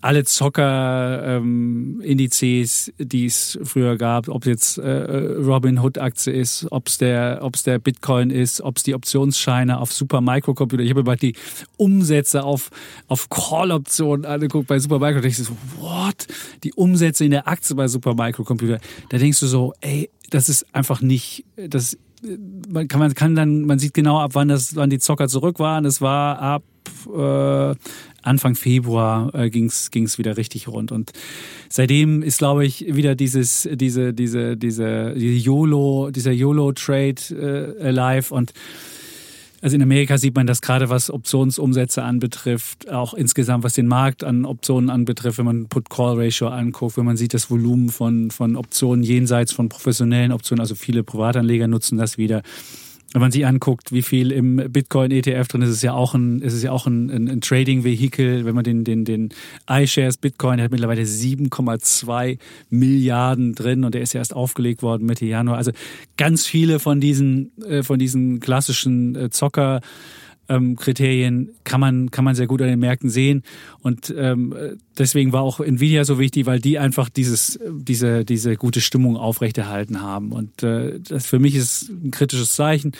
alle Zocker-Indizes, ähm, die es früher gab, ob jetzt äh, Robinhood-Aktie ist, ob es der, ob's der Bitcoin ist, ob es die Optionsscheine auf Supermicrocomputer. Ich habe mir bald die Umsätze auf, auf Call-Optionen angeguckt bei. Da denkst du so, what? Die Umsätze in der Aktie bei Supermicrocomputer. Da denkst du so, ey, das ist einfach nicht, das man kann, man kann dann, man sieht genau ab wann das, wann die Zocker zurück waren. Es war ab äh, Anfang Februar äh, ging's ging's wieder richtig rund und seitdem ist glaube ich wieder dieses diese diese diese, diese YOLO dieser YOLO Trade äh, alive und also in Amerika sieht man das gerade, was Optionsumsätze anbetrifft, auch insgesamt, was den Markt an Optionen anbetrifft, wenn man Put-Call-Ratio anguckt, wenn man sieht das Volumen von, von Optionen jenseits von professionellen Optionen, also viele Privatanleger nutzen das wieder wenn man sich anguckt, wie viel im Bitcoin-ETF drin ist, ist es ja auch ein, ist es ja auch ein, ein, ein Trading-Vehikel. Wenn man den, den, den iShares Bitcoin der hat mittlerweile 7,2 Milliarden drin und der ist ja erst aufgelegt worden Mitte Januar. Also ganz viele von diesen, äh, von diesen klassischen äh, Zocker ähm, Kriterien kann man, kann man sehr gut an den Märkten sehen. Und ähm, deswegen war auch Nvidia so wichtig, weil die einfach dieses, diese, diese gute Stimmung aufrechterhalten haben. Und äh, das für mich ist ein kritisches Zeichen.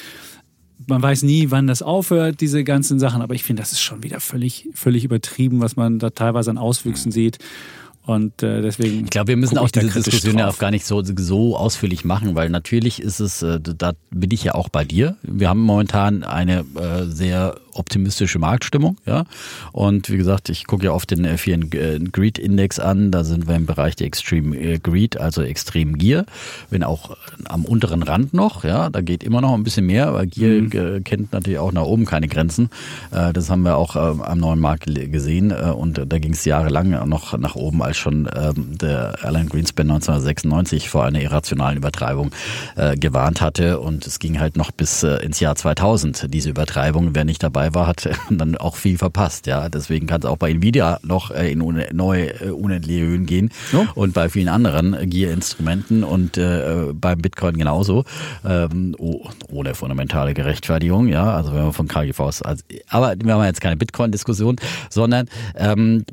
Man weiß nie, wann das aufhört, diese ganzen Sachen, aber ich finde, das ist schon wieder völlig, völlig übertrieben, was man da teilweise an Auswüchsen sieht. Und äh, deswegen. Ich glaube, wir müssen auch diese Diskussion ja auch gar nicht so, so ausführlich machen, weil natürlich ist es, äh, da bin ich ja auch bei dir. Wir haben momentan eine äh, sehr optimistische Marktstimmung. Ja? Und wie gesagt, ich gucke ja oft den F4 äh, Greed Index an. Da sind wir im Bereich der Extreme äh, Greed, also Extrem Gier. Wenn auch am unteren Rand noch. Ja, da geht immer noch ein bisschen mehr, weil Gier mhm. kennt natürlich auch nach oben keine Grenzen. Äh, das haben wir auch am neuen Markt gesehen. Und da ging es jahrelang noch nach oben, als schon ähm, der Alan Greenspan 1996 vor einer irrationalen Übertreibung gewarnt hatte. Und es ging halt noch bis ins Jahr 2000. Diese Übertreibung, wer nicht dabei dabei war, hat dann auch viel verpasst. Ja, deswegen kann es auch bei Nvidia noch äh, in neue äh, unendliche Höhen gehen ja. und bei vielen anderen Gear-Instrumenten und äh, beim Bitcoin genauso ähm, oh, ohne fundamentale Gerechtfertigung. Ja, also wenn wir von KGVs, also, aber wir haben jetzt keine Bitcoin-Diskussion, sondern ähm,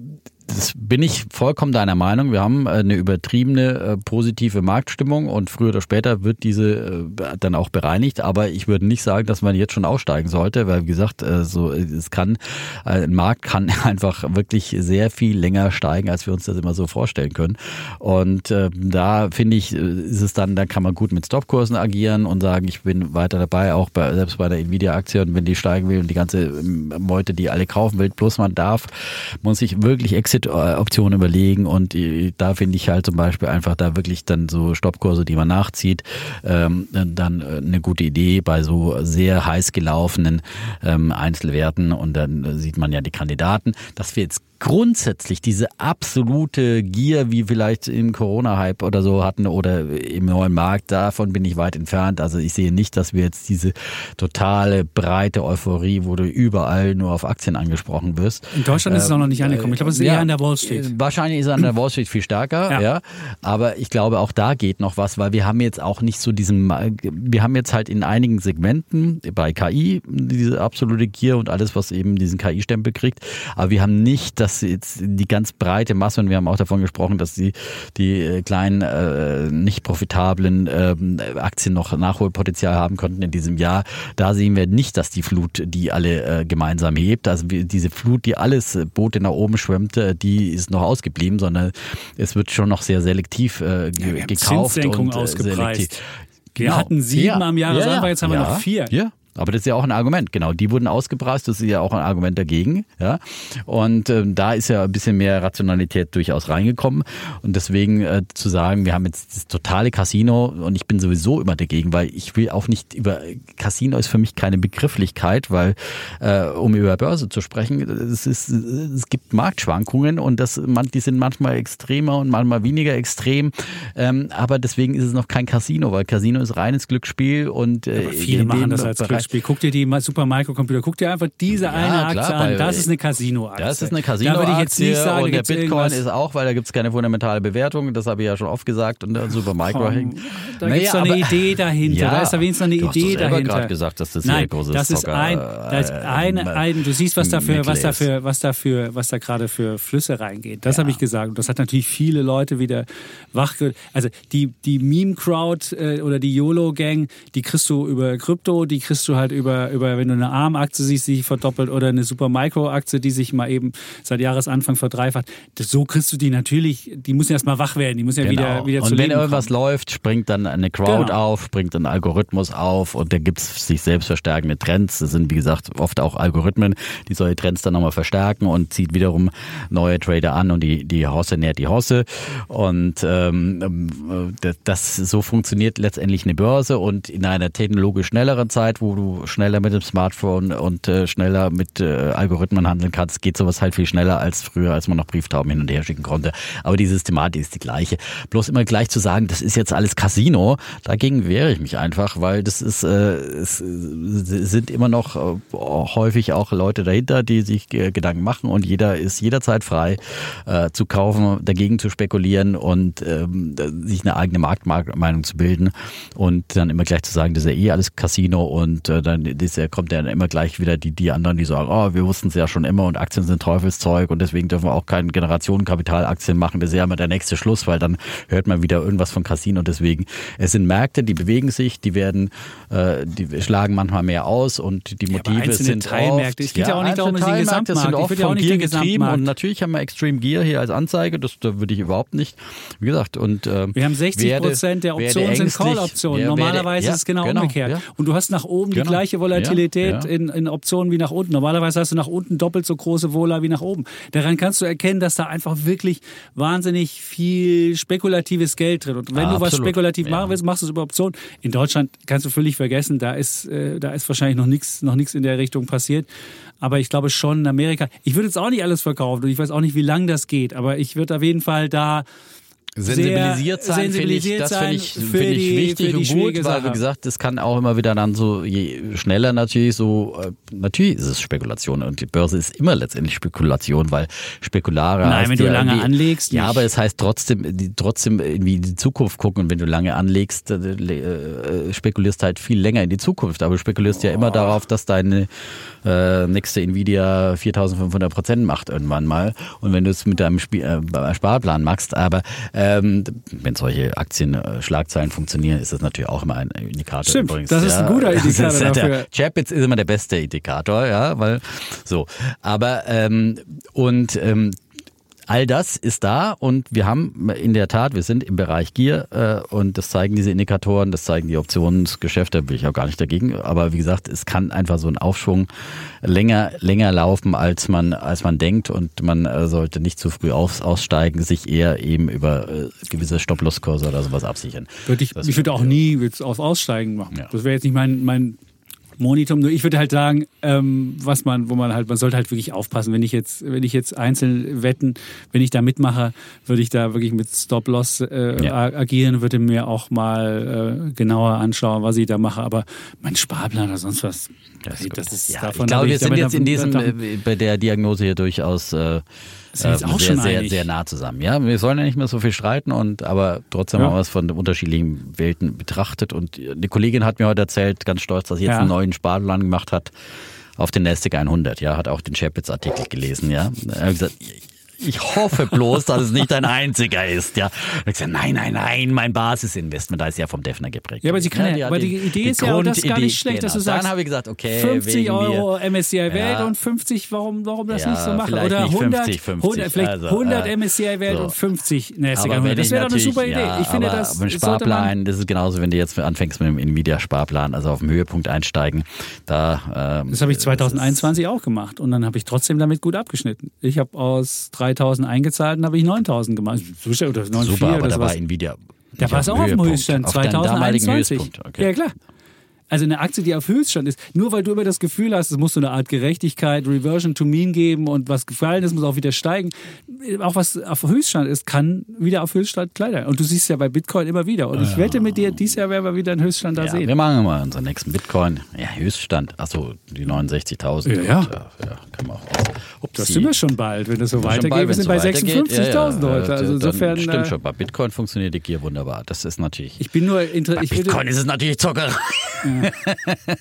das bin ich vollkommen deiner Meinung. Wir haben eine übertriebene äh, positive Marktstimmung und früher oder später wird diese äh, dann auch bereinigt. Aber ich würde nicht sagen, dass man jetzt schon aussteigen sollte, weil wie gesagt, äh, so es kann ein Markt kann *laughs* einfach wirklich sehr viel länger steigen, als wir uns das immer so vorstellen können. Und äh, da finde ich, ist es dann, da kann man gut mit Stopkursen agieren und sagen, ich bin weiter dabei, auch bei, selbst bei der Nvidia-Aktie und wenn die steigen will und die ganze Meute, die alle kaufen will, bloß man darf, muss sich wirklich Exit-Optionen überlegen und da finde ich halt zum Beispiel einfach da wirklich dann so Stoppkurse, die man nachzieht, ähm, dann eine gute Idee bei so sehr heiß gelaufenen ähm, Einzelwerten und dann sieht man ja die Kandidaten, dass wir jetzt grundsätzlich diese absolute Gier, wie vielleicht im Corona-Hype oder so hatten oder im neuen Markt, davon bin ich weit entfernt. Also ich sehe nicht, dass wir jetzt diese totale breite Euphorie, wo du überall nur auf Aktien angesprochen wirst. In Deutschland ist es auch noch nicht angekommen. Ich glaube, es ist ja, eher an der Wall Street. Wahrscheinlich ist es an der Wall Street viel stärker, ja. ja. Aber ich glaube, auch da geht noch was, weil wir haben jetzt auch nicht so diesen, wir haben jetzt halt in einigen Segmenten bei KI diese absolute Gier und alles, was eben diesen KI-Stempel kriegt. Aber wir haben nicht das dass jetzt die ganz breite Masse, und wir haben auch davon gesprochen, dass die, die äh, kleinen, äh, nicht profitablen äh, Aktien noch Nachholpotenzial haben könnten in diesem Jahr. Da sehen wir nicht, dass die Flut die alle äh, gemeinsam hebt. Also diese Flut, die alles äh, Boote nach oben schwemmt, die ist noch ausgeblieben, sondern es wird schon noch sehr selektiv äh, ja, gekauft und äh, selektiv. Wir genau. hatten sieben ja. am Jahresanfang, ja, jetzt haben wir noch vier. Ja, aber das ist ja auch ein Argument, genau. Die wurden ausgepreist, das ist ja auch ein Argument dagegen. Ja? Und ähm, da ist ja ein bisschen mehr Rationalität durchaus reingekommen. Und deswegen äh, zu sagen, wir haben jetzt das totale Casino und ich bin sowieso immer dagegen, weil ich will auch nicht über Casino ist für mich keine Begrifflichkeit, weil äh, um über Börse zu sprechen, es, ist, es gibt Marktschwankungen und das, man, die sind manchmal extremer und manchmal weniger extrem. Ähm, aber deswegen ist es noch kein Casino, weil Casino ist reines Glücksspiel und äh, ja, viele machen das als Glücksspiel. Beispiel, guck dir die Super Microcomputer, guck dir einfach diese ja, eine Aktie klar, an. Das ist eine Casino-Aktie. Das ist eine Casino-Aktie. Da würde ich jetzt nicht sagen, und der Bitcoin ist auch, weil da gibt es keine fundamentale Bewertung. Das habe ich ja schon oft gesagt. Und der Super Micro hängt. Da naja, gibt es doch eine Idee dahinter. Ja, da ist da wenigstens eine du Idee hast dahinter. gerade gesagt, dass das Nein, sehr großes das ist ein, das ist ein, äh, ein, du siehst, was dafür, was dafür, was dafür, was da gerade für Flüsse reingeht. Das ja. habe ich gesagt. Und das hat natürlich viele Leute wieder wachgerüttelt. Also die, die Meme-Crowd äh, oder die YOLO-Gang, die kriegst du über Krypto, die kriegst du halt über, über wenn du eine ARM-Aktie siehst, die sich verdoppelt oder eine Supermicro-Aktie, die sich mal eben seit Jahresanfang verdreifacht, so kriegst du die natürlich, die müssen erstmal wach werden, die müssen ja genau. wieder, wieder und zu Und wenn irgendwas kommen. läuft, springt dann eine Crowd genau. auf, springt ein Algorithmus auf und da gibt es sich selbst verstärkende Trends. Das sind, wie gesagt, oft auch Algorithmen, die solche Trends dann nochmal verstärken und zieht wiederum neue Trader an und die, die Hosse nährt die Hosse. Und ähm, das so funktioniert letztendlich eine Börse und in einer technologisch schnelleren Zeit, wo du schneller mit dem Smartphone und äh, schneller mit äh, Algorithmen handeln kannst, geht sowas halt viel schneller als früher, als man noch Brieftauben hin und her schicken konnte. Aber die Systematik ist die gleiche. Bloß immer gleich zu sagen, das ist jetzt alles Casino, dagegen wehre ich mich einfach, weil das ist, äh, es sind immer noch äh, häufig auch Leute dahinter, die sich äh, Gedanken machen und jeder ist jederzeit frei äh, zu kaufen, dagegen zu spekulieren und ähm, sich eine eigene Marktmeinung zu bilden und dann immer gleich zu sagen, das ist ja eh alles Casino und äh, dann ist ja kommt ja immer gleich wieder die, die anderen, die sagen, oh, wir wussten es ja schon immer und Aktien sind Teufelszeug und deswegen dürfen wir auch keine Generationenkapitalaktien machen. Das ist ja immer der nächste Schluss, weil dann hört man wieder irgendwas von Casino und deswegen, es sind Märkte, die bewegen sich, die werden, äh, die schlagen manchmal mehr aus und die Motive ja, sind Teilmärkte. Oft, es geht ja, ja auch nicht darum, den Gesamtmarkt. sind oft von Gier getrieben und natürlich haben wir Extreme Gear hier als Anzeige, das da würde ich überhaupt nicht, wie gesagt, und äh, wir haben 60 Prozent der Optionen sind Call-Optionen. Normalerweise werde, ist es genau umgekehrt. Und du hast nach oben genau. die gleiche Volatilität Volatilität ja. in, in Optionen wie nach unten. Normalerweise hast du nach unten doppelt so große Vola wie nach oben. Daran kannst du erkennen, dass da einfach wirklich wahnsinnig viel spekulatives Geld drin. Und wenn ah, du was spekulativ machen willst, machst du es über Optionen. In Deutschland kannst du völlig vergessen, da ist, äh, da ist wahrscheinlich noch nichts noch nichts in der Richtung passiert. Aber ich glaube schon in Amerika, ich würde jetzt auch nicht alles verkaufen und ich weiß auch nicht, wie lange das geht, aber ich würde auf jeden Fall da sensibilisiert sein, sensibilisiert finde ich, das finde ich, für finde ich wichtig und gut, weil wie gesagt, das kann auch immer wieder dann so, je schneller natürlich so, äh, natürlich ist es Spekulation und die Börse ist immer letztendlich Spekulation, weil Spekulare Nein, wenn du lange anlegst, Ja, nicht. aber es heißt trotzdem, die, trotzdem irgendwie in die Zukunft gucken und wenn du lange anlegst, äh, äh, spekulierst halt viel länger in die Zukunft, aber du spekulierst ja immer darauf, dass deine äh, nächste Nvidia 4500 Prozent macht irgendwann mal. Und wenn du es mit deinem Spiel, äh, Sparplan machst, aber ähm, wenn solche Aktienschlagzeilen funktionieren, ist das natürlich auch immer ein Indikator. Stimmt, übrigens. das ist ein guter *laughs* Indikator ist ja dafür. Chapitz ist immer der beste Indikator, ja, weil so. Aber ähm, und ähm, All das ist da und wir haben in der Tat, wir sind im Bereich Gier äh, und das zeigen diese Indikatoren, das zeigen die Optionsgeschäfte, bin ich auch gar nicht dagegen. Aber wie gesagt, es kann einfach so ein Aufschwung länger, länger laufen, als man, als man denkt und man äh, sollte nicht zu früh aus, aussteigen, sich eher eben über äh, gewisse Stop-Loss-Kurse oder sowas absichern. Würde ich, Das ich würde auch nie jetzt auf Aussteigen machen. Ja. Das wäre jetzt nicht mein, mein Monitum. Nur ich würde halt sagen, ähm, was man, wo man halt, man sollte halt wirklich aufpassen. Wenn ich jetzt, wenn ich jetzt einzeln wetten, wenn ich da mitmache, würde ich da wirklich mit Stop-Loss äh, Ja. agieren, würde mir auch mal äh, genauer anschauen, was ich da mache. Aber mein Sparplan oder sonst was, das, das ist Ja, davon. ich glaube, wir sind jetzt in diesem, äh, bei der Diagnose hier durchaus äh, Sind wir jetzt äh, auch sehr, schon sehr, einig. sehr nah zusammen. Ja, wir sollen ja nicht mehr so viel streiten und aber trotzdem Ja. haben wir es von unterschiedlichen Welten betrachtet. Und eine Kollegin hat mir heute erzählt, ganz stolz, dass sie jetzt Ja. einen neuen Sparplan gemacht hat auf den Nasdaq 100. Ja, hat auch den Chapitz-Artikel gelesen. Ja, er hat gesagt, ich hoffe bloß, dass es nicht ein einziger ist. Ja, und ich gesagt, nein, nein, nein, mein Basisinvestment, da ist ja vom Defner geprägt. Ja, aber sie kann ja- hat aber die Idee ist ja auch, das ist gar nicht schlecht, dass du genau. sagst, Dann habe ich gesagt, okay, 50 wegen Euro mir. MSCI Welt Ja. und 50, warum, warum das Ja, nicht so machen? Oder nicht 100, 50, 50, 100 vielleicht also, 100 äh, MSCI Welt so. und 50 NASDAQ Aber 100. wenn Das wäre doch eine super Idee. Ich finde, aber das sollte man, Sparplan, das ist genauso, wenn du jetzt anfängst mit dem Nvidia-Sparplan, also auf dem Höhepunkt einsteigen, da ähm, das habe ich 2021 auch gemacht und dann habe ich trotzdem damit gut abgeschnitten. Ich habe aus 3000 eingezahlt und habe ich 9000 gemacht. So schnell- Oder 94 super, aber oder da sowas. war Nvidia. Da war es auch auf dem Höchststand, auf deinem damaligen 2021. Höchstpunkt. Okay. Ja, klar. Also eine Aktie, die auf Höchststand ist, nur weil du immer das Gefühl hast, es muss so eine Art Gerechtigkeit, Reversion to Mean geben und was gefallen ist, muss auch wieder steigen. Auch was auf Höchststand ist, kann wieder auf Höchststand kleiner. Und du siehst ja bei Bitcoin immer wieder. Und ich wette mit dir, dieses Jahr werden wir wieder einen Höchststand da Ja, sehen. wir machen mal unseren nächsten Bitcoin. Ja, Höchststand. Achso, die 69.000. Ja, ja. Ja, kann man auch. Das Upsi. sind wir schon bald, wenn das so weitergeht. wir sind so bei weitergeht. 56.000 Ja, ja, heute. Also insofern. Stimmt äh, schon, bei Bitcoin funktioniert die Gier wunderbar. Das ist natürlich. Ich bin nur inter bei ich würde, Bitcoin ist es natürlich Zockerei. *laughs*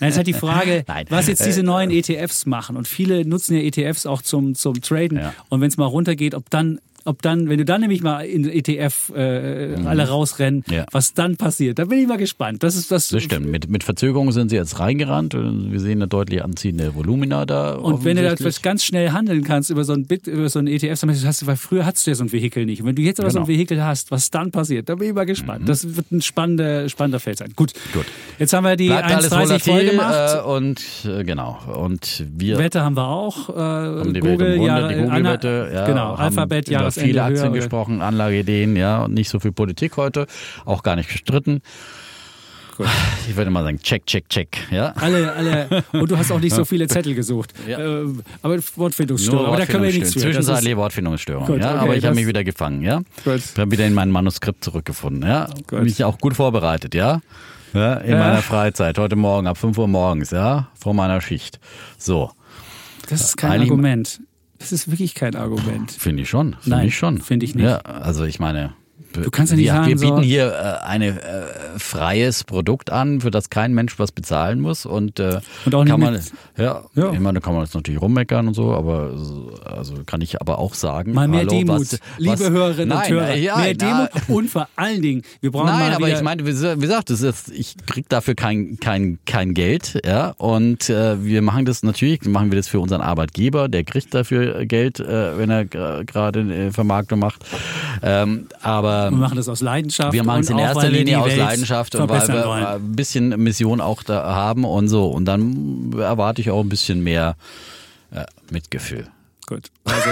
Es ist halt die Frage, *laughs* Nein. was jetzt diese Äh, neuen ETFs machen. Und viele nutzen ja ETFs auch zum, zum Traden. Ja. Und wenn es mal runtergeht, ob dann, ob dann, wenn du dann nämlich mal in ETF äh, alle rausrennen, Mhm. Ja. was dann passiert. Da bin ich mal gespannt. Das ist das. Das stimmt. Mit, mit Verzögerung sind sie jetzt reingerannt. Wir sehen eine deutlich anziehende Volumina da. Und wenn du das offensichtlich. ganz schnell handeln kannst über so ein Bit, über so ein ETF, dann hast du, weil früher hattest du ja so ein Vehikel nicht. Und wenn du jetzt aber so ein Genau. Mhm. Vehikel hast, was dann passiert, da bin ich mal gespannt. Das wird ein spannender, spannender Feld sein. Gut. Gut. Jetzt haben wir die Bleibt alles 1,30 voll gemacht. äh, und äh, genau. Und wir Wette haben wir auch. Äh, haben die Google, ja, Runde, die Google-Wette. Ja, genau, Alphabet, über Viele Aktien höher. gesprochen, Anlageideen, ja, und nicht so viel Politik heute. Auch gar nicht gestritten. Gut. Ich würde mal sagen, check, check, check. Ja. Alle, alle, *laughs* und du hast auch nicht so viele Zettel gesucht. Ja. Ähm, aber Wortfindungsstörung. Aber da können wir nichts Zwischenzeitliche Wortfindungsstörung. Gut, ja, okay, aber ich habe mich wieder gefangen. Ja. Gut. Ich habe wieder in mein Manuskript zurückgefunden. Ja. Gut. Mich auch gut vorbereitet. Ja. Ja, in Ja. meiner Freizeit, heute Morgen ab 5 Uhr morgens, ja, vor meiner Schicht. So, Das ist kein Eigentlich- Argument. Das ist wirklich kein Argument. finde ich schon. Finde Nein, ich schon. finde ich nicht. Ja, also ich meine. Du kannst ja nicht wir, sagen, wir bieten so- hier äh, ein äh, freies Produkt an, für das kein Mensch was bezahlen muss und, äh, Und auch nicht kann man, mit- ja, Ja. ich meine, da kann man jetzt natürlich rummeckern und so, aber so- also kann ich aber auch sagen, Mal mehr hallo, Demut, was, liebe was, Hörerinnen nein, und Hörer. Ja, mehr na, Demut und vor allen Dingen, wir brauchen Nein, aber ich meine, wie gesagt, das ist, ich krieg dafür kein, kein, kein Geld, ja, und äh, wir machen das natürlich, machen wir das für unseren Arbeitgeber, der kriegt dafür Geld, äh, wenn er gerade äh, Vermarktung macht, ähm, aber wir machen das aus Leidenschaft. wir machen es in erster Linie aus Welt Leidenschaft und weil wir wollen. äh, ein bisschen Mission auch da haben und so. Und dann erwarte ich auch ein bisschen mehr äh, Mitgefühl. Gut. Also,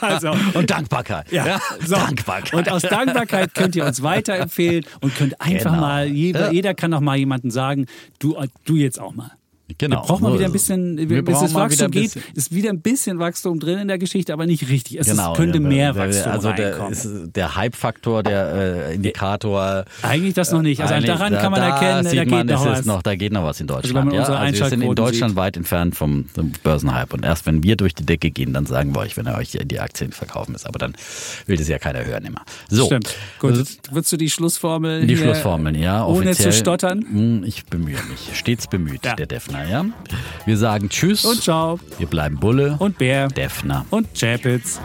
*laughs* also Und Dankbarkeit. Ja, so. Dankbarkeit. Und aus Dankbarkeit könnt ihr uns weiterempfehlen und könnt einfach Genau. mal, jeder, Ja. jeder kann auch mal jemanden sagen, du, du jetzt auch mal. Genau. Wir brauchen mal So wieder ein ist es. bisschen, Wir bis mal Wachstum geht, ist wieder ein bisschen Wachstum drin in der Geschichte, aber nicht richtig. Es Genau, könnte ja, mehr Wachstum Also der, reinkommen. der Hype-Faktor, der äh, Indikator. Eigentlich das noch nicht. Also daran da, kann man da erkennen, sieht da man, geht noch es was. noch, da geht noch was in wenn Deutschland. man ja? Also wir sind in Deutschland sieht. weit entfernt vom, vom Börsenhype. Und erst wenn wir durch die Decke gehen, dann sagen wir euch, wenn ihr euch die Aktien verkaufen ist. Aber dann will das ja keiner hören immer. So, Stimmt. Gut, Also, würdest du die Schlussformel die Schlussformeln, ja. Ohne zu stottern. Hm, Ich bemühe mich. Stets bemüht, Ja. der Defner, ja. Wir sagen Tschüss. Und ciao. Wir bleiben Bulle. Und Bär. Defner. Und Chapitz.